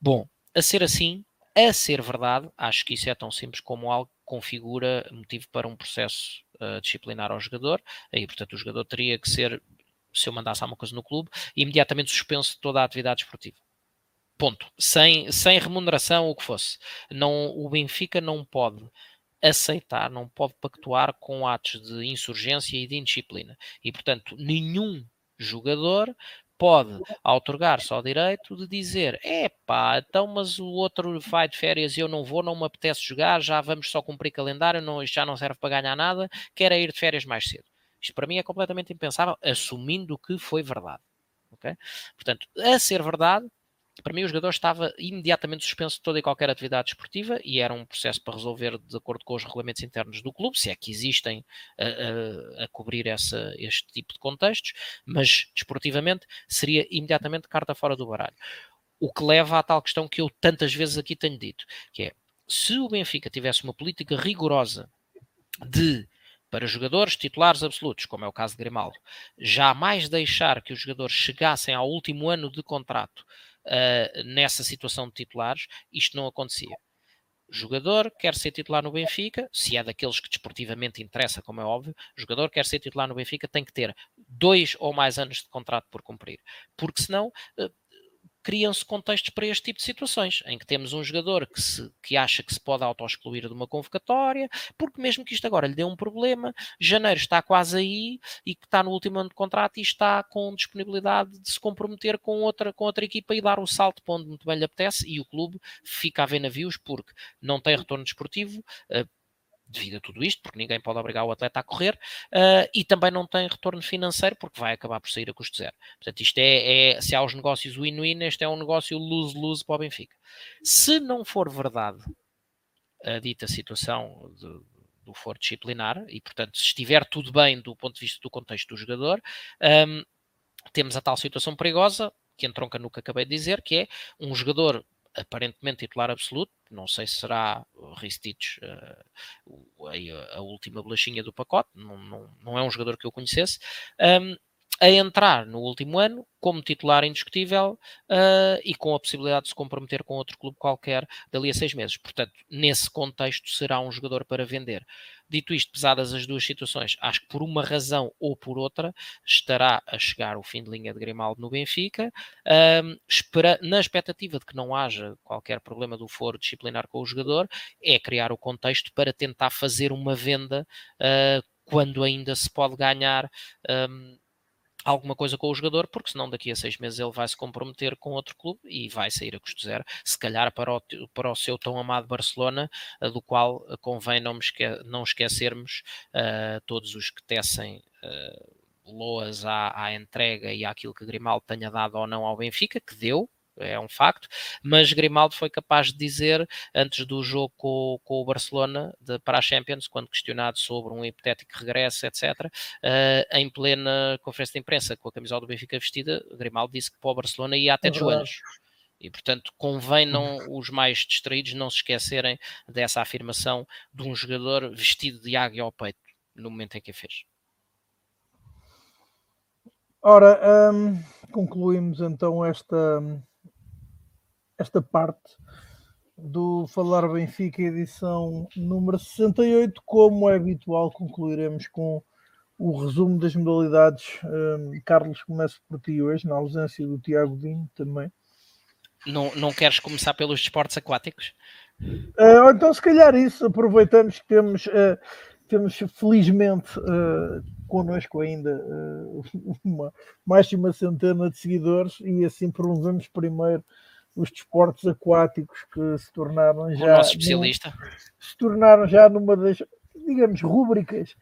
Bom, a ser assim, a ser verdade, acho que isso é tão simples como algo que configura motivo para um processo disciplinar ao jogador, aí, portanto, o jogador teria que ser, se eu mandasse alguma coisa no clube, imediatamente suspenso de toda a atividade esportiva. Ponto. Sem, sem remuneração, o que fosse. Não, o Benfica não pode aceitar, não pode pactuar com atos de insurgência e de indisciplina. E, portanto, nenhum jogador pode autorgar-se ao direito de dizer: é pá, então, mas o outro vai de férias e eu não vou, não me apetece jogar, já vamos só cumprir calendário, não, já não serve para ganhar nada, quero ir de férias mais cedo. Isto para mim é completamente impensável, assumindo que foi verdade. Okay? Portanto, a ser verdade, para mim o jogador estava imediatamente suspenso de toda e qualquer atividade esportiva e era um processo para resolver de acordo com os regulamentos internos do clube, se é que existem a, a, a cobrir essa, este tipo de contextos, mas desportivamente seria imediatamente carta fora do baralho. O que leva à tal questão que eu tantas vezes aqui tenho dito, que é, se o Benfica tivesse uma política rigorosa de para jogadores titulares absolutos, como é o caso de Grimaldo, jamais deixar que os jogadores chegassem ao último ano de contrato uh, nessa situação de titulares, isto não acontecia. Jogador quer ser titular no Benfica, se é daqueles que desportivamente interessa, como é óbvio, jogador quer ser titular no Benfica, tem que ter dois ou mais anos de contrato por cumprir, porque senão uh, criam-se contextos para este tipo de situações, em que temos um jogador que, se, que acha que se pode auto-excluir de uma convocatória, porque mesmo que isto agora lhe dê um problema, janeiro está quase aí e que está no último ano de contrato e está com disponibilidade de se comprometer com outra, com outra equipa e dar o salto para onde muito bem lhe apetece e o clube fica a ver navios porque não tem retorno desportivo, uh, devido a tudo isto, porque ninguém pode obrigar o atleta a correr, uh, e também não tem retorno financeiro, porque vai acabar por sair a custo zero. Portanto, isto é, é se há os negócios win-win, este é um negócio lose-lose para o Benfica. Se não for verdade a dita situação de, do foro disciplinar, e portanto, se estiver tudo bem do ponto de vista do contexto do jogador, um, temos a tal situação perigosa, que entronca no que acabei de dizer, que é um jogador aparentemente titular absoluto, não sei se será Ristich uh, a, a, última bolachinha do pacote, não, não, não, é um jogador que eu conhecesse, um, a entrar no último ano como titular indiscutível uh, e com a possibilidade de se comprometer com outro clube qualquer dali a seis meses. Portanto, nesse contexto, será um jogador para vender. Dito isto, pesadas as duas situações, acho que por uma razão ou por outra estará a chegar o fim de linha de Grimaldo no Benfica, espera, na expectativa de que não haja qualquer problema do foro disciplinar com o jogador, é criar o contexto para tentar fazer uma venda uh, quando ainda se pode ganhar. Alguma coisa com o jogador, porque senão daqui a seis meses ele vai se comprometer com outro clube e vai sair a custo zero, se calhar para o, para o seu tão amado Barcelona, do qual convém não, esque, não esquecermos uh, todos os que tecem uh, loas à, à entrega e àquilo que Grimaldo tenha dado ou não ao Benfica, que deu, é um facto, mas Grimaldo foi capaz de dizer antes do jogo com, com o Barcelona de, para a Champions, quando questionado sobre um hipotético regresso, etc., uh, eh, em plena conferência de imprensa com a camisola do Benfica vestida, Grimaldo disse que para o Barcelona ia até de joelhos. E, portanto, convém não os mais distraídos não se esquecerem dessa afirmação de um jogador vestido de águia ao peito no momento em que a fez.
Ora, um, concluímos então esta, esta parte do Falar Benfica, edição número 68. Como é habitual, concluiremos com o resumo das modalidades. Um, Carlos, começo por ti hoje, na ausência do Tiago Dinho também.
Não, não queres começar pelos desportos aquáticos?
Uh, então, se calhar isso, aproveitamos que temos, uh, temos felizmente uh, connosco ainda uh, [LAUGHS] uma, mais de uma centena de seguidores e assim promovemos primeiro os desportos aquáticos que se tornaram já. O
nosso especialista.
Num, se tornaram já numa das, digamos, rúbricas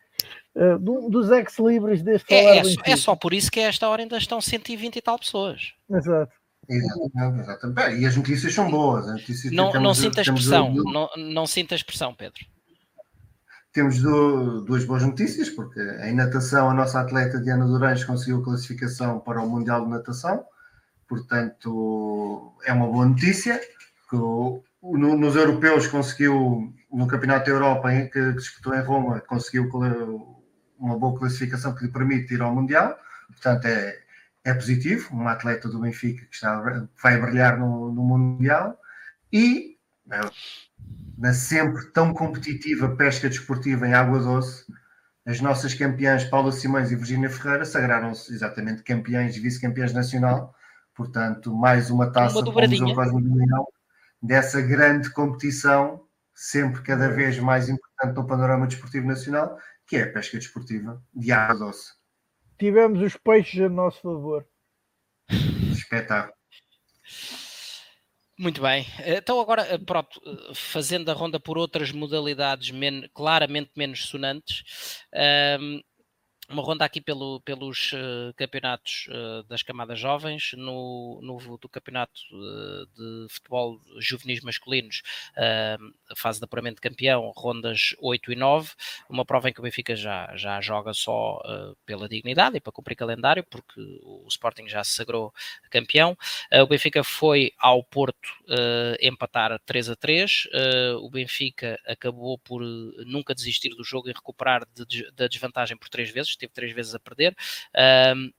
uh, dos ex-libres deste
é, é, é, só por isso que a esta hora ainda estão 120 e tal pessoas.
Exato.
Exatamente, exatamente. E as notícias são boas. Notícias
não, não sinta a expressão, não, não sinta a expressão, Pedro.
Temos do, duas boas notícias, porque em natação a nossa atleta Diana Durães conseguiu classificação para o Mundial de Natação Portanto, é uma boa notícia que no, nos europeus conseguiu, no Campeonato da Europa em, que, disputou em Roma, conseguiu uma boa classificação que lhe permite ir ao Mundial. Portanto, é, é positivo. Um atleta do Benfica que está, vai brilhar no, no Mundial. E na sempre tão competitiva pesca desportiva em água doce, as nossas campeãs Paula Simões e Virginia Ferreira sagraram-se exatamente campeãs e vice-campeãs nacional Portanto, mais uma taça
uma dobradinha.
quase um milhão dessa grande competição, sempre cada vez mais importante no panorama desportivo nacional, que é a pesca desportiva de água doce.
Tivemos os peixes a nosso favor.
Espetáculo.
Muito bem. Então agora, pronto, fazendo a ronda por outras modalidades men claramente menos sonantes, um, uma ronda aqui pelo, pelos uh, campeonatos uh, das camadas jovens, no, no do campeonato uh, de futebol juvenis masculinos, fase de apuramento de campeão, rondas 8 e 9, uma prova em que o Benfica já, já joga só pela dignidade e para cumprir calendário, porque o Sporting já se sagrou campeão. o Benfica foi ao Porto empatar 3 a 3, o Benfica acabou por nunca desistir do jogo e recuperar de, da desvantagem por três vezes, teve três vezes a perder. Um,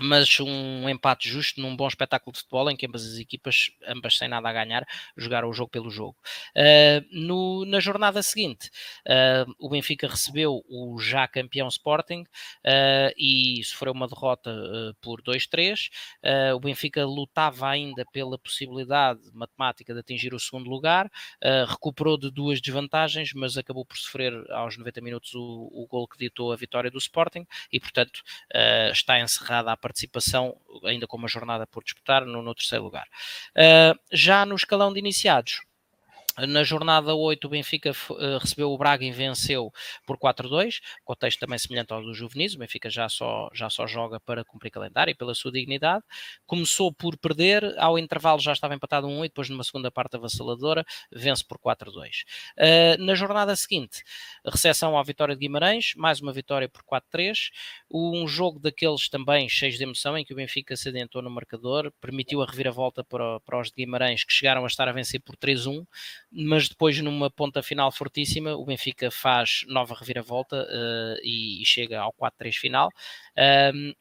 mas um empate justo num bom espetáculo de futebol em que ambas as equipas, ambas sem nada a ganhar, jogaram o jogo pelo jogo. Uh, no, na jornada seguinte, uh, o Benfica recebeu o já campeão Sporting uh, e sofreu uma derrota por 2-3. o Benfica lutava ainda pela possibilidade matemática de atingir o segundo lugar, recuperou de duas desvantagens, mas acabou por sofrer aos 90 minutos o, o gol que ditou a vitória do Sporting e, portanto, está encerrada a participação, ainda com uma jornada por disputar, no, no terceiro lugar. Uh, já no escalão de iniciados, na jornada 8, o Benfica uh, recebeu o Braga e venceu por 4-2, contexto também semelhante ao do Juvenis. O Benfica já só, já só joga para cumprir calendário e pela sua dignidade. Começou por perder, ao intervalo já estava empatado 1 e depois, numa segunda parte avassaladora, vence por 4-2. Uh, eh, na jornada seguinte, recepção à vitória de Guimarães, mais uma vitória por 4-3. Um jogo daqueles também cheios de emoção, em que o Benfica se adentrou no marcador, permitiu a reviravolta para, para os de Guimarães, que chegaram a estar a vencer por 3-1 mas depois numa ponta final fortíssima o Benfica faz nova reviravolta uh, e, e, chega ao 4-3 final. Um,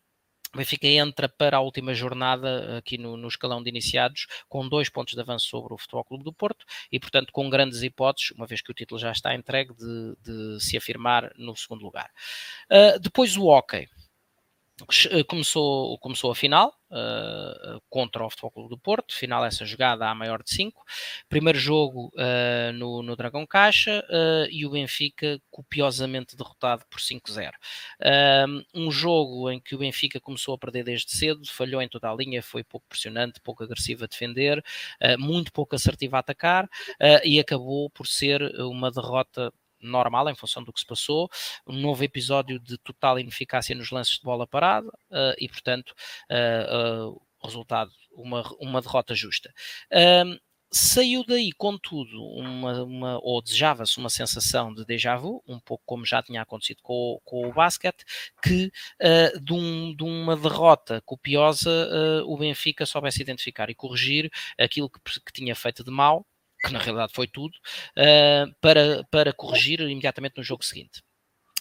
o Benfica entra para a última jornada aqui no, no, escalão de iniciados com dois pontos de avanço sobre o Futebol Clube do Porto e, portanto, com grandes hipóteses, uma vez que o título já está entregue, de, de se afirmar no segundo lugar. Uh, depois o hockey. Eh, começou, começou a final uh, contra o Futebol Clube do Porto, final essa jogada à maior de 5. Primeiro jogo uh, no, no Dragão Caixa uh, e o Benfica copiosamente derrotado por 5-0. um jogo em que o Benfica começou a perder desde cedo, falhou em toda a linha, foi pouco pressionante, pouco agressivo a defender, muito pouco assertivo a atacar e acabou por ser uma derrota normal em função do que se passou, um novo episódio de total ineficácia nos lances de bola parada uh, e, portanto, uh, resultado, uma, uma derrota justa. Saiu daí, contudo, uma, uma ou desejava-se uma sensação de déjà vu, um pouco como já tinha acontecido com, com o basquete, que uh, de, um, de, uma derrota copiosa uh, o Benfica soubesse identificar e corrigir aquilo que, que tinha feito de mal que na realidade foi tudo, uh, para, para corrigir imediatamente no jogo seguinte.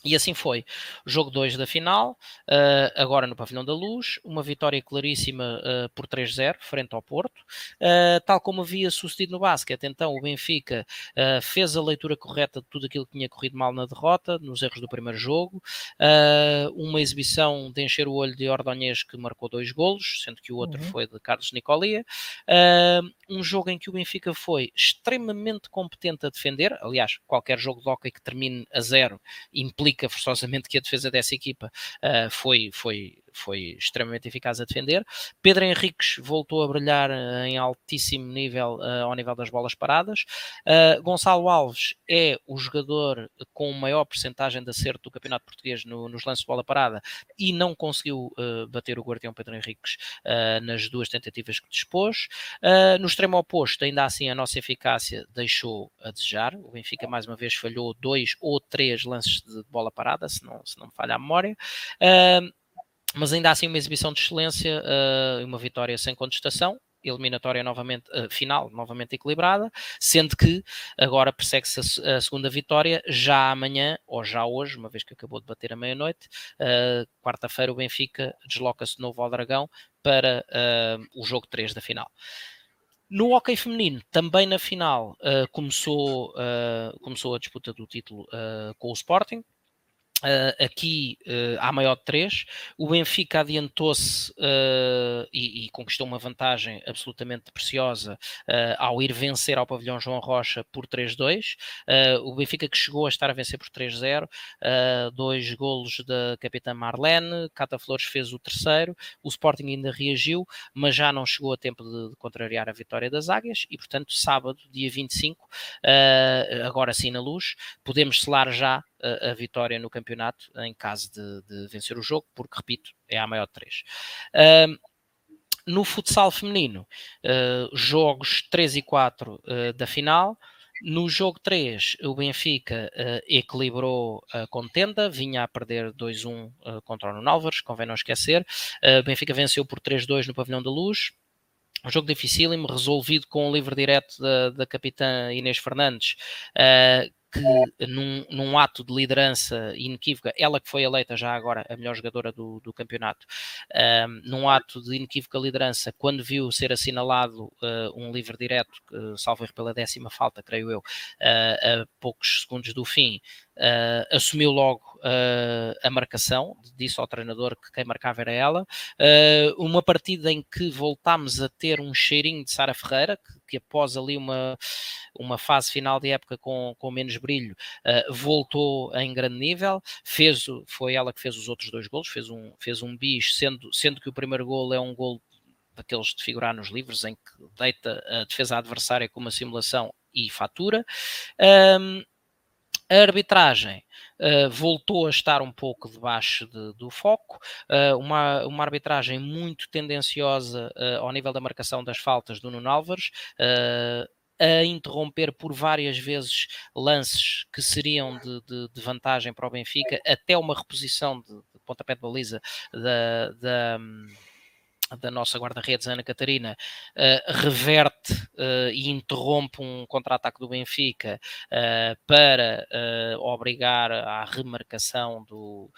E assim foi. Jogo 2 da final, uh, agora no Pavilhão da Luz, uma vitória claríssima uh, por 3-0, frente ao Porto. Uh, tal como havia sucedido no basquete, então o Benfica fez a leitura correta de tudo aquilo que tinha corrido mal na derrota, nos erros do primeiro jogo. uma exibição de encher o olho de Ordonhês, que marcou dois golos, sendo que o outro uhum. foi de Carlos Nicolia. um jogo em que o Benfica foi extremamente competente a defender. Aliás, qualquer jogo de hockey que termine a zero implica implica forçosamente que a defesa dessa equipa uh, foi, foi foi extremamente eficaz a defender. Pedro Henriques voltou a brilhar eh, em altíssimo nível uh, ao nível das bolas paradas. Uh, Gonçalo Alves é o jogador com maior percentagem de acerto do Campeonato Português no, nos lances de bola parada e não conseguiu uh, bater o guardião Pedro Henriques nas duas tentativas que dispôs. no extremo oposto, ainda assim, a nossa eficácia deixou a desejar. O Benfica, mais uma vez, falhou dois ou três lances de bola parada, se não, se não me falha a memória. Uh, mas ainda assim uma exibição de excelência, uh, uma vitória sem contestação, eliminatória novamente, uh, final, novamente equilibrada, sendo que agora persegue-se a, a, segunda vitória já amanhã, ou já hoje, uma vez que acabou de bater a meia-noite, uh, quarta-feira o Benfica desloca-se de novo ao Dragão para uh, o jogo 3 da final. No hockey feminino, também na final, começou, começou a disputa do título com o Sporting, Uh, aqui uh, maior de 3. O Benfica adiantou-se uh, e, e, conquistou uma vantagem absolutamente preciosa ao ir vencer ao pavilhão João Rocha por 3-2. o Benfica que chegou a estar a vencer por 3-0, dois golos da capitã Marlene, Cata Flores fez o terceiro, o Sporting ainda reagiu, mas já não chegou a tempo de, de contrariar a vitória das Águias e, portanto, sábado, dia 25, agora sim na luz, podemos selar já a, vitória no campeonato em caso de, de, vencer o jogo, porque, repito, é a maior de três. Uh, no futsal feminino, uh, jogos 3 e 4 uh, da final. No jogo 3, o Benfica uh, equilibrou a contenda, vinha a perder 2-1 uh, contra o Nuno convém não esquecer. O uh, Benfica venceu por 3-2 no Pavilhão da Luz. Um jogo dificílimo, resolvido com o livre direto da, da capitã Inês Fernandes, que num, num, ato de liderança inequívoca, ela que foi eleita já agora a melhor jogadora do, do campeonato, um, num ato de inequívoca liderança, quando viu ser assinalado uh, um livre direto, uh, salvo erro pela décima falta, creio eu, uh, a poucos segundos do fim, Uh, assumiu logo uh, a marcação, disse ao treinador que quem marcava era ela. Uh, uma partida em que voltámos a ter um cheirinho de Sara Ferreira, que, que, após ali uma, uma fase final de época com, com menos brilho, voltou em grande nível. Fez, foi ela que fez os outros dois golos, fez um, fez um bis, sendo, sendo que o primeiro gol é um gol daqueles de figurar nos livros, em que deita a defesa adversária com uma simulação e fatura. Um, a arbitragem uh, voltou a estar um pouco debaixo de, do foco, uh, uma, uma arbitragem muito tendenciosa uh, ao nível da marcação das faltas do Nuno Álvares, a interromper por várias vezes lances que seriam de, de, de, vantagem para o Benfica, até uma reposição de, de pontapé de baliza da, da da nossa guarda-redes, Ana Catarina, uh, reverte uh, e interrompe um contra-ataque do Benfica uh, para obrigar à remarcação do,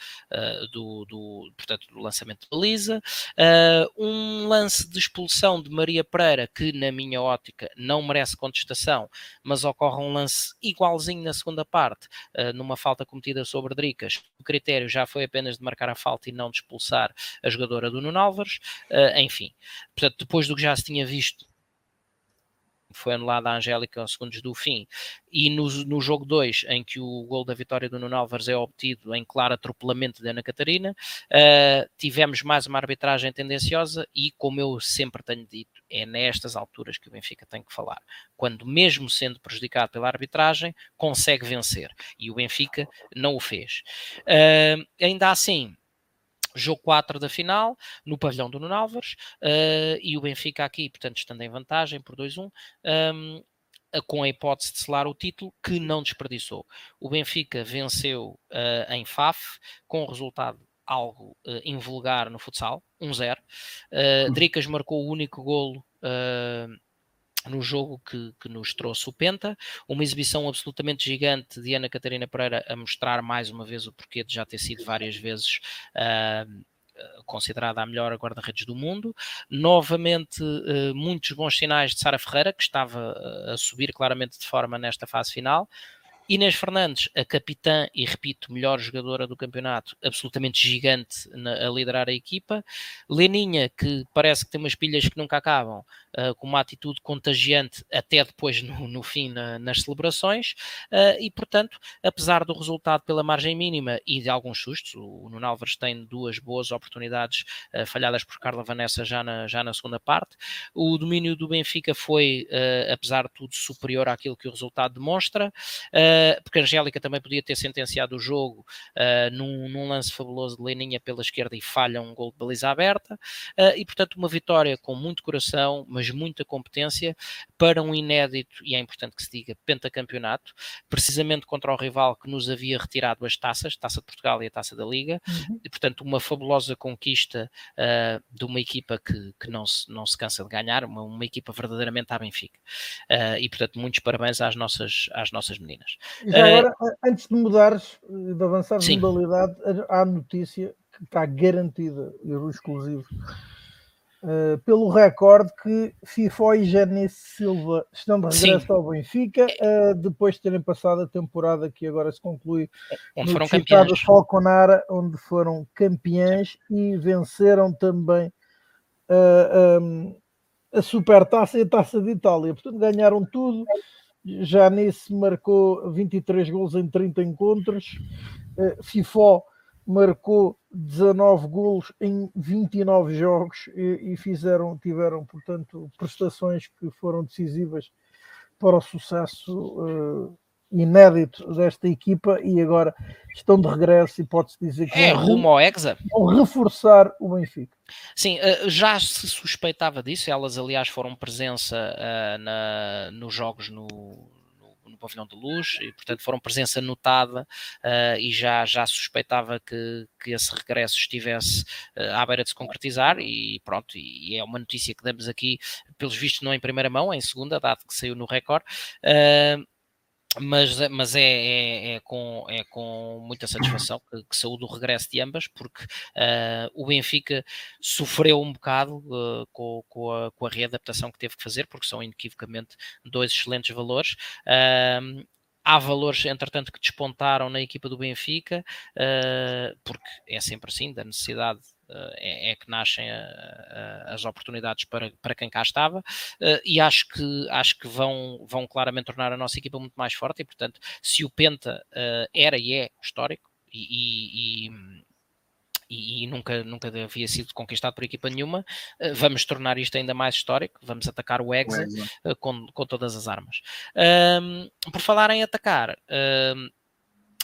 do, do, portanto, do lançamento de baliza. um lance de expulsão de Maria Pereira, que na minha ótica não merece contestação, mas ocorre um lance igualzinho na segunda parte, numa falta cometida sobre Dricas. O critério já foi apenas de marcar a falta e não de expulsar a jogadora do Nuno Álvares. Uh, enfim, portanto, depois do que já se tinha visto, foi anulada a Angélica aos segundos do fim, e no, no jogo 2, em que o gol da vitória do Nuno Álvares é obtido em claro atropelamento de Ana Catarina, uh, tivemos mais uma arbitragem tendenciosa e, como eu sempre tenho dito, é nestas alturas que o Benfica tem que falar. Quando, mesmo sendo prejudicado pela arbitragem, consegue vencer, e o Benfica não o fez. Uh, ainda assim, jogo 4 da final, no pavilhão do Nuno Álvares, uh, e o Benfica aqui, portanto, estando em vantagem por 2-1, um, com a hipótese de selar o título, que não desperdiçou. O Benfica venceu uh, em Faf, com o resultado algo uh, invulgar no futsal, 1-0. Uh, Dricas marcou o único golo no jogo que, que, nos trouxe o Penta, uma exibição absolutamente gigante de Ana Catarina Pereira a mostrar mais uma vez o porquê de já ter sido várias vezes uh, considerada a melhor guarda-redes do mundo. Novamente, uh, muitos bons sinais de Sara Ferreira, que estava a subir claramente de forma nesta fase final. Inês Fernandes, a capitã e repito, melhor jogadora do campeonato, absolutamente gigante na, a liderar a equipa. Leninha, que parece que tem umas pilhas que nunca acabam, uh, com uma atitude contagiante até depois no, no fim na, nas celebrações. Uh, e portanto, apesar do resultado pela margem mínima e de alguns sustos, o, Nuno Álvares tem duas boas oportunidades uh, falhadas por Carla Vanessa já na, já na segunda parte. O domínio do Benfica foi, apesar de tudo, superior àquilo que o resultado demonstra. Uh, eh, porque a Angélica também podia ter sentenciado o jogo uh, num, num, lance fabuloso de Leninha pela esquerda e falha um gol de baliza aberta, uh, e portanto uma vitória com muito coração, mas muita competência, para um inédito, e é importante que se diga, pentacampeonato, precisamente contra o rival que nos havia retirado as taças, Taça de Portugal e a Taça da Liga, uhum. e portanto uma fabulosa conquista de uma equipa que, que não, se, não se cansa de ganhar, uma, uma equipa verdadeiramente à Benfica. e portanto muitos parabéns às nossas, às nossas meninas.
Já agora, antes de mudares, de avançar de modalidade, há notícia que está garantida, erro exclusivo, uh, pelo recorde que Fifó e Janice Silva estão de regresso Sim. ao Benfica, uh, depois de terem passado a temporada que agora se conclui
onde no foram campeões.
Falconara, onde foram campeões e venceram também uh, um, a Supertaça e a Taça de Itália. Portanto, ganharam tudo. Janice marcou 23 gols em 30 encontros. Uh, Fifó marcou 19 golos em 29 jogos e, fizeram, tiveram, portanto, prestações que foram decisivas para o sucesso uh, inédito desta equipa e agora estão de regresso e pode-se dizer que
é rumo ao Exa.
vão reforçar o Benfica.
Sim, uh, já se suspeitava disso, elas aliás foram presença uh, na, nos jogos no, no pavilhão de luz e portanto foram presença notada uh, e já, já suspeitava que, que esse regresso estivesse uh, à beira de se concretizar e pronto, e é uma notícia que damos aqui, pelos vistos não em primeira mão, em segunda, dado que saiu no recorde. Uh, mas, mas é, é, é, com, é com muita satisfação que, que saúde o regresso de ambas, porque uh, o Benfica sofreu um bocado uh, com, com, a, com a readaptação que teve que fazer, porque são inequivocamente dois excelentes valores. Uh, há valores, entretanto, que despontaram na equipa do Benfica, porque é sempre assim, da necessidade é, é, que nascem a, a, as oportunidades para, para quem cá estava e acho que, acho que vão, vão claramente tornar a nossa equipa muito mais forte e portanto se o Penta era e é histórico e, e, e, e, nunca, nunca havia sido conquistado por equipa nenhuma, vamos tornar isto ainda mais histórico, vamos atacar o Exa com, com todas as armas. por falar em atacar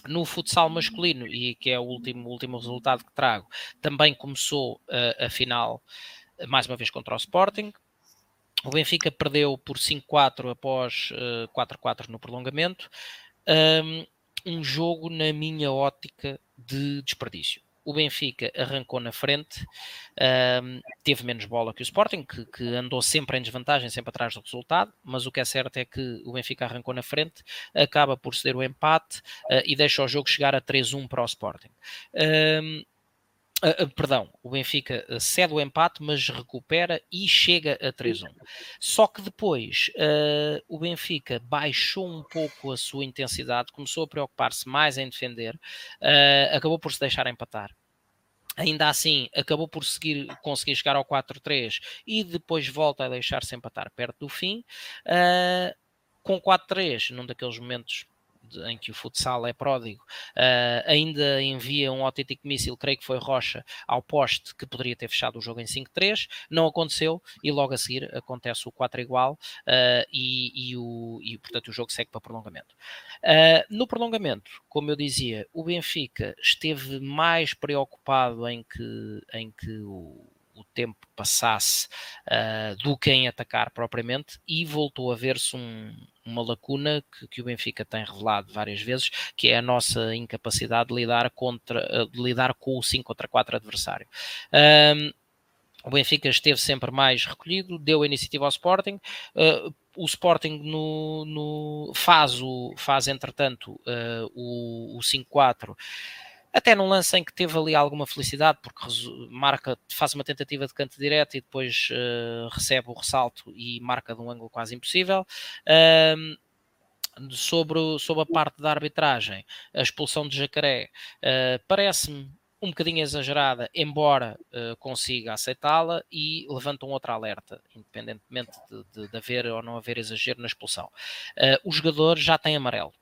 no futsal masculino, e que é o último, último resultado que trago, também começou uh, a final, mais uma vez contra o Sporting. O Benfica perdeu por 5-4 após uh, 4-4 no prolongamento. Um, um jogo, na minha ótica, de desperdício o Benfica arrancou na frente, um, teve menos bola que o Sporting, que, que, andou sempre em desvantagem, sempre atrás do resultado, mas o que é certo é que o Benfica arrancou na frente, acaba por ceder o empate uh, e deixa o jogo chegar a 3-1 para o Sporting. Um, Uh, uh, perdão, o Benfica uh, cede o empate, mas recupera e chega a 3-1. Só que depois o Benfica baixou um pouco a sua intensidade, começou a preocupar-se mais em defender, acabou por se deixar empatar. Ainda assim, acabou por seguir, conseguir chegar ao 4-3 e depois volta a deixar-se empatar perto do fim. com 4-3, num daqueles momentos em que o futsal é pródigo, uh, ainda envia um autêntico míssil, creio que foi Rocha, ao poste que poderia ter fechado o jogo em 5-3, não aconteceu e logo a seguir acontece o 4 igual uh, e, e, o, e portanto o jogo segue para prolongamento. Uh, no prolongamento, como eu dizia, o Benfica esteve mais preocupado em que, em que o o tempo passasse uh, do que em atacar propriamente e voltou a ver-se um, uma lacuna que, que, o Benfica tem revelado várias vezes, que é a nossa incapacidade de lidar, contra, ah, de lidar com o 5 contra 4 adversário. Um, o Benfica esteve sempre mais recolhido, deu a iniciativa ao Sporting. Uh, o Sporting no, no, faz, o, faz, entretanto, uh, o, o 5-4 até num lance em que teve ali alguma felicidade, porque marca, faz uma tentativa de canto direto e depois uh, recebe o ressalto e marca de um ângulo quase impossível. Sobre, sobre a parte da arbitragem, a expulsão de Jacaré uh, parece-me um bocadinho exagerada, embora uh, consiga aceitá-la e levanta um outro alerta, independentemente de, de, de, haver ou não haver exagero na expulsão. Uh, o jogador já tem amarelo,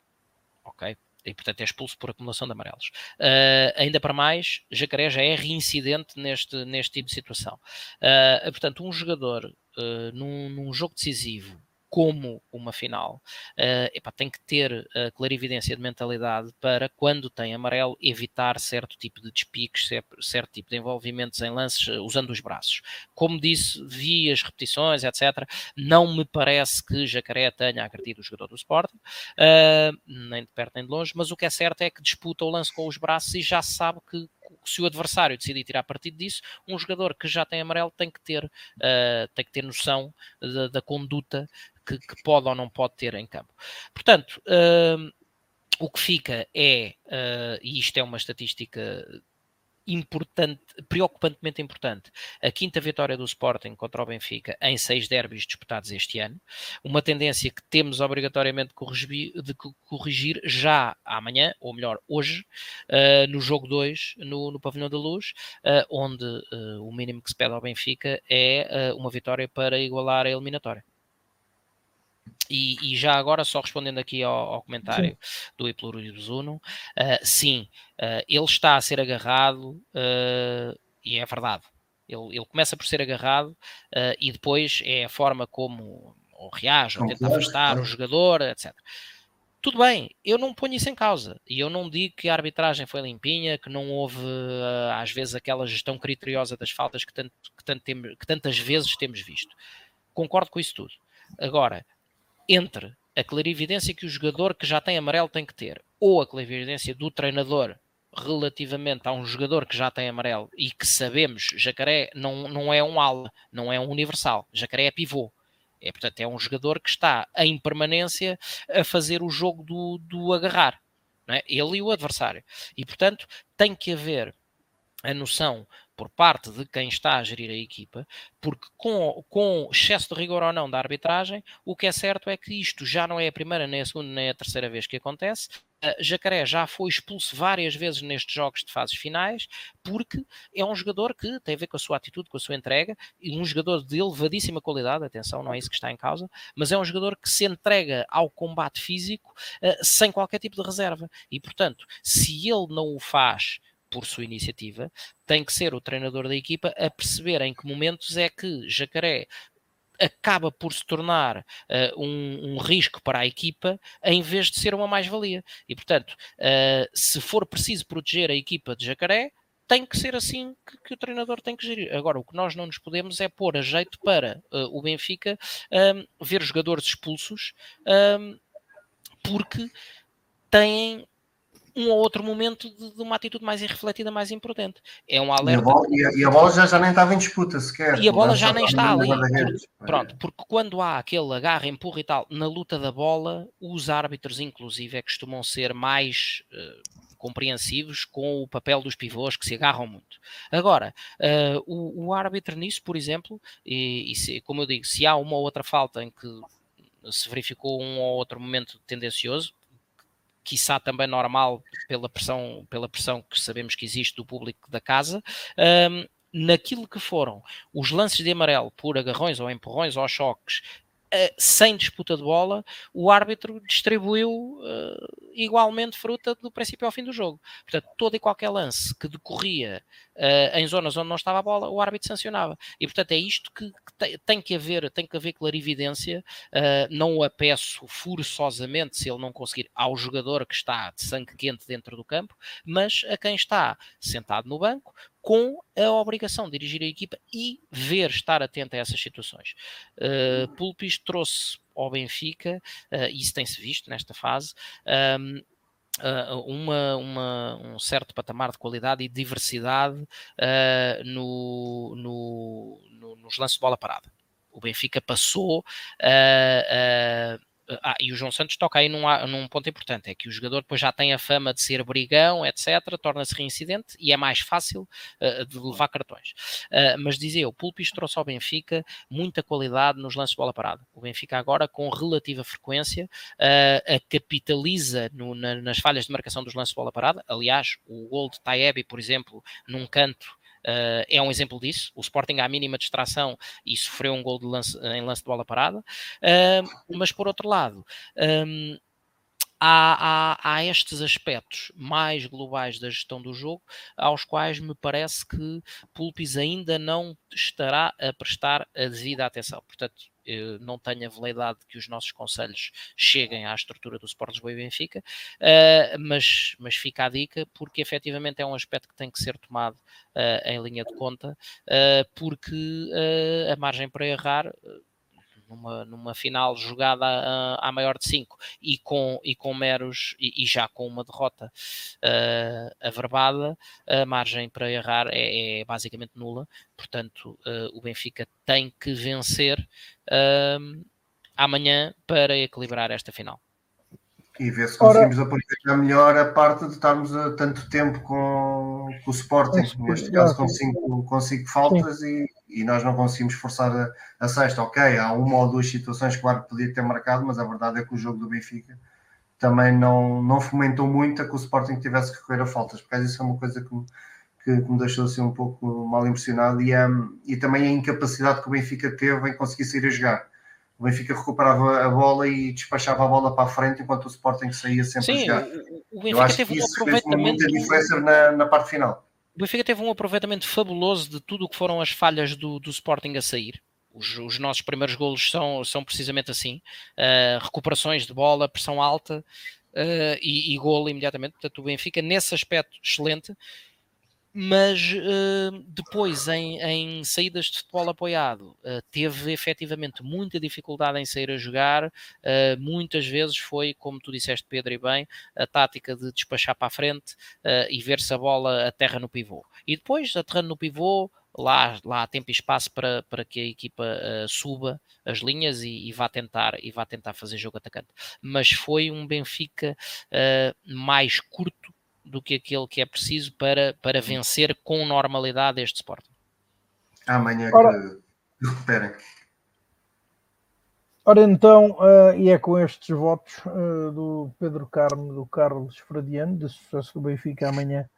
ok? E portanto é expulso por acumulação de amarelos. Uh, ainda para mais, Jacaré já é reincidente neste, neste tipo de situação. Uh, portanto, um jogador uh, num, num jogo decisivo como uma final, uh, tem que ter uh, clarividência de mentalidade para, quando tem amarelo, evitar certo tipo de despiques, certo, tipo de envolvimentos em lances uh, usando os braços. Como disse, vi as repetições, etc. Não me parece que Jacaré tenha agredido o jogador do Sport, uh, nem de perto nem de longe, mas o que é certo é que disputa o lance com os braços e já sabe que se o adversário decidir tirar partido disso, um jogador que já tem amarelo tem que ter, uh, tem que ter noção da, da conduta que, que, pode ou não pode ter em campo. Portanto, uh, o que fica é, uh, e isto é uma estatística importante, preocupantemente importante, a quinta vitória do Sporting contra o Benfica em seis derbys disputados este ano, uma tendência que temos obrigatoriamente de corrigir já amanhã, ou melhor, hoje, uh, no jogo 2, no, no Pavilhão da Luz, uh, onde uh, o mínimo que se pede ao Benfica é uma vitória para igualar a eliminatória. E, e, já agora, só respondendo aqui ao, ao comentário sim. do Iplurio Zuno, uh, sim, uh, ele está a ser agarrado uh, e é verdade. Ele, ele, começa por ser agarrado e depois é a forma como ou reage, ou tenta afastar o jogador, etc. Tudo bem, eu não ponho isso em causa. E eu não digo que a arbitragem foi limpinha, que não houve, às vezes, aquela gestão criteriosa das faltas que, tanto, que, tanto temos, que tantas vezes temos visto. Concordo com isso tudo. Agora, entre a clarividência que o jogador que já tem amarelo tem que ter, ou a clarividência do treinador relativamente a um jogador que já tem amarelo e que sabemos, Jacaré não, não é um ala, não é um universal, Jacaré é pivô. É, portanto, é um jogador que está em permanência a fazer o jogo do, do agarrar, é? ele e o adversário. E, portanto, tem que haver a noção por parte de quem está a gerir a equipa, porque com, com excesso de rigor ou não da arbitragem, o que é certo é que isto já não é a primeira, nem a segunda, nem a terceira vez que acontece. Uh, Jacaré já foi expulso várias vezes nestes jogos de fases finais, porque é um jogador que tem a ver com a sua atitude, com a sua entrega, e um jogador de elevadíssima qualidade, atenção, não é isso que está em causa, mas é um jogador que se entrega ao combate físico uh, sem qualquer tipo de reserva. E, portanto, se ele não o faz por sua iniciativa, tem que ser o treinador da equipa a perceber em que momentos é que Jacaré acaba por se tornar uh, um, um, risco para a equipa em vez de ser uma mais-valia. E, portanto, uh, se for preciso proteger a equipa de Jacaré, tem que ser assim que, que, o treinador tem que gerir. Agora, o que nós não nos podemos é pôr a jeito para uh, o Benfica um, ver jogadores expulsos um, porque têm um ou outro momento de, de, uma atitude mais irrefletida, mais imprudente. É um alerta.
E a bola, e a, e a bola já, já, nem estava em disputa sequer.
E a bola já nem está ali. Por, pronto, porque quando há aquele agarra, empurra e tal, na luta da bola, os árbitros, inclusive, é costumam ser mais. Uh, compreensivos com o papel dos pivôs que se agarram muito. Agora, uh, o, o, árbitro nisso, por exemplo, e, e se, como eu digo, se há uma ou outra falta em que se verificou um ou outro momento tendencioso, quiçá também normal pela pressão, pela pressão que sabemos que existe do público da casa. Um, naquilo que foram os lances de amarelo por agarrões ou empurrões ou choques sem disputa de bola, o árbitro distribuiu uh, igualmente fruta do princípio ao fim do jogo. Portanto, todo e qualquer lance que decorria uh, em zonas onde não estava a bola, o árbitro sancionava. E portanto é isto que, tem, que haver, tem que haver clarividência. Uh, não a peço forçosamente se ele não conseguir ao jogador que está de sangue quente dentro do campo, mas a quem está sentado no banco com a obrigação de dirigir a equipa e ver, estar atento a essas situações. Uh, Pulpis trouxe ao Benfica, uh, isso tem-se visto nesta fase, um, Uh, uma, uma, um certo patamar de qualidade e diversidade uh, no, no, no, nos lances de bola parada. O Benfica passou uh, ah, e o João Santos toca aí num, num, ponto importante: é que o jogador depois já tem a fama de ser brigão, etc., torna-se reincidente e é mais fácil uh, de levar cartões. Uh, mas dizia eu, Pulpis trouxe ao Benfica muita qualidade nos lances de bola parada. O Benfica agora, com relativa frequência, uh, capitaliza no, na, nas falhas de marcação dos lances de bola parada. Aliás, o gol de Taebi, por exemplo, num canto Uh, é um exemplo disso. O Sporting à mínima distração e sofreu um gol lance, em lance de bola parada. Uh, mas por outro lado, um, há, há, há, estes aspectos mais globais da gestão do jogo, aos quais me parece que Pulpis ainda não estará a prestar a devida atenção. Portanto, não tenho a veleidade de que os nossos conselhos cheguem à estrutura do Sport Lisboa e Benfica, uh, mas, mas fica a dica porque efetivamente é um aspecto que tem que ser tomado uh, em linha de conta, porque a margem para errar numa, numa final jogada à, à maior de 5 e com, e com meros e, e já com uma derrota uh, averbada, a margem para errar é, é basicamente nula. Portanto, uh, o Benfica tem que vencer uh, amanhã para equilibrar esta final.
E ver se conseguimos Ora, aproveitar melhor a parte de estarmos a tanto tempo com, com o Sporting, neste caso com cinco, com cinco faltas e, e, nós não conseguimos forçar a, a, sexta. Ok, há uma ou duas situações, claro que podia ter marcado, mas a verdade é que o jogo do Benfica também não, não fomentou muito a que o Sporting tivesse que recorrer a faltas, porque isso é uma coisa que, que, que me deixou assim um pouco mal impressionado e, um, e também a incapacidade que o Benfica teve em conseguir sair a jogar o Benfica recuperava a bola e despachava a bola para a frente enquanto o Sporting saía sempre Sim, a jogar. O Benfica Eu acho teve que isso um aproveitamento... fez muita diferença na, na, parte final.
O Benfica teve um aproveitamento fabuloso de tudo o que foram as falhas do, do Sporting a sair. Os, os, nossos primeiros golos são, são precisamente assim: uh, recuperações de bola, pressão alta uh, e, e golo imediatamente. Portanto, o Benfica, nesse aspecto, excelente mas uh, depois em, em, saídas de futebol apoiado uh, teve efetivamente muita dificuldade em sair a jogar, uh, muitas vezes foi, como tu disseste Pedro e bem, a tática de despachar para a frente e ver se a bola aterra no pivô. E depois, aterrando no pivô, lá, lá há tempo e espaço para, para que a equipa suba as linhas e, e, vá tentar, e vá tentar fazer jogo atacante. Mas foi um Benfica mais curto do que aquele que é preciso para, para vencer com normalidade este Sporting.
Amanhã Ora, que recuperem.
Ora então, uh, e é com estes votos uh, do Pedro Carmo, do Carlos Fradiano, de sucesso do Benfica amanhã,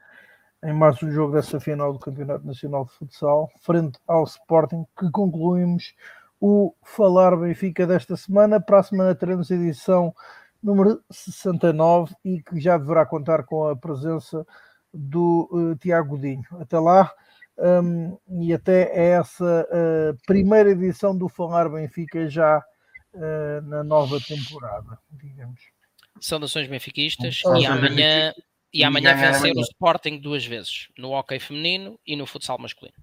em mais um jogo dessa final do Campeonato Nacional de Futsal, frente ao Sporting, que concluímos o Falar Benfica desta semana. Para a semana teremos edição número 69 e que já deverá contar com a presença do uh, Tiago Dinho. Até lá um, e até essa uh, primeira edição do Falar Benfica já uh, na nova temporada, digamos.
Saudações benfiquistas e amanhã, e amanhã vencer o Sporting duas vezes, no hockey feminino e no futsal masculino.